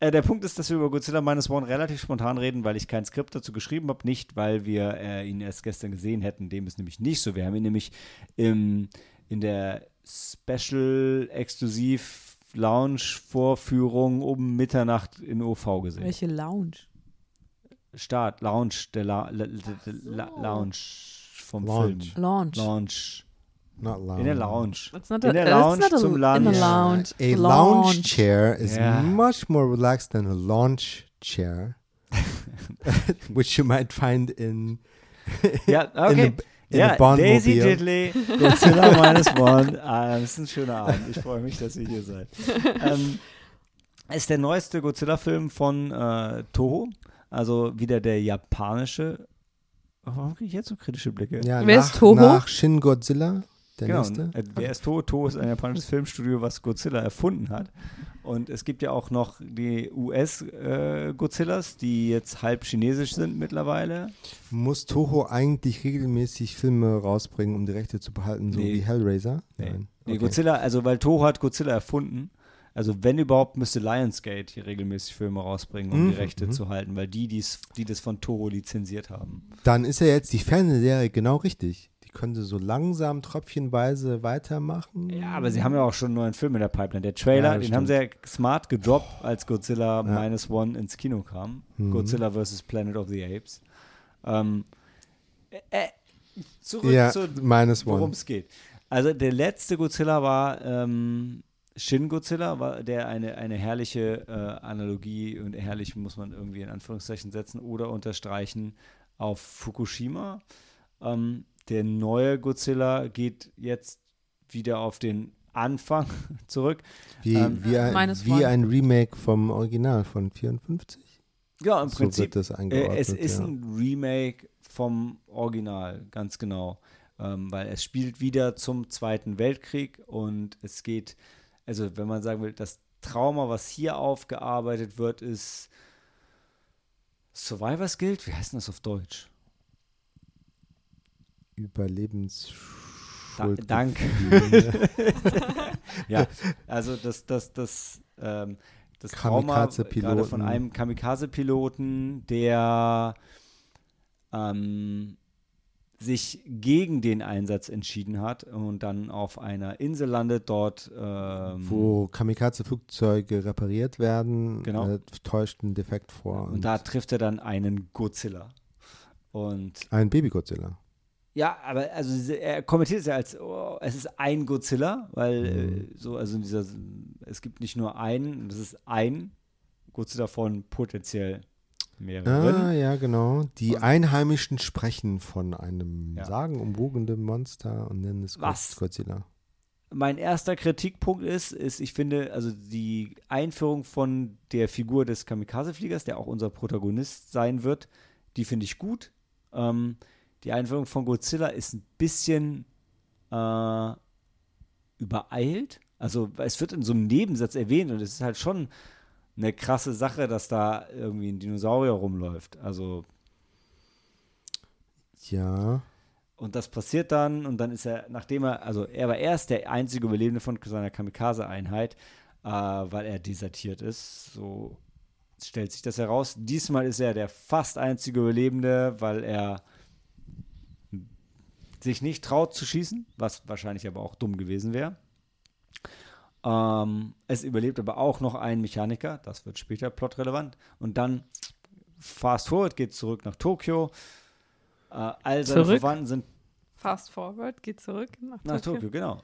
äh, der Punkt ist, dass wir über Godzilla Minus One relativ spontan reden, weil ich kein Skript dazu geschrieben habe, nicht weil wir äh, ihn erst gestern gesehen hätten. Dem ist nämlich nicht so. Wir haben ihn nämlich im, in der Special Exklusiv Lounge Vorführung um Mitternacht in OV gesehen. Welche Lounge? Start, Lounge, der La La La La so. Lounge vom Lounge. Film. Lounge. Lounge. Not loud. In der Lounge. It's not In der Lounge not a- zum In Lunch. a lounge. A lounge chair is Yeah. much more relaxed than a launch chair, which you might find in Ja, in okay. In ja, a Bond Daisy. Diddley, Godzilla Minus One. Ah, das ist ein schöner Abend. Ich freue mich, dass ihr hier seid. Ähm, ist der neueste Godzilla-Film von äh, Toho. Also wieder der japanische. Warum kriege ich jetzt so kritische Blicke? Ja, Wer nach, ist Toho? Nach Shin Godzilla, der genau. nächste. Äh, Wer ist Toho? Toho ist ein japanisches Filmstudio, was Godzilla erfunden hat. Und es gibt ja auch noch die US-Godzillas, die jetzt halb chinesisch sind mittlerweile. Muss Toho eigentlich regelmäßig Filme rausbringen, um die Rechte zu behalten, so Nee. wie Hellraiser? Nee, Nein. nee Okay. Godzilla, also weil Toho hat Godzilla erfunden. Also wenn überhaupt, müsste Lionsgate hier regelmäßig Filme rausbringen, um Mhm, die Rechte mhm. zu halten, weil die, die's, die das von Toho lizenziert haben. Dann ist ja jetzt die Fernsehserie genau richtig. Können sie so langsam tröpfchenweise weitermachen. Ja, aber sie haben ja auch schon einen neuen Film in der Pipeline. Der Trailer, Ja, den haben sie stimmt. ja smart gedroppt, als Godzilla Minus One ins Kino kam. Mhm. Godzilla vs. Planet of the Apes. Ähm, äh, äh, zurück Ja, zu minus worum es geht. Also der letzte Godzilla war ähm, Shin Godzilla, war der eine, eine herrliche äh, Analogie und herrlich muss man irgendwie in Anführungszeichen setzen oder unterstreichen auf Fukushima. Ähm, der neue Godzilla geht jetzt wieder auf den Anfang zurück. Wie, Ähm, wie, ein, wie ein Remake vom Original von 54. Ja, im so Prinzip wird das Äh, eingeordnet. es ist ja. ein Remake vom Original, ganz genau. Ähm, weil es spielt wieder zum Zweiten Weltkrieg und es geht, also wenn man sagen will, das Trauma, was hier aufgearbeitet wird, ist Survivors Guild? Wie heißt denn das auf Deutsch? Da, Überlebensschuld. danke. ja, also das, das, das, ähm, das Trauma gerade von einem Kamikaze-Piloten, der ähm, sich gegen den Einsatz entschieden hat und dann auf einer Insel landet, dort ähm, Wo Kamikaze-Flugzeuge repariert werden, Genau. äh, täuscht einen Defekt vor. und da trifft er dann einen Godzilla. Und ein Baby-Godzilla. Ja, aber also er kommentiert es ja als, oh, es ist ein Godzilla, weil äh, so, also dieser, es gibt nicht nur einen, das ist ein Godzilla von potenziell mehreren. Ah, ja, genau. Die Einheimischen sprechen von einem Ja. sagenumwogenen Monster und nennen es Was? Godzilla. Mein erster Kritikpunkt ist, ist, ich finde, also die Einführung von der Figur des Kamikaze-Fliegers, der auch unser Protagonist sein wird, die finde ich gut. Ähm, die Einführung von Godzilla ist ein bisschen äh, übereilt. Also es wird in so einem Nebensatz erwähnt und es ist halt schon eine krasse Sache, dass da irgendwie ein Dinosaurier rumläuft. Also Ja. Und das passiert dann und dann ist er, nachdem er, also er war erst der einzige Überlebende von seiner Kamikaze-Einheit, äh, weil er desertiert ist. So stellt sich das heraus. Diesmal ist er der fast einzige Überlebende, weil er sich nicht traut zu schießen, was wahrscheinlich aber auch dumm gewesen wäre. Ähm, es überlebt aber auch noch ein Mechaniker, das wird später plotrelevant. Und dann fast forward, geht zurück nach Tokio. Äh, all seine Zurück? Verwandten sind Fast forward, geht zurück nach, nach Tokio, genau.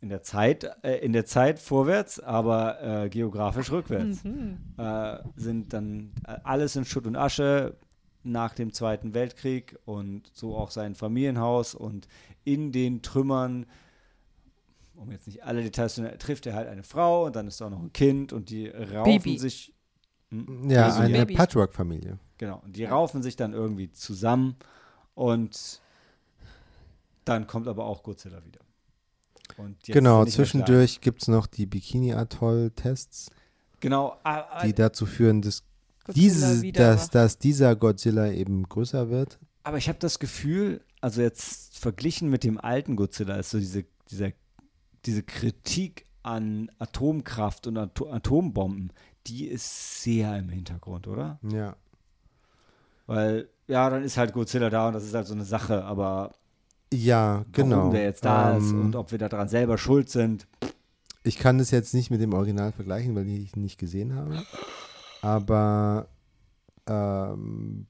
In der Zeit, äh, in der Zeit vorwärts, aber äh, geografisch rückwärts. Mhm. Äh, sind dann äh, alles in Schutt und Asche nach dem Zweiten Weltkrieg und so auch sein Familienhaus und in den Trümmern, um jetzt nicht alle Details zu nennen, trifft er halt eine Frau und dann ist da auch noch ein Kind und die raufen Baby. sich. Hm? Ja, Also, eine. Patchwork-Familie. Genau. Und die raufen sich dann irgendwie zusammen und dann kommt aber auch Godzilla wieder. Und jetzt Genau, zwischendurch gibt es noch die Bikini-Atoll-Tests, Genau. ah, ah, die dazu führen, dass, Godzilla diese, wieder dass, dass dieser Godzilla eben größer wird. aber ich habe das Gefühl, also jetzt verglichen mit dem alten Godzilla, ist so diese, dieser, diese Kritik an Atomkraft und Ato Atombomben, die ist sehr im Hintergrund, oder? Ja. Weil, ja, dann ist halt Godzilla da und das ist halt so eine Sache, aber Ja, genau. warum der jetzt da ist Ähm, und ob wir daran selber schuld sind, Ich kann das jetzt nicht mit dem Original vergleichen, weil ich ihn nicht gesehen habe. Aber ähm,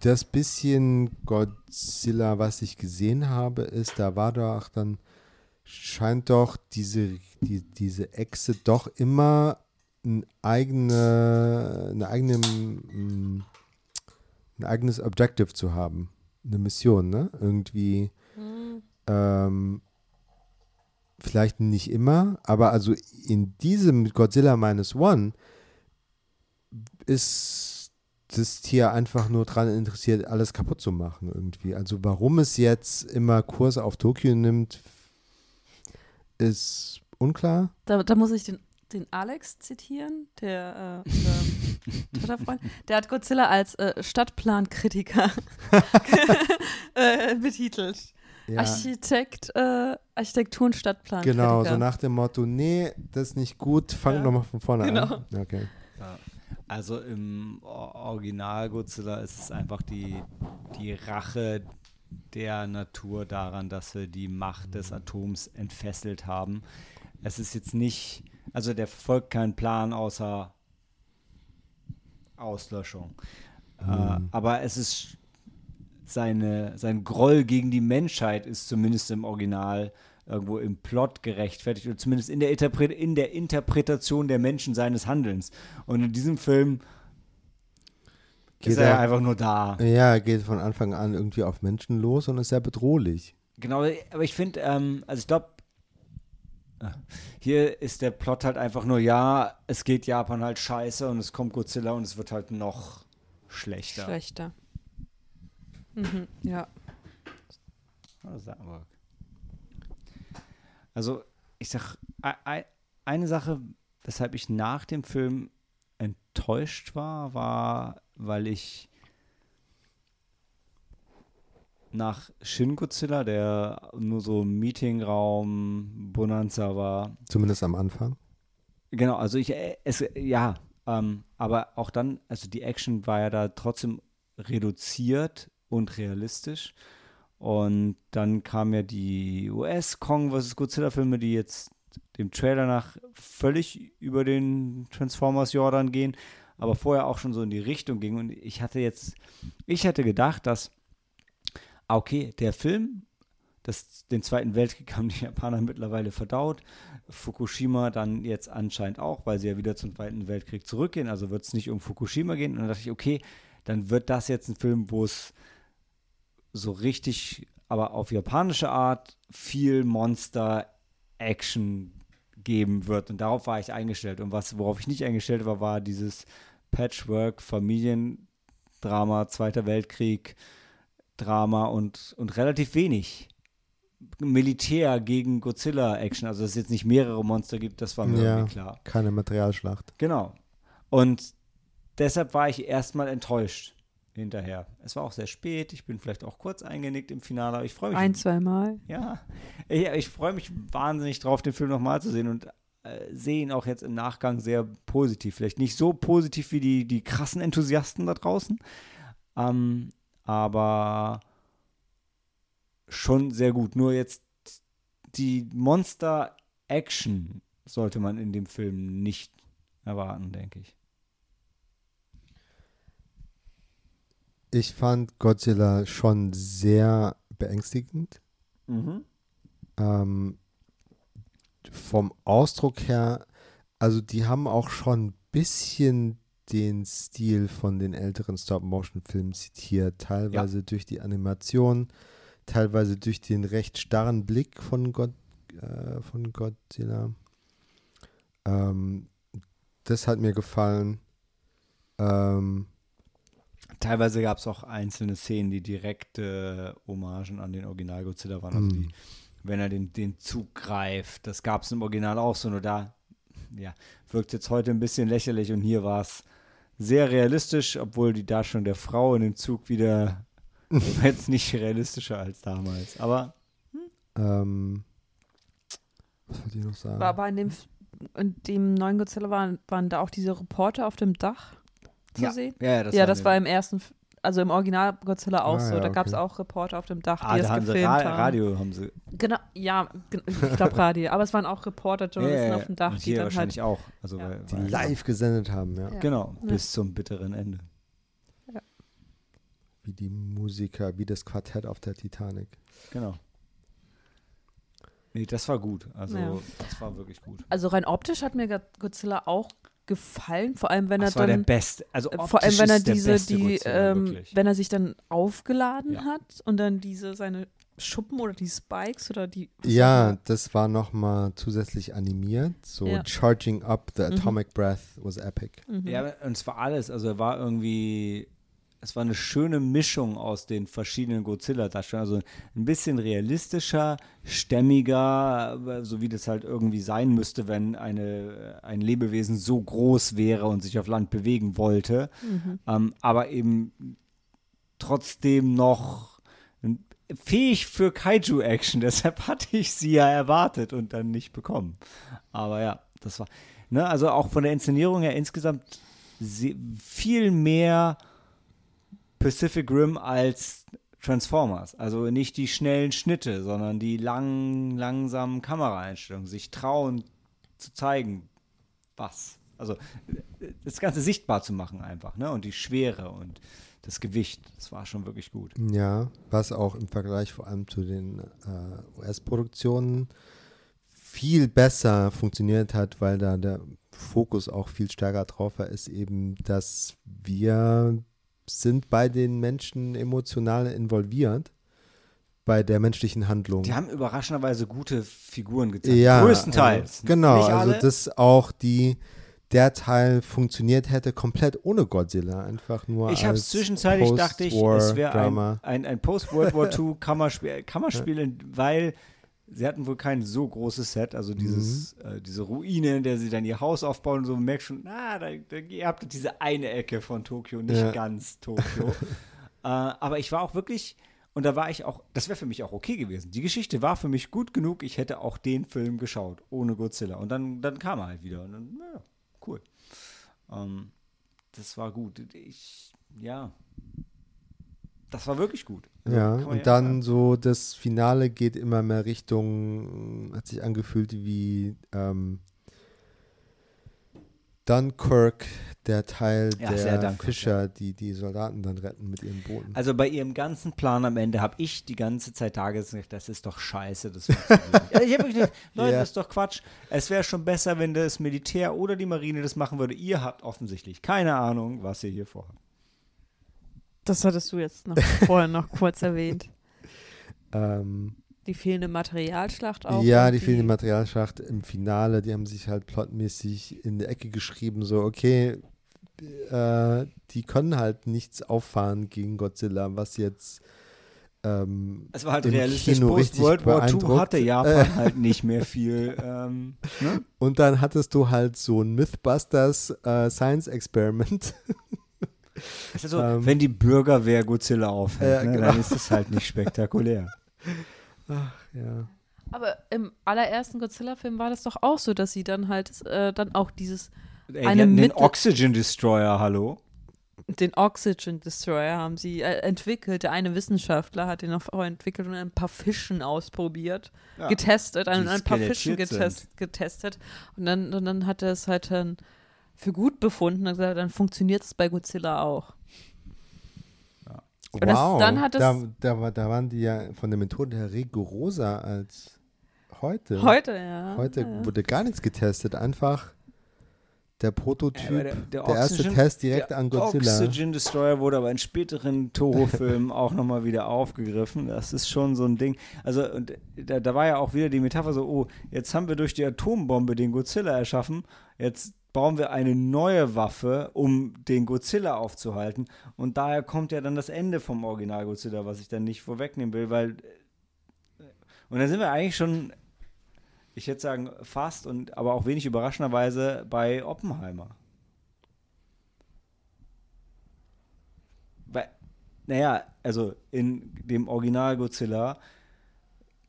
das bisschen Godzilla, was ich gesehen habe, ist, da war doch dann, scheint doch diese, die, diese Echse doch immer ein, eigene, eine eigene, mm, ein eigenes Objective zu haben. Eine Mission, ne? Irgendwie ähm, vielleicht nicht immer, aber also in diesem Godzilla Minus One ist das Tier einfach nur daran interessiert, alles kaputt zu machen irgendwie. Also warum es jetzt immer Kurs auf Tokio nimmt, ist unklar. Da, da muss ich den, den Alex zitieren, der äh, Twitter-Freund. Der hat Godzilla als äh, Stadtplankritiker äh, betitelt. Ja, Architekt, äh, Architektur- und Stadtplankritiker. genau, so nach dem Motto, nee, das ist nicht gut, fang Ja. nochmal von vorne Genau. an. Okay. Also im Original Godzilla ist es einfach die, die Rache der Natur daran, dass sie die Macht des Atoms entfesselt haben. Es ist jetzt nicht, also der verfolgt keinen Plan außer Auslöschung. Äh, aber es ist seine, sein Groll gegen die Menschheit ist zumindest im Original irgendwo im Plot gerechtfertigt oder zumindest in der, Interpre in der Interpretation der Menschen seines Handelns. Und in diesem Film Geht ist er ja er- einfach nur da. Ja, er geht von Anfang an irgendwie auf Menschen los und ist sehr bedrohlich. Genau, aber ich finde, ähm, also ich glaube, hier ist der Plot halt einfach nur, ja, es geht Japan halt scheiße und es kommt Godzilla und es wird halt noch schlechter. Schlechter. Mhm, ja. Ah, Saarburg. Also, ich sag, ei- ei- eine Sache, weshalb ich nach dem Film enttäuscht war, war, weil ich nach Shin Godzilla, der nur so Meetingraum Bonanza war, Zumindest am Anfang. Genau, also ich, äh, es, ja, ähm, aber auch dann, also die Action war ja da trotzdem reduziert und realistisch. Und dann kamen ja die US-Kong vs. Godzilla-Filme, die jetzt dem Trailer nach völlig über den Transformers Jordan gehen, aber vorher auch schon so in die Richtung gingen. Und ich hatte jetzt, ich hätte gedacht, dass ah, okay, der Film, das, den Zweiten Weltkrieg haben die Japaner mittlerweile verdaut. Fukushima dann jetzt anscheinend auch, weil sie ja wieder zum Zweiten Weltkrieg zurückgehen. Also wird es nicht um Fukushima gehen. Und dann dachte ich, okay, dann wird das jetzt ein Film, wo es so richtig, aber auf japanische Art, viel Monster-Action geben wird. Und darauf war ich eingestellt. Und was, worauf ich nicht eingestellt war, war dieses Patchwork-Familiendrama, Zweiter Weltkrieg, Drama und, und relativ wenig Militär gegen Godzilla-Action. Also, dass es jetzt nicht mehrere Monster gibt, das war mir Ja. irgendwie klar. Keine Materialschlacht. Genau. Und deshalb war ich erstmal enttäuscht hinterher. Es war auch sehr spät. Ich bin vielleicht auch kurz eingenickt im Finale, aber ich freue mich. Ein, zweimal. Ja, ich, ich freue mich wahnsinnig drauf, den Film nochmal zu sehen und äh, sehe ihn auch jetzt im Nachgang sehr positiv. Vielleicht nicht so positiv wie die, die krassen Enthusiasten da draußen, ähm, aber schon sehr gut. Nur jetzt die Monster-Action sollte man in dem Film nicht erwarten, denke ich. Ich fand Godzilla schon sehr beängstigend. Ähm, vom Ausdruck her, also die haben auch schon ein bisschen den Stil von den älteren Stop-Motion-Filmen zitiert, teilweise durch die Animation, teilweise durch den recht starren Blick von, God, äh, von Godzilla. Ähm, das hat mir gefallen. Ähm, Teilweise gab es auch einzelne Szenen, die direkte Hommagen an den Original Godzilla waren. Also Mhm. die, wenn er den, den Zug greift, das gab es im Original auch so, nur da ja, wirkt jetzt heute ein bisschen lächerlich und hier war es sehr realistisch, obwohl die Darstellung der Frau in dem Zug wieder jetzt nicht realistischer als damals. Aber ähm, was wollte ich noch sagen? War aber in dem, in dem neuen Godzilla waren, waren da auch diese Reporter auf dem Dach zu ja, sehen? ja, das ja, war das in war im ersten, also im Original Godzilla auch Ah, so. ja, Da gab es okay. auch Reporter auf dem Dach, Ah, die da es haben gefilmt Ra haben. Radio haben sie. Genau, ja, ich glaube Radio. Aber es waren auch Reporter, Journalisten Ja, ja, auf dem Dach, die dann halt. wahrscheinlich auch. Also Ja. weil, die weil- live gesendet haben, ja. Ja. Genau, Ja. bis zum bitteren Ende. Wie die Musiker, wie das Quartett auf der Titanic. Genau. Nee, das war gut. Also, Ja. das war wirklich gut. Also rein optisch hat mir Go- Godzilla auch gefallen, vor allem wenn Das er war der dann. beste. Also, äh, Vor allem, wenn er diese, beste die, Godzilla, ähm, wenn er sich dann aufgeladen Ja. hat und dann diese seine Schuppen oder die Spikes oder die. Ja, das war nochmal zusätzlich animiert. So Ja. Charging Up the Mhm. Atomic Breath was epic. Mhm. Ja, und es war alles. Also, er war irgendwie. Es war eine schöne Mischung aus den verschiedenen Godzilla-Darstellungen. Also ein bisschen realistischer, stämmiger, so wie das halt irgendwie sein müsste, wenn eine, ein Lebewesen so groß wäre und sich auf Land bewegen wollte. Mhm. ähm, aber eben trotzdem noch fähig für Kaiju-Action. Deshalb hatte ich sie ja erwartet und dann nicht bekommen. Aber ja, das war, ne, also auch von der Inszenierung her insgesamt viel mehr Pacific Rim als Transformers. Also nicht die schnellen Schnitte, sondern die langen, langsamen Kameraeinstellungen, sich trauen zu zeigen, was. Also das Ganze sichtbar zu machen einfach, ne? Und die Schwere und das Gewicht, das war schon wirklich gut. Ja, was auch im Vergleich vor allem zu den äh, US-Produktionen viel besser funktioniert hat, weil da der Fokus auch viel stärker drauf war, ist eben, dass wir sind bei den Menschen emotional involviert bei der menschlichen Handlung. Die haben überraschenderweise gute Figuren gezeigt. Ja, Größtenteils. äh, genau, also dass auch die der Teil funktioniert hätte komplett ohne Godzilla, einfach nur Ich habe zwischenzeitlich dachte ich, es wäre ein, ein, ein Post-World War II Kammerspiel, Kammerspiel weil sie hatten wohl kein so großes Set, also dieses, Mhm. äh, diese Ruine, in der sie dann ihr Haus aufbauen und so, man merkt schon, na, da, da, ihr habt diese eine Ecke von Tokio, nicht Ja. ganz Tokio. äh, aber ich war auch wirklich, und da war ich auch, das wäre für mich auch okay gewesen. Die Geschichte war für mich gut genug, ich hätte auch den Film geschaut, ohne Godzilla. Und dann, dann kam er halt wieder. Und dann, naja, cool. Ähm, das war gut. Ich, ja. Das war wirklich gut. Also, Ja, und dann sagen. so das Finale geht immer mehr Richtung, hat sich angefühlt wie ähm, Dunkirk der Teil Ja, der dankbar, Fischer, die die Soldaten dann retten mit ihren Booten. Also bei ihrem ganzen Plan am Ende habe ich die ganze Zeit da gesagt, das ist doch scheiße. Das ich habe gedacht, Leute, Ja. das ist doch Quatsch. Es wäre schon besser, wenn das Militär oder die Marine das machen würde. Ihr habt offensichtlich keine Ahnung, was ihr hier vorhabt. Das hattest du jetzt noch vorher noch kurz erwähnt. Ähm, Die fehlende Materialschlacht auch. ja, und die fehlende Materialschacht im Finale, die haben sich halt plotmäßig in der Ecke geschrieben, so, okay, äh, die können halt nichts auffahren gegen Godzilla, was jetzt ähm, Es war halt realistisch. Kino Post richtig World War II hatte Japan halt nicht mehr viel. Ähm, ne? Und dann hattest du halt so ein Mythbusters äh, Science Experiment. Es ist so, Ähm. wenn die Bürgerwehr Godzilla aufhält, Ja, ne, genau. dann ist es halt nicht spektakulär. ja. Aber im allerersten Godzilla-Film war das doch auch so, dass sie dann halt äh, dann auch dieses, Ey, Eine die den Oxygen Destroyer, hallo? den Oxygen Destroyer haben sie äh, entwickelt. Der eine Wissenschaftler hat den auch entwickelt und ein paar Fischen ausprobiert, Ja. getestet, Die ein paar Fischen getest, getestet. Und dann, und dann hat er es halt dann für gut befunden und gesagt, dann funktioniert es bei Godzilla auch. Und das- Wow, dann hat es- da, da, war- da waren die ja von der Methode her rigoroser als heute. Heute, ja. Heute ja. wurde gar nichts getestet, einfach der Prototyp, Ja, der, der- der erste Test direkt der an Godzilla. Oxygen Destroyer wurde aber in späteren Toho-Filmen auch nochmal wieder aufgegriffen. Das ist schon so ein Ding. Also, und da, da war ja auch wieder die Metapher so: Oh, jetzt haben wir durch die Atombombe den Godzilla erschaffen. Jetzt bauen wir eine neue Waffe, um den Godzilla aufzuhalten. Und daher kommt ja dann das Ende vom Original Godzilla, was ich dann nicht vorwegnehmen will, weil. äh, Und dann sind wir eigentlich schon ich hätte sagen, fast und aber auch wenig überraschenderweise bei Oppenheimer. Weil, naja, also in dem Original Godzilla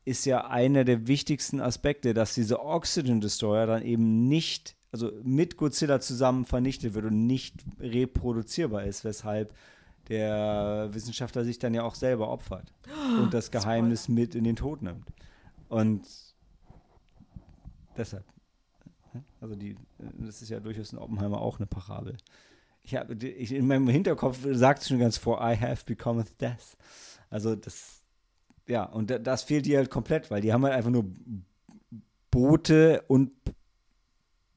ist ja einer der wichtigsten Aspekte, dass dieser Oxygen Destroyer dann eben nicht, also mit Godzilla zusammen vernichtet wird und nicht reproduzierbar ist, weshalb der Wissenschaftler sich dann ja auch selber opfert und das Geheimnis mit in den Tod nimmt. Und deshalb. Also die, das ist ja durchaus in Oppenheimer auch eine Parabel. Ich habe, ich, in meinem Hinterkopf sagt es schon ganz vor, I have become death. Also das, ja, und da- das fehlt dir halt komplett, weil die haben halt einfach nur Boote und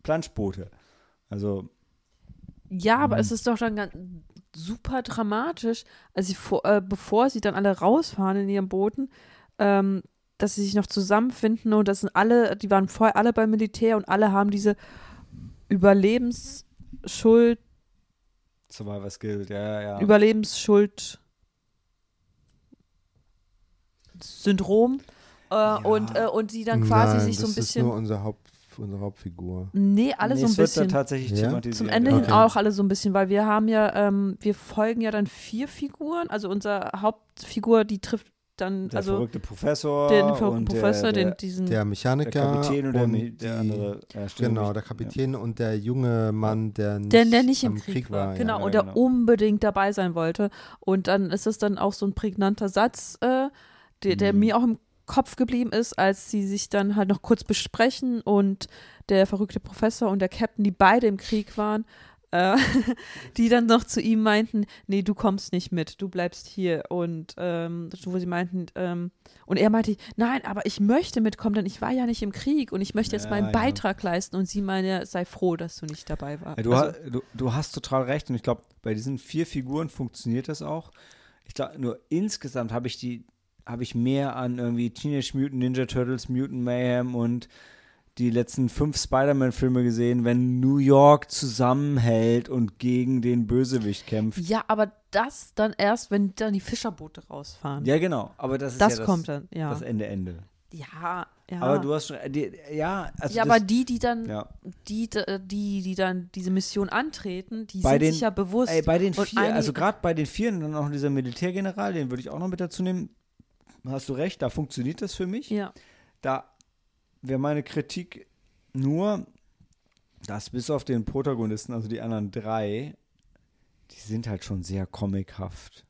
Planschboote. Also, Ja, aber Mhm. es ist doch dann ganz super dramatisch, als sie vor, äh, bevor sie dann alle rausfahren in ihren Booten, ähm, dass sie sich noch zusammenfinden und das sind alle, die waren vorher alle beim Militär und alle haben diese Überlebensschuld, Survivor Skill, ja, ja. Überlebensschuld Syndrom äh, und, äh, und die dann quasi Nein, sich so ein das ist nur bisschen, unser Haupt, unsere Hauptfigur. nee, alle Nee, so ein es wird bisschen. da tatsächlich Ja? thematisiert. Zum Ende ja. hin auch alle so ein bisschen, weil wir haben ja, ähm, wir folgen ja dann vier Figuren. Also unsere Hauptfigur, die trifft dann, Der also verrückte Professor. den verrückten und Professor, der, den diesen. Der der, Mechaniker der Kapitän und der, und der die- andere. Ja, Genau, der Kapitän und der junge Mann, der nicht, der, der nicht im Krieg, war. ja. Genau, Ja, und der genau. unbedingt dabei sein wollte. Und dann ist es dann auch so ein prägnanter Satz, äh, der, der Mhm. mir auch im Kopf geblieben ist, als sie sich dann halt noch kurz besprechen und der verrückte Professor und der Captain, die beide im Krieg waren, äh, die dann noch zu ihm meinten, nee, du kommst nicht mit, du bleibst hier. Und ähm, wo sie meinten, ähm, und er meinte, nein, aber ich möchte mitkommen, denn ich war ja nicht im Krieg und ich möchte jetzt Ja, meinen ja. Beitrag leisten. Und sie meinte, sei froh, dass du nicht dabei warst. Ja, du, Also- du, du hast total recht und ich glaube, bei diesen vier Figuren funktioniert das auch. Ich glaube, nur insgesamt habe ich die, habe ich mehr an irgendwie Teenage Mutant Ninja Turtles, Mutant Mayhem und die letzten fünf Spider-Man-Filme gesehen, wenn New York zusammenhält und gegen den Bösewicht kämpft. Ja, aber das dann erst, wenn dann die Fischerboote rausfahren. Ja, genau. Aber das ist das ja das, kommt dann, ja. das Ende, Ende. ja, ja. Aber du hast schon, die, ja, also ja, aber die, die dann, ja. die, die, die dann diese Mission antreten, die Bei sind den- sich ja bewusst. Ey, bei den vier, also gerade bei den vier, und dann auch dieser Militärgeneral, den würde ich auch noch mit dazu nehmen. Hast du recht, da funktioniert das für mich. ja. Da wäre meine Kritik nur, dass bis auf den Protagonisten, also die anderen drei, die sind halt schon sehr comichaft.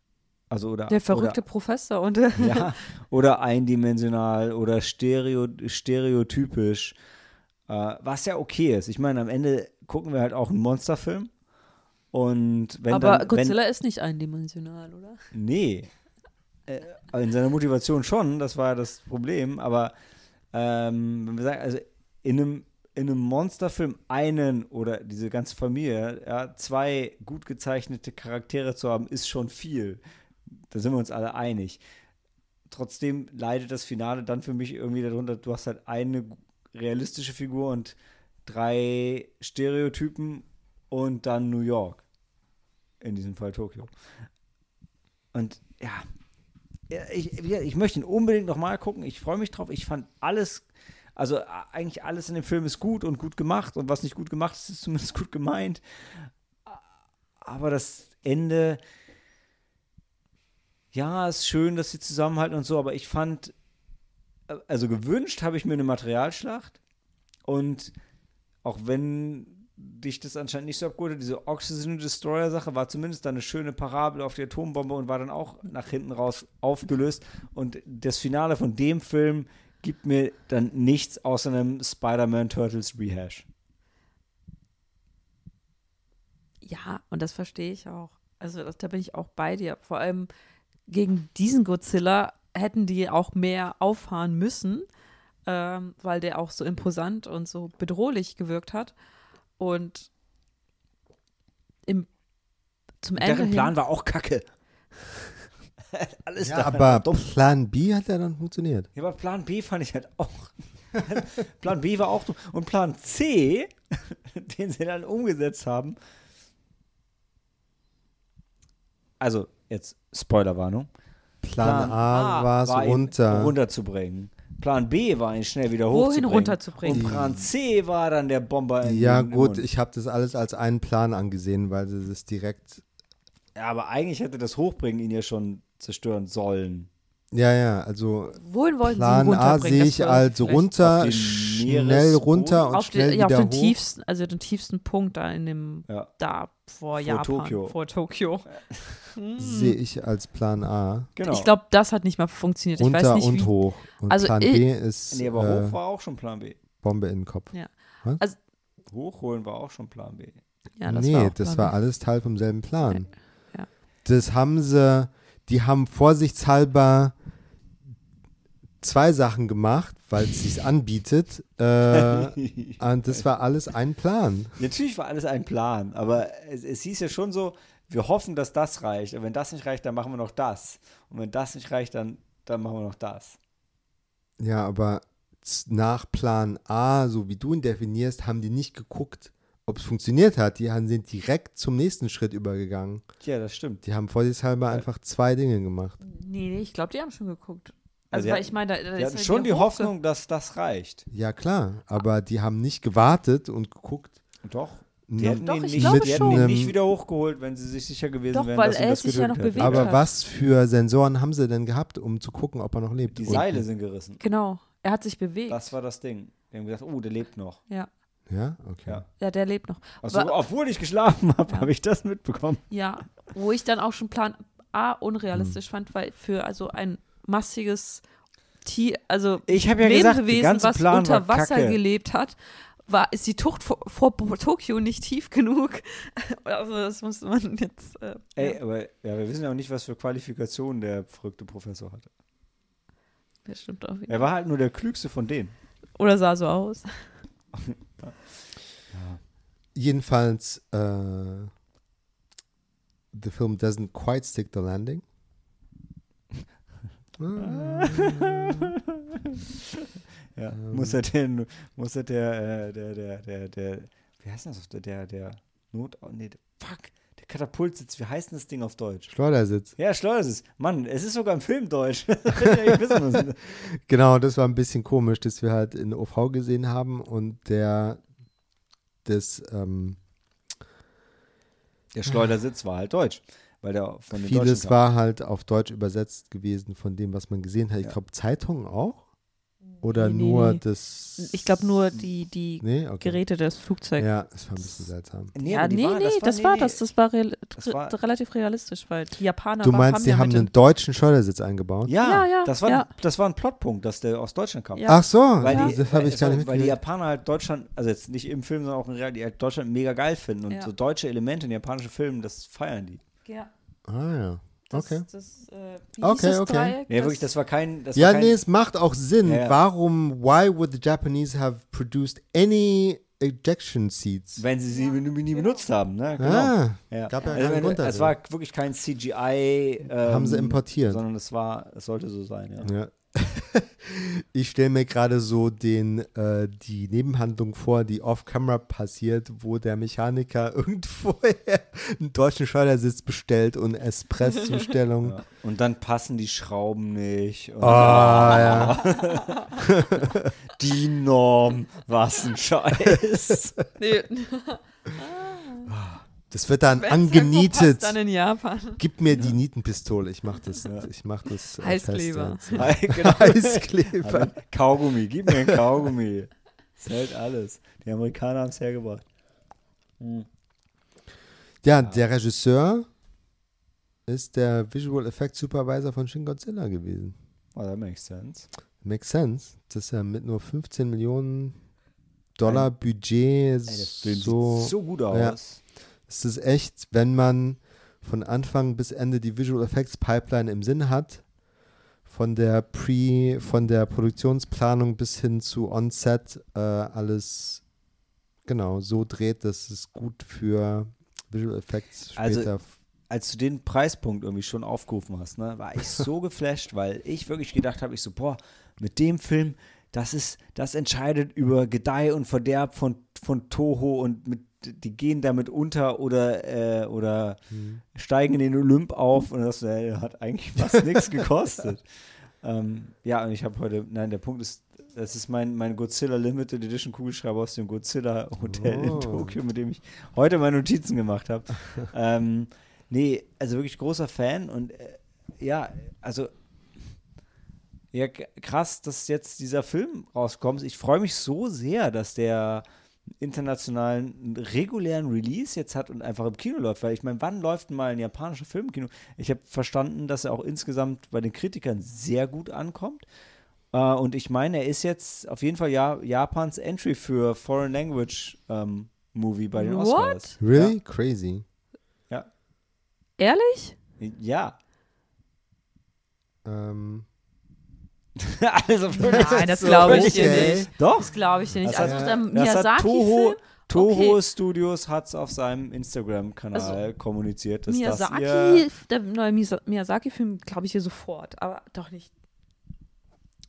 Also oder Der verrückte Professor und oder, ja, oder eindimensional oder stereo, stereotypisch. Äh, was ja okay ist. Ich meine, am Ende gucken wir halt auch einen Monsterfilm Und wenn Aber dann, Godzilla ist nicht eindimensional, oder? Wenn, nee. Äh, in seiner Motivation schon, das war das Problem, aber ähm, wenn wir sagen, also in einem, in einem Monsterfilm einen oder diese ganze Familie, ja, zwei gut gezeichnete Charaktere zu haben, ist schon viel. Da sind wir uns alle einig. Trotzdem leidet das Finale dann für mich irgendwie darunter, du hast halt eine realistische Figur und drei Stereotypen und dann New York. In diesem Fall Tokio. Und ja, ich, ich möchte ihn unbedingt nochmal gucken. Ich freue mich drauf. Ich fand alles, also eigentlich alles in dem Film ist gut und gut gemacht. Und was nicht gut gemacht ist, ist zumindest gut gemeint. Aber das Ende, ja, ist schön, dass sie zusammenhalten und so. Aber ich fand, äh, also gewünscht habe ich mir eine Materialschlacht. Und auch wenn dich das anscheinend nicht so abgeholt hat, diese Oxygen Destroyer Sache war zumindest dann eine schöne Parabel auf die Atombombe und war dann auch nach hinten raus aufgelöst. Und das Finale von dem Film gibt mir dann nichts außer einem Spider-Man Turtles Rehash. Ja, und das verstehe ich auch. Also das, da bin ich auch bei dir. Vor allem gegen diesen Godzilla hätten die auch mehr auffahren müssen, ähm, weil der auch so imposant und so bedrohlich gewirkt hat. Und im, zum Ende Deren hin, Plan war auch kacke. Alles Ja, daran aber dumm. Plan B hat ja dann funktioniert. Ja, aber Plan B fand ich halt auch. Plan B war auch dumm. Und Plan C, den sie dann umgesetzt haben. Also, jetzt Spoilerwarnung. Plan, Plan A, A war es runter. runterzubringen. Plan B war ihn schnell wieder Wohin hochzubringen. runterzubringen? Und Plan C war dann der Bomber in Ja, den gut, ich habe das alles als einen Plan angesehen, weil sie das direkt. Ja, aber eigentlich hätte das Hochbringen ihn ja schon zerstören sollen. Ja, ja, also wohin wollten Plan sie A sehe ich war als vielleicht runter, schnell runter und auf schnell den, ja, auf den hoch. tiefsten, also den tiefsten Punkt da in dem, Ja. da vor, Vor Japan, Tokio. vor Tokio. Sehe ich als Plan A. Genau. Ich glaube, das hat nicht mal funktioniert. Ich runter weiß nicht, und wie, hoch. Und Also Plan ich- B ist Nee, aber äh, hoch war auch schon Plan B. Bombe in den Kopf. Ja. Was? Also- Hochholen war auch schon Plan B. Ja, das nee, war das Plan war B. alles Teil vom selben Plan. Ja. Das haben sie, die haben vorsichtshalber zwei Sachen gemacht, weil es sich anbietet. Äh, und das war alles ein Plan. Natürlich war alles ein Plan, aber es, es hieß ja schon so, wir hoffen, dass das reicht. Und wenn das nicht reicht, dann machen wir noch das. Und wenn das nicht reicht, dann, dann machen wir noch das. Ja, aber nach Plan A, so wie du ihn definierst, haben die nicht geguckt, ob es funktioniert hat. Die haben, sind direkt zum nächsten Schritt übergegangen. Ja, das stimmt. Die haben vorsichtshalber einfach zwei Dinge gemacht. Nee, nee, ich glaube, die haben schon geguckt. Also Also, die weil hatten- ich meine, da, da ist hatten ja schon die Hoffnung, dass das reicht. Ja, klar, aber die haben nicht gewartet und geguckt. Doch. Die hätten doch, ihn ich nicht, die hätten ihn nicht wieder hochgeholt, wenn sie sich sicher gewesen Doch, wären, weil dass er das sich ja noch bewegt Aber hat. was für Sensoren haben sie denn gehabt, um zu gucken, ob er noch lebt? Die Und- Seile sind gerissen. Genau, er hat sich bewegt. Das war das Ding. Wir haben gesagt, oh, der lebt noch. Ja. Ja, okay. Ja. ja, der lebt noch. Also, Aber- obwohl ich geschlafen habe, Ja. habe ich das mitbekommen. Ja, wo ich dann auch schon Plan A Hm. unrealistisch fand, weil für also ein massiges Tier, also Ich habe ja gesagt, Lebewesen, ganze was Plan unter Wasser kacke. gelebt hat, war, ist die Tucht vor, vor Tokio nicht tief genug. Also das muss man jetzt. Äh, Ey, ja, aber ja, wir wissen ja auch nicht, was für Qualifikationen der verrückte Professor hatte. das stimmt auch wieder. Er war halt nur der klügste von denen. Oder sah so aus. Jedenfalls, äh, the film doesn't quite stick the landing. Ja. Ähm. Muss er den, muss er der, äh, der, der, der, der, wie heißt das auf der, der, der Not, oh, nee, der, fuck, der Katapultsitz, wie heißt denn das Ding auf Deutsch? Schleudersitz. Ja, Schleudersitz. Mann, es ist sogar im Film Deutsch. Genau, das war ein bisschen komisch, dass wir halt in OV gesehen haben und der das, ähm, der Schleudersitz war halt Deutsch, weil der von den vieles war halt auf Deutsch übersetzt gewesen von dem, was man gesehen hat. Ich Ja. glaube, Zeitungen auch. Oder Nee, nee, nur nee. das. Ich glaube nur die, die Nee, okay. Geräte des Flugzeugs. Ja, das war ein bisschen seltsam. Nee, Ja, die nee, war- nee, das war das. Das war real, Das war- re- relativ realistisch, weil die Japaner Du war- meinst, die ja haben einen deutschen Schleudersitz eingebaut? Ja, Ja, ja, das, war, ja. das war ein Plotpunkt, dass der aus Deutschland kam. Ja. Ach so, Weil ja. die, das habe ich es gar war- nicht Weil die. Japaner halt Deutschland, also jetzt nicht im Film, sondern auch in Real, die halt Deutschland mega geil finden. Und Ja. so deutsche Elemente in japanischen Filmen, das feiern die. Ja, Ah ja. das, Okay. das, äh, Okay, okay. Dreieck? Ja, wirklich, das war kein. Das Ja, war kein, nee, es macht auch Sinn. Ja, ja. Warum, why would the Japanese have produced any ejection seats? Wenn sie sie nie nie benutzt haben, ne? Genau. Ah, Ja. gab ja Also, keinen Grund es war wirklich kein CGI. Ähm, Haben sie importiert. Sondern es war, es sollte so sein, ja. Ich stelle mir gerade so den, äh, die Nebenhandlung vor, die off-camera passiert, wo der Mechaniker irgendwo einen deutschen Schleudersitz bestellt und Espresszustellung. Ja. Und dann passen die Schrauben nicht. Und Ah, ja. Die Norm, was ein Scheiß. Nee, Das wird dann wenn's angenietet. Dann in Japan. Gib mir die Nietenpistole. Ich mach das. Ich mach das. äh, Heißkleber. genau. Heißkleber. Kaugummi, gib mir einen Kaugummi. Das hält alles. Die Amerikaner haben es hergebracht. Ja, der Regisseur ist der Visual Effect Supervisor von Shin Godzilla gewesen. Oh, that makes sense. Makes sense. Das ist ja mit nur 15 Millionen Dollar Budget Ey, Film so. sieht so gut ja. Aus. Es ist echt, wenn man von Anfang bis Ende die Visual Effects Pipeline im Sinn hat, von der Pre, von der Produktionsplanung bis hin zu On-Set äh, alles genau so dreht, dass es gut für Visual Effects Also, später Als du den Preispunkt irgendwie schon aufgerufen hast, ne, war ich so geflasht, weil ich wirklich gedacht habe, ich so, boah, mit dem Film, das ist, das entscheidet über Gedeih und Verderb von, von Toho und mit, die gehen damit unter oder, äh, oder Mhm. steigen in den Olymp auf und das äh, hat eigentlich fast nichts gekostet. Ähm, ja, und ich habe heute, nein, der Punkt ist, das ist mein, mein Godzilla Limited Edition Kugelschreiber aus dem Godzilla Hotel Oh. in Tokio, mit dem ich heute meine Notizen gemacht habe. ähm, nee, also wirklich großer Fan und äh, ja, also ja, krass, dass jetzt dieser Film rauskommt. Ich freue mich so sehr, dass der internationalen regulären Release jetzt hat und einfach im Kino läuft, weil ich meine, wann läuft mal ein japanischer Film im Kino? Ich habe verstanden, dass er auch insgesamt bei den Kritikern sehr gut ankommt. Äh, und ich meine, er ist jetzt auf jeden Fall ja, Japans Entry für Foreign Language ähm, Movie bei den What? Oscars. Really? Crazy. Ehrlich? Ja. Ähm, also Nein, das glaube ich dir Okay. nicht. Doch. Das glaube ich dir nicht. Das Also hat- Das hat Miyazaki-Film, Toho, Toho Okay. Studios hat es auf seinem Instagram-Kanal kommuniziert, dass das Miyazaki, der neue Miyazaki-Film, glaube ich dir sofort, aber doch nicht.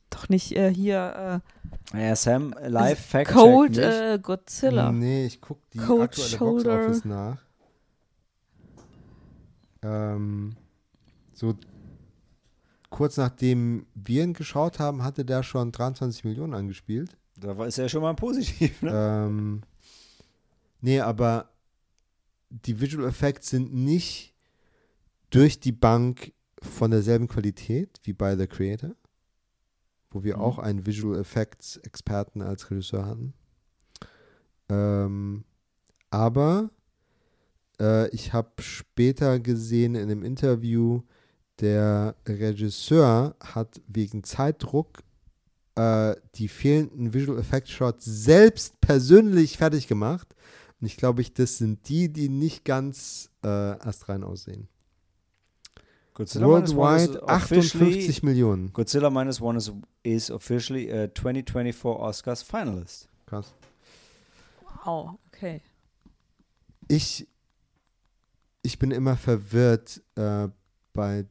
Doch nicht äh, hier Ja, Sam, live äh, fact Cold äh, Godzilla. Nee, ich gucke die Cold aktuelle Shoulder. Box Office nach. Ähm, so kurz nachdem wir ihn geschaut haben, hatte der schon 23 Millionen angespielt. Da war- ist ja schon mal positiv, ne? Ähm, nee, aber die Visual Effects sind nicht durch die Bank von derselben Qualität wie bei The Creator, wo wir Mhm. auch einen Visual Effects Experten als Regisseur hatten. Ähm, aber äh, ich habe später gesehen in einem Interview, der Regisseur hat wegen Zeitdruck äh, die fehlenden Visual Effect Shots selbst persönlich fertig gemacht. Und ich glaube, ich, das sind die, die nicht ganz äh, astrein aussehen. Godzilla Minus One is Worldwide officially, 58 Millionen. Godzilla Minus One is, is officially a 2024 Oscars finalist. Krass. Wow, okay. Ich, ich bin immer verwirrt äh, bei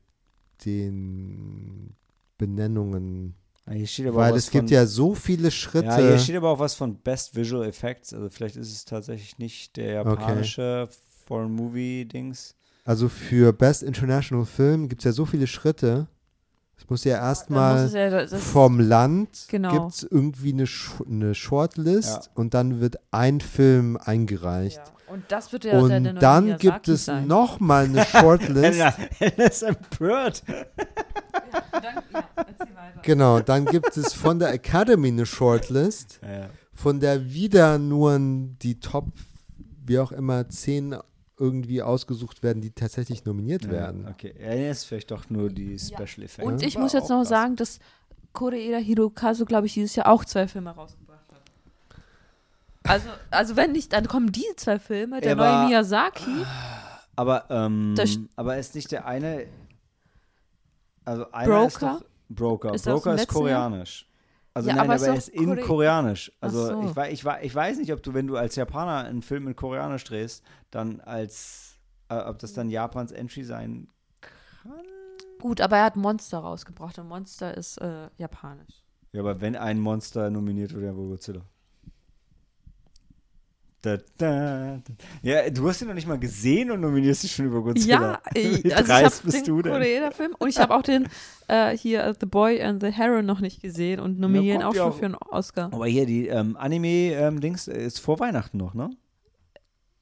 den Benennungen. Ja, Hier steht aber Weil es gibt von, ja so viele Schritte. Ja, hier steht aber auch was von Best Visual Effects. Also vielleicht ist es tatsächlich nicht der japanische Foreign Movie Dings. also für Best International Film gibt es ja so viele Schritte. Es muss ja erstmal ja, vom Land Genau. gibt es irgendwie eine, Sh eine Shortlist Ja. und dann wird ein Film eingereicht. ja. Und das wird ja und der, der neue dann Miyazaki gibt es sein. nochmal eine Shortlist. Helena ist empört. Dann, ja, erzähl weiter. Genau, dann gibt es von der Academy eine Shortlist, Ja. von der wieder nur die Top, wie auch immer, zehn irgendwie ausgesucht werden, die tatsächlich nominiert werden. Okay, ja, das ist vielleicht doch nur die Special Effects. Und ich War muss jetzt noch krass. sagen, dass Koreeda Hirokazu, glaube ich, dieses Jahr auch zwei Filme rausgebracht. Also, also wenn nicht, dann kommen die zwei Filme, der Er war- neue Miyazaki. Aber, ähm, aber ist nicht der eine. Also einer ist Broker? doch. Broker. Ist Broker ist koreanisch. Also Ja, nein, aber aber, ist er ist in Kore- Koreanisch. Also so. ich, ich, ich weiß nicht, ob du, wenn du als Japaner einen Film in Koreanisch drehst, dann als, äh, ob das dann Japans Entry sein kann. Gut, aber er hat Monster rausgebracht und Monster ist äh, japanisch. Ja, aber wenn ein Monster nominiert wird, dann wohl Godzilla. Da, da, da. Ja, du hast ihn noch nicht mal gesehen und nominierst dich schon über Godzilla. Ja, ich, Wie also ich habe bist den? Koreeda-Film und ich habe auch den äh, hier äh, The Boy and the Heron noch nicht gesehen und nominieren auch schon auch- für einen Oscar. Aber hier, die ähm, Anime-Dings ist vor Weihnachten noch, ne?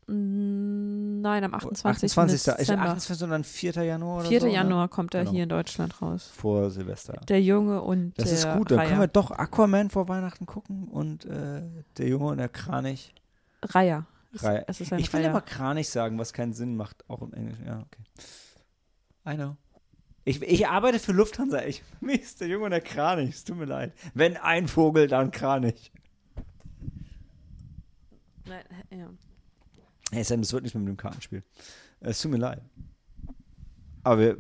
Mm, Nein, am 28. 28. Ist Dezember. 28, sondern 4. Januar oder 4. so? ne? Januar kommt er Genau. hier in Deutschland raus. Vor Silvester. Der Junge und Das ist gut, dann Raya. können wir doch Aquaman vor Weihnachten gucken und äh, der Junge und der Kranich. Ist ein Ich will Raya. immer Kranich sagen, was keinen Sinn macht, auch im Englischen. Ja, okay. I know. Ich, ich arbeite für Lufthansa. Ich, mir ist der Junge und der Kranich. Es tut mir leid. Wenn ein Vogel, dann Kranich. Nein, ja. Hey Sam, das wird nicht mehr mit dem Kartenspiel. Es tut mir leid. Aber wir,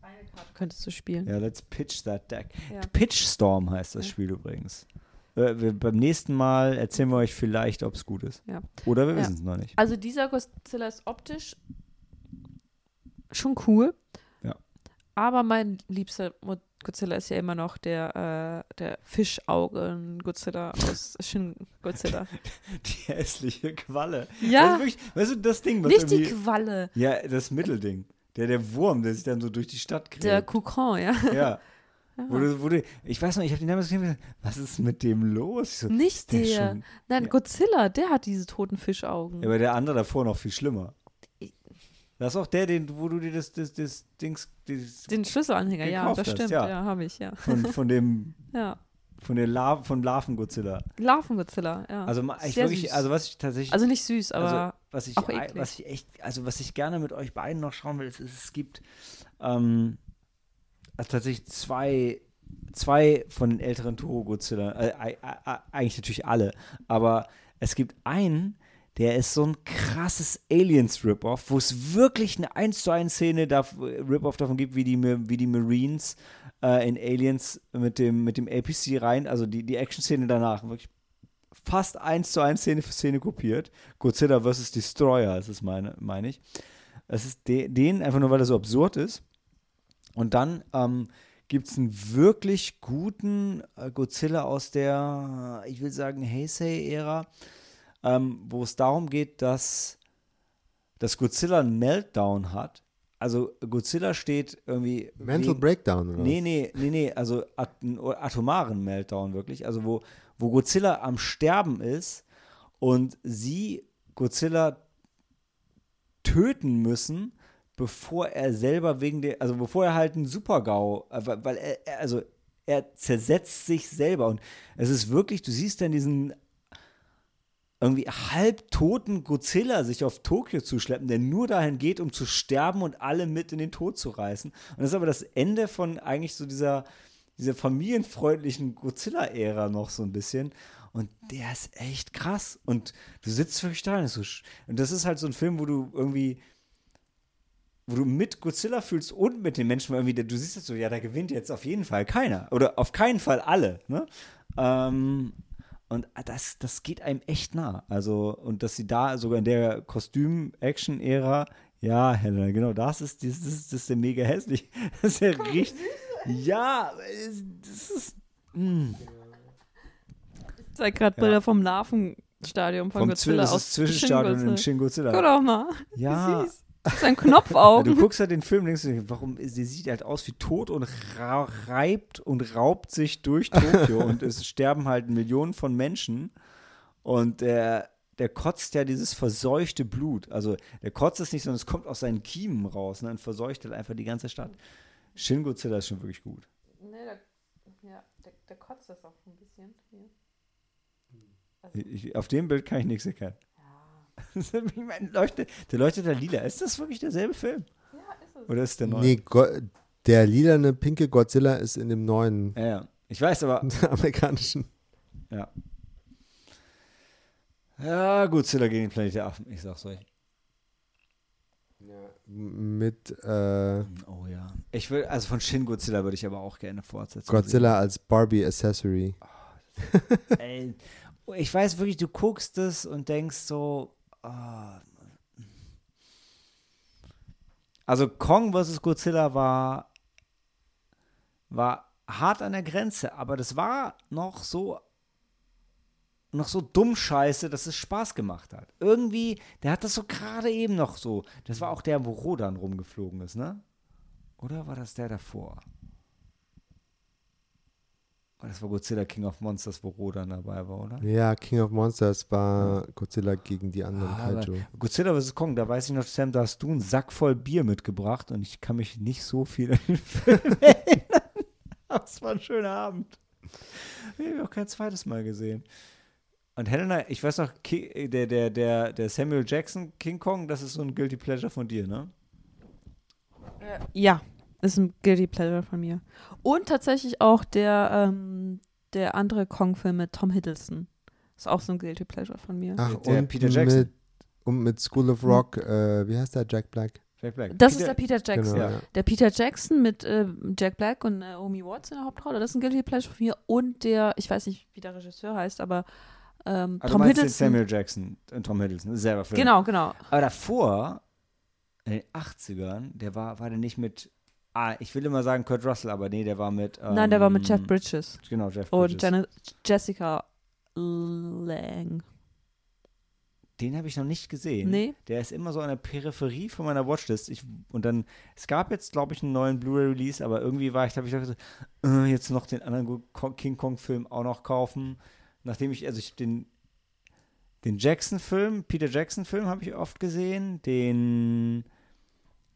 Eine Karte könntest du spielen. ja, let's pitch that deck. Ja. Pitch Storm heißt das Ja. Spiel übrigens. Äh, wir, beim nächsten Mal erzählen wir euch vielleicht, ob es gut ist. Ja. Oder wir Ja. wissen es noch nicht. Also dieser Godzilla ist optisch schon cool. Ja. Aber mein liebster Godzilla ist ja immer noch der, äh, der Fischaugen-Godzilla aus Shin Godzilla. Die hässliche Qualle. Ja, Das ist wirklich, weißt du, das Ding, was nicht die. Qualle, Ja, das Mittelding. Der, der Wurm, der sich dann so durch die Stadt kriegt. der Kokon, ja. ja. Wo du, ich weiß noch, ich habe den damals gesehen, was ist mit dem los? So, Nicht der der. schon- Nein, ja. Godzilla, der hat diese toten Fischaugen. Ja, aber der andere davor noch viel schlimmer. Das ist auch der, den, wo du dir das, das, das Dings das Den Schlüsselanhänger, ja, das hast, stimmt, ja. ja, habe ich, ja. von, von dem, ja. von der La von Larven-Godzilla. Larven-Godzilla, ja. Also ich Sehr wirklich, süß. also was ich tatsächlich, Also nicht süß, aber also, was ich, auch eklig. was ich echt, also was ich gerne mit euch beiden noch schauen will, ist, ist es gibt ähm, tatsächlich zwei, zwei von den älteren Toro Godzilla, äh, ei- eigentlich natürlich alle, aber es gibt einen, der ist so ein krasses Aliens-Rip-Off, wo es wirklich eine 1 zu 1 Szene da, Rip-Off davon gibt, wie die, wie die Marines äh, in Aliens mit dem, mit dem APC rein, also die, die Action-Szene danach, wirklich fast 1 zu 1 Szene für Szene kopiert. Godzilla vs. Destroyer ist meine, meine ich. Es ist de, den, einfach nur weil er so absurd ist. Und dann ähm, gibt es einen wirklich guten äh, Godzilla aus der, ich will sagen, Heisei-Ära, ähm, wo es darum geht, dass, dass Godzilla einen Meltdown hat. Also Godzilla steht irgendwie. Mental wegen- Breakdown, oder? Nee, nee, nee, nee, also atomaren Meltdown wirklich. Also wo, wo Godzilla am Sterben ist und sie Godzilla töten müssen, bevor er selber wegen der, also bevor er halt einen Super-GAU, äh, weil er, also er zersetzt sich selber und es ist wirklich, du siehst dann diesen irgendwie halbtoten Godzilla sich auf Tokio zuschleppen, der nur dahin geht, um zu sterben und alle mit in den Tod zu reißen. Und das ist aber das Ende von eigentlich so dieser, dieser familienfreundlichen Godzilla-Ära noch so ein bisschen. Und der ist echt krass. Und du sitzt wirklich da und das ist halt so ein Film, wo du irgendwie wo du mit Godzilla fühlst und mit den Menschen, weil irgendwie, du siehst jetzt so, ja, da gewinnt jetzt auf jeden Fall keiner. Oder auf keinen Fall alle. Ne? Ähm, und das, das geht einem echt nah. Also, und dass sie da sogar in der Kostüm-Action-Ära, ja, Helena, genau, das ist, das ist, das ist der mega hässlich. Das ist ja richtig. Ja, das ist. Mh. ich zeig gerade Ja. Bilder vom Larvenstadium von Vom Godzilla das aus ist Zwischenstadion Shin in Shin Godzilla. Guck doch mal. Ja. Süß. Sein Knopfaugen. du guckst halt den Film und denkst dir, warum, sie sieht halt aus wie tot und ra reibt und raubt sich durch Tokio und es sterben halt Millionen von Menschen und der, der kotzt ja dieses verseuchte Blut. Also der kotzt es nicht, sondern es kommt aus seinen Kiemen raus ne, und verseucht halt einfach die ganze Stadt. Shin Godzilla ist schon wirklich gut. Nee, da Ja, der, der kotzt das auch ein bisschen hier. Ich, auf dem Bild kann ich nichts erkennen. Leuchtet, der leuchtet da lila. Ist das wirklich derselbe Film? Ja, ist es. Oder ist der neu? Nee, Go der lilane, pinke Godzilla ist in dem neuen Ja, ja. Ich weiß aber. amerikanischen. Ja. Ja, Godzilla gegen den Planet der Affen. Ich sag's euch. Mit äh, Oh ja. Ich will, also von Shin Godzilla würde ich aber auch gerne fortsetzen. Godzilla als Barbie Accessory. Ey, ich weiß wirklich, du guckst es und denkst so. Also Kong vs. Godzilla war, war hart an der Grenze, aber das war noch so noch so dumm scheiße, dass es Spaß gemacht hat. Irgendwie, der hat das so gerade eben noch so. Das war auch der, wo Rodan rumgeflogen ist, ne? Oder war das der davor? Oh, Das war Godzilla King of Monsters, wo Rodan dabei war, oder? Ja, King of Monsters war Godzilla gegen die anderen Ah, Kaiju. Godzilla vs. Kong, da weiß ich noch, Sam, da hast du einen Sack voll Bier mitgebracht und ich kann mich nicht so viel an den Film erinnern. Aber es war ein schöner Abend. Ich habe ihn auch kein zweites Mal gesehen. Und Helena, ich weiß noch, der, der, der, der Samuel Jackson King Kong, das ist so ein Guilty Pleasure von dir, ne? Ja, ist ein Guilty Pleasure von mir. Und tatsächlich auch der, ähm, der andere Kong-Film mit Tom Hiddleston. Ist auch so ein Guilty Pleasure von mir. Ach, Der und Peter Jackson. Mit, und mit School of Rock, äh, wie heißt der? Jack Black? Jack Black. Das Peter- ist der Peter Jackson. Genau, Ja. Der Peter Jackson mit äh, Jack Black und Naomi Watts in der Hauptrolle, das ist ein Guilty Pleasure von mir. Und der, ich weiß nicht, wie der Regisseur heißt, aber ähm, du Tom Hiddleston. Samuel Jackson und Tom Hiddleston, selber Film. Genau, genau. Aber davor, in den 80ern, der war, war der nicht mit, ah, ich will immer sagen Kurt Russell, aber nee, der war mit. Ähm, Nein, der war mit Jeff Bridges Genau, Jeff und Bridges. Janet, Jessica Lang. Den habe ich noch nicht gesehen. Nee. Der ist immer so an der Peripherie von meiner Watchlist. Ich, und dann, es gab jetzt, glaube ich, einen neuen Blu-ray-Release, aber irgendwie war ich, glaube ich, so, äh, jetzt noch den anderen King Kong-Film auch noch kaufen. Nachdem ich, also ich den, den Jackson-Film, Peter Jackson-Film habe ich oft gesehen, den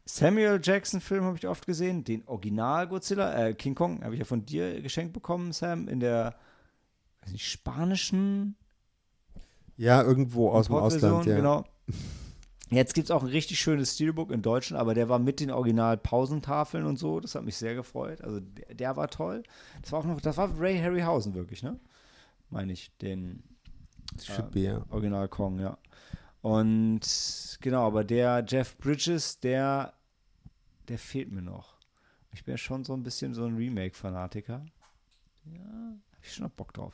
Samuel Jackson-Film habe ich oft gesehen, den Original Godzilla, äh, King Kong, habe ich ja von dir geschenkt bekommen, Sam, in der weiß nicht, spanischen Ja, irgendwo aus dem Ausland, ja. Genau. Jetzt gibt es auch ein richtig schönes Steelbook in Deutschland, aber der war mit den Original-Pausentafeln und so. Das hat mich sehr gefreut. Also der, der war toll. Das war auch noch, das war Ray Harryhausen wirklich, ne? Meine ich, den Should be, ja. Original Kong, ja. Und genau, aber der Jeff Bridges, der, der fehlt mir noch. Ich bin ja schon so ein bisschen so ein Remake-Fanatiker. Ja, hab ich schon noch Bock drauf.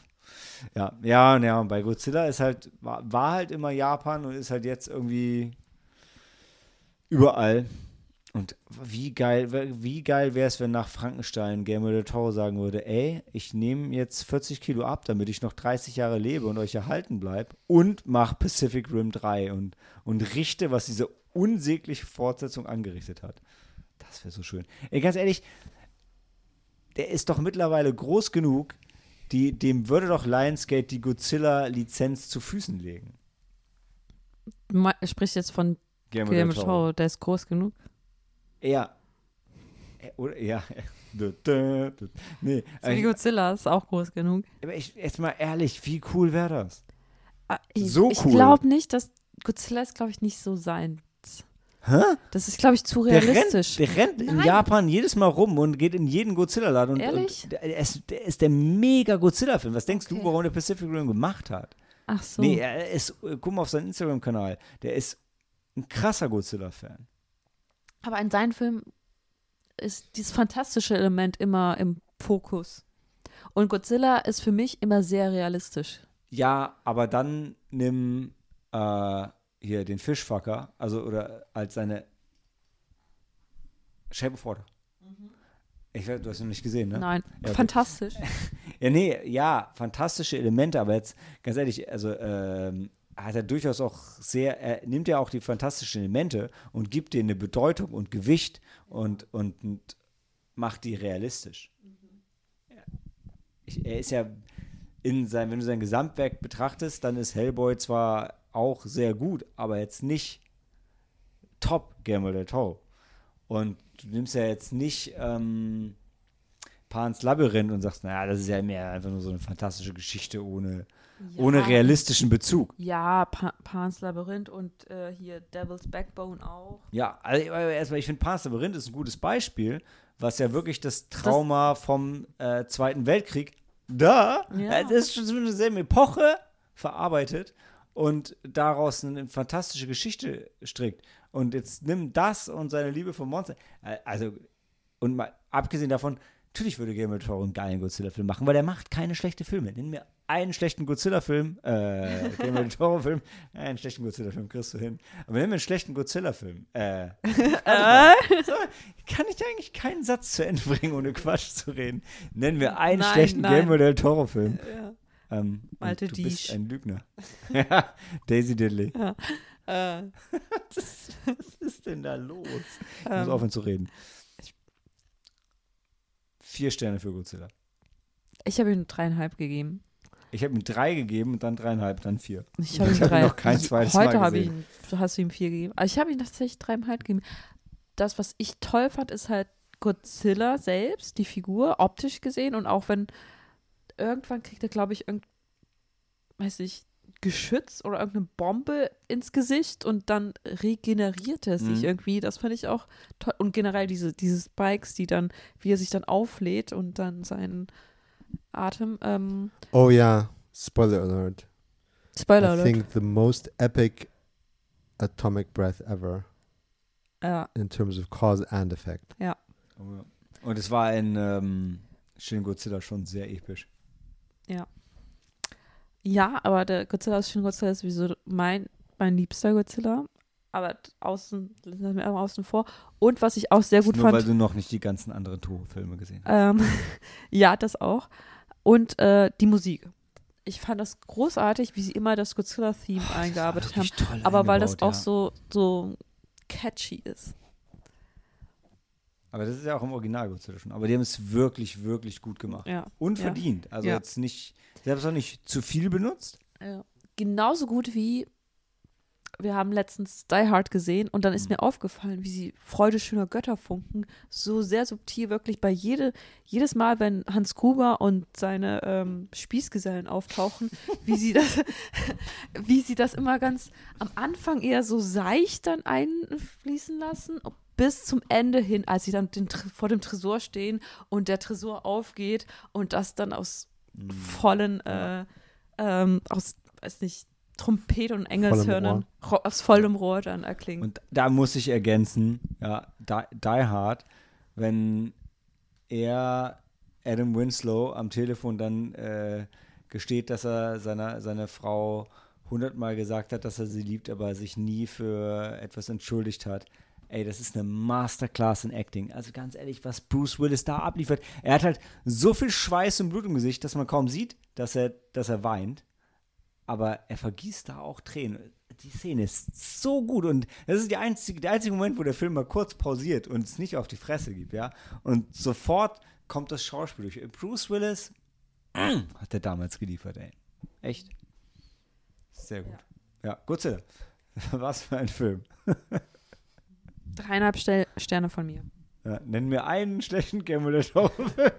Ja, ja, ja, und bei Godzilla ist halt, war, war halt immer Japan und ist halt jetzt irgendwie überall. Und wie geil, wie geil wäre es, wenn nach Frankenstein Guillermo del Toro sagen würde, ey, ich nehme jetzt 40 Kilo ab, damit ich noch 30 Jahre lebe und euch erhalten bleibe und mach Pacific Rim 3 und, und richte, was diese unsägliche Fortsetzung angerichtet hat. Das wäre so schön. Ey, ganz ehrlich, der ist doch mittlerweile groß genug, die, dem würde doch Lionsgate die Godzilla-Lizenz zu Füßen legen. Sprichst jetzt von Guillermo del Toro. Der ist groß genug. Ja. Äh, Oder, ja. Nee, So wie ich, Godzilla ist auch groß genug. aber ich, jetzt mal ehrlich, wie cool wäre das? Ah, Ich, So ich cool. glaube nicht, dass Godzilla ist, glaube ich, nicht so sein. Hä? Das ist, glaube ich, zu Der realistisch. rennt, der rennt in. Japan jedes Mal rum und geht in jeden Godzilla-Laden. Und, Ehrlich? Und der, ist, der ist der mega Godzilla-Film. Was denkst du, Okay. warum der Pacific Rim gemacht hat? Ach so. Nee, er ist, äh, guck mal auf seinen Instagram-Kanal. Der ist ein krasser Godzilla-Fan. Aber in seinen Filmen ist dieses fantastische Element immer im Fokus. Und Godzilla ist für mich immer sehr realistisch. Ja, aber dann nimm äh, hier den Fischfucker, also oder als seine Shape of Water. Ich weiß, du hast ihn noch nicht gesehen, ne? Nein, Ja, okay. fantastisch. Ja, nee, ja, fantastische Elemente, aber jetzt, ganz ehrlich, also ähm, hat er durchaus auch sehr, er nimmt ja auch die fantastischen Elemente und gibt denen eine Bedeutung und Gewicht und, und, und macht die realistisch. Ja. Ich, er ist ja in sein, wenn du sein Gesamtwerk betrachtest, dann ist Hellboy zwar auch sehr gut, aber jetzt nicht top Guillermo del Toro. Und du nimmst ja jetzt nicht, ähm, Pans Labyrinth und sagst, naja, das ist ja mehr einfach nur so eine fantastische Geschichte ohne, Ja. ohne realistischen Bezug. Ja, pa Pan's Labyrinth und äh, hier Devil's Backbone auch. Ja, also äh, erstmal, ich finde Pans Labyrinth ist ein gutes Beispiel, was ja wirklich das Trauma vom äh, Zweiten Weltkrieg da, Ja. das ist schon so eine selbe Epoche verarbeitet und daraus eine fantastische Geschichte strickt. Und jetzt nimm das und seine Liebe für Monster. äh, Also, und mal abgesehen davon, natürlich würde Guillermo del Toro einen geilen Godzilla-Film machen, weil er macht keine schlechten Filme. Nenn mir einen schlechten Godzilla-Film, äh, Guillermo del Toro-Film, äh, einen schlechten Godzilla-Film kriegst du hin. Aber nenn mir einen schlechten Godzilla-Film. Äh, so, kann ich eigentlich keinen Satz zu Ende bringen, ohne Quatsch zu reden. Nennen wir einen Nein, schlechten nein. Guillermo del Toro-Film. Ja. Ähm, Malte du bist Diesch. ein Lügner. ja, Daisy Diddley. Äh, Was ist denn da los? Ich muss ähm, aufhören zu reden. Vier Sterne für Godzilla. ich habe ihm dreieinhalb gegeben. Ich habe ihm drei gegeben und dann dreieinhalb, dann vier. Ich habe ihm drei. noch kein zweites Mal Heute habe ich gesehen. ihm, hast du ihm vier gegeben. Also ich habe ihm tatsächlich dreieinhalb gegeben. Das, was ich toll fand, ist halt Godzilla selbst, die Figur, optisch gesehen. Und auch wenn irgendwann kriegt er, glaube ich, irgend, weiß ich, Geschütz oder irgendeine Bombe ins Gesicht und dann regeneriert er sich Mhm. irgendwie. Das fand ich auch toll. Und generell diese, diese Spikes, die dann, wie er sich dann auflädt und dann seinen Atem. Ähm, Oh ja, Spoiler Alert. Spoiler I Alert. think the most epic atomic breath ever Ja, in terms of cause and effect. Oh, ja. Und es war in ähm, Shin Godzilla schon sehr episch. Ja, aber der Godzilla aus Shin Godzilla ist sowieso mein, mein liebster Godzilla. Aber außen, lassen wir außen vor. Und was ich auch sehr gut Nur weil fand, du noch nicht die ganzen anderen Toho-Filme gesehen hast. ähm, ja, das auch. Und äh, die Musik. Ich fand das großartig, wie sie immer das Godzilla-Theme eingearbeitet haben. Toll Aber weil das auch ja. so, so catchy ist. Aber das ist ja auch im Original Godzilla schon. Aber die haben es wirklich, wirklich gut gemacht. Ja. Und Ja. verdient. Also Ja. jetzt nicht, sie haben es auch nicht zu viel benutzt. Ja. Genauso gut wie wir haben letztens Die Hard gesehen und dann ist Mhm. mir aufgefallen, wie sie Freude schöner Götterfunken so sehr subtil wirklich bei jede, jedes Mal, wenn Hans Gruber und seine ähm, Spießgesellen auftauchen, wie sie das, wie sie das immer ganz am Anfang eher so seicht dann einfließen lassen, bis zum Ende hin, als sie dann den, vor dem Tresor stehen und der Tresor aufgeht und das dann aus Mhm. vollen, äh, ähm, aus, weiß nicht, Trompete und Engelshörnern ro- aus vollem Rohr dann erklingen. Und da muss ich ergänzen, ja, Die, Die Hard, wenn er Adam Winslow am Telefon dann äh, gesteht, dass er seiner, seiner Frau hundertmal gesagt hat, dass er sie liebt, aber sich nie für etwas entschuldigt hat. Ey, das ist eine Masterclass in Acting. Also ganz ehrlich, was Bruce Willis da abliefert. Er hat halt so viel Schweiß und Blut im Gesicht, dass man kaum sieht, dass er, dass er weint. Aber er vergießt da auch Tränen. Die Szene ist so gut und das ist einzige, der einzige Moment, wo der Film mal kurz pausiert und es nicht auf die Fresse gibt, ja. Und sofort kommt das Schauspiel durch. Bruce Willis hat er damals geliefert, ey. Echt. Sehr gut. Ja, Godzilla. Was für ein Film. Dreieinhalb Stel Sterne von mir. Ja, nenn mir einen schlechten Toro-Film.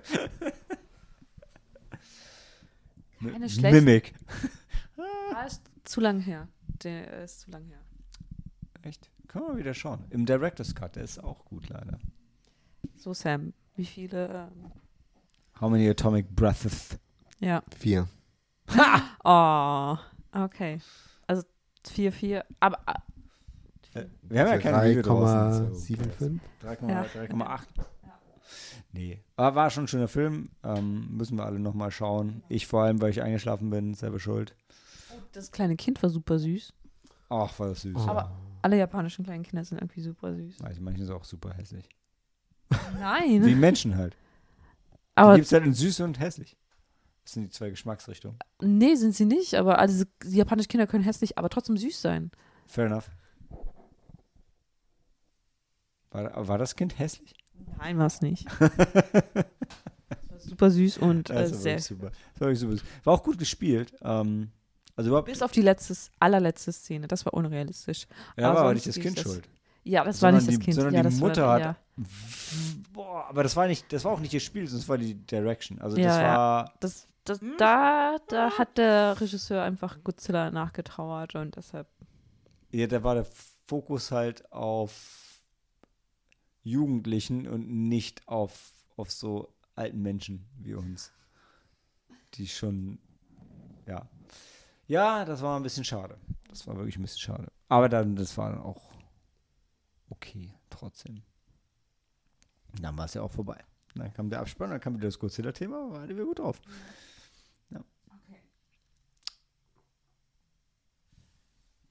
Keine schlechten. Mimic. Ah, ist zu lang her. Der ist zu lang her. Echt? Können wir wieder schauen. Im Director's Cut, der ist auch gut, leider. So, Sam, wie viele? Ähm, How many atomic breaths? ja. Vier. Oh, okay. Also 4, 4. Aber Wir haben ja keine Review draußen. so- 3,75. 3,8. Ja. 3,8. Nee. Aber war schon ein schöner Film. Ähm, müssen wir alle nochmal schauen. Ich vor allem, weil ich eingeschlafen bin, selber schuld. das kleine Kind war super süß. Ach, war das süß. Oh. Aber alle japanischen kleinen Kinder sind irgendwie super süß. Also manche sind auch super hässlich. Nein. Wie Menschen halt. Die aber gibt es halt in süß und hässlich. Das sind die zwei Geschmacksrichtungen. nee, sind sie nicht. Aber also, die japanischen Kinder können hässlich, aber trotzdem süß sein. Fair enough. War, war das Kind hässlich? Nein, war es nicht. War super süß und äh, war sehr. super. War, super. war auch gut gespielt. Ähm, also Bis auf die letzte, allerletzte Szene. Das war unrealistisch. ja, aber war nicht das Kind schuld. Ja, das war Sondern nicht das die- Kind. sondern ja, die Mutter war, hat ja. Boah, aber das war nicht, das war auch nicht das Spiel, das war die Direction. Also Ja, das war. Das, das, da, da hat der Regisseur einfach Godzilla nachgetrauert und deshalb. Ja, da war der Fokus halt auf Jugendlichen und nicht auf, auf so alten Menschen wie uns. Die schon, ja. Ja, das war ein bisschen schade. Das war wirklich ein bisschen schade. Aber dann, das war dann auch okay, trotzdem. Dann war es ja auch vorbei. Dann kam der Abspann, dann kam wieder das Godzilla-Thema, war wir gut drauf. Ja.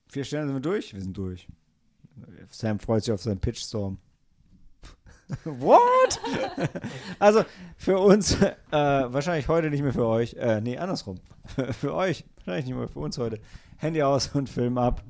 Vier Sterne sind wir durch? Wir sind durch. Sam freut sich auf seinen Pitchstorm. What? also für uns, äh, wahrscheinlich heute nicht mehr für euch. Äh, nee, andersrum. für euch, wahrscheinlich nicht mehr für uns heute. Handy aus und Film ab.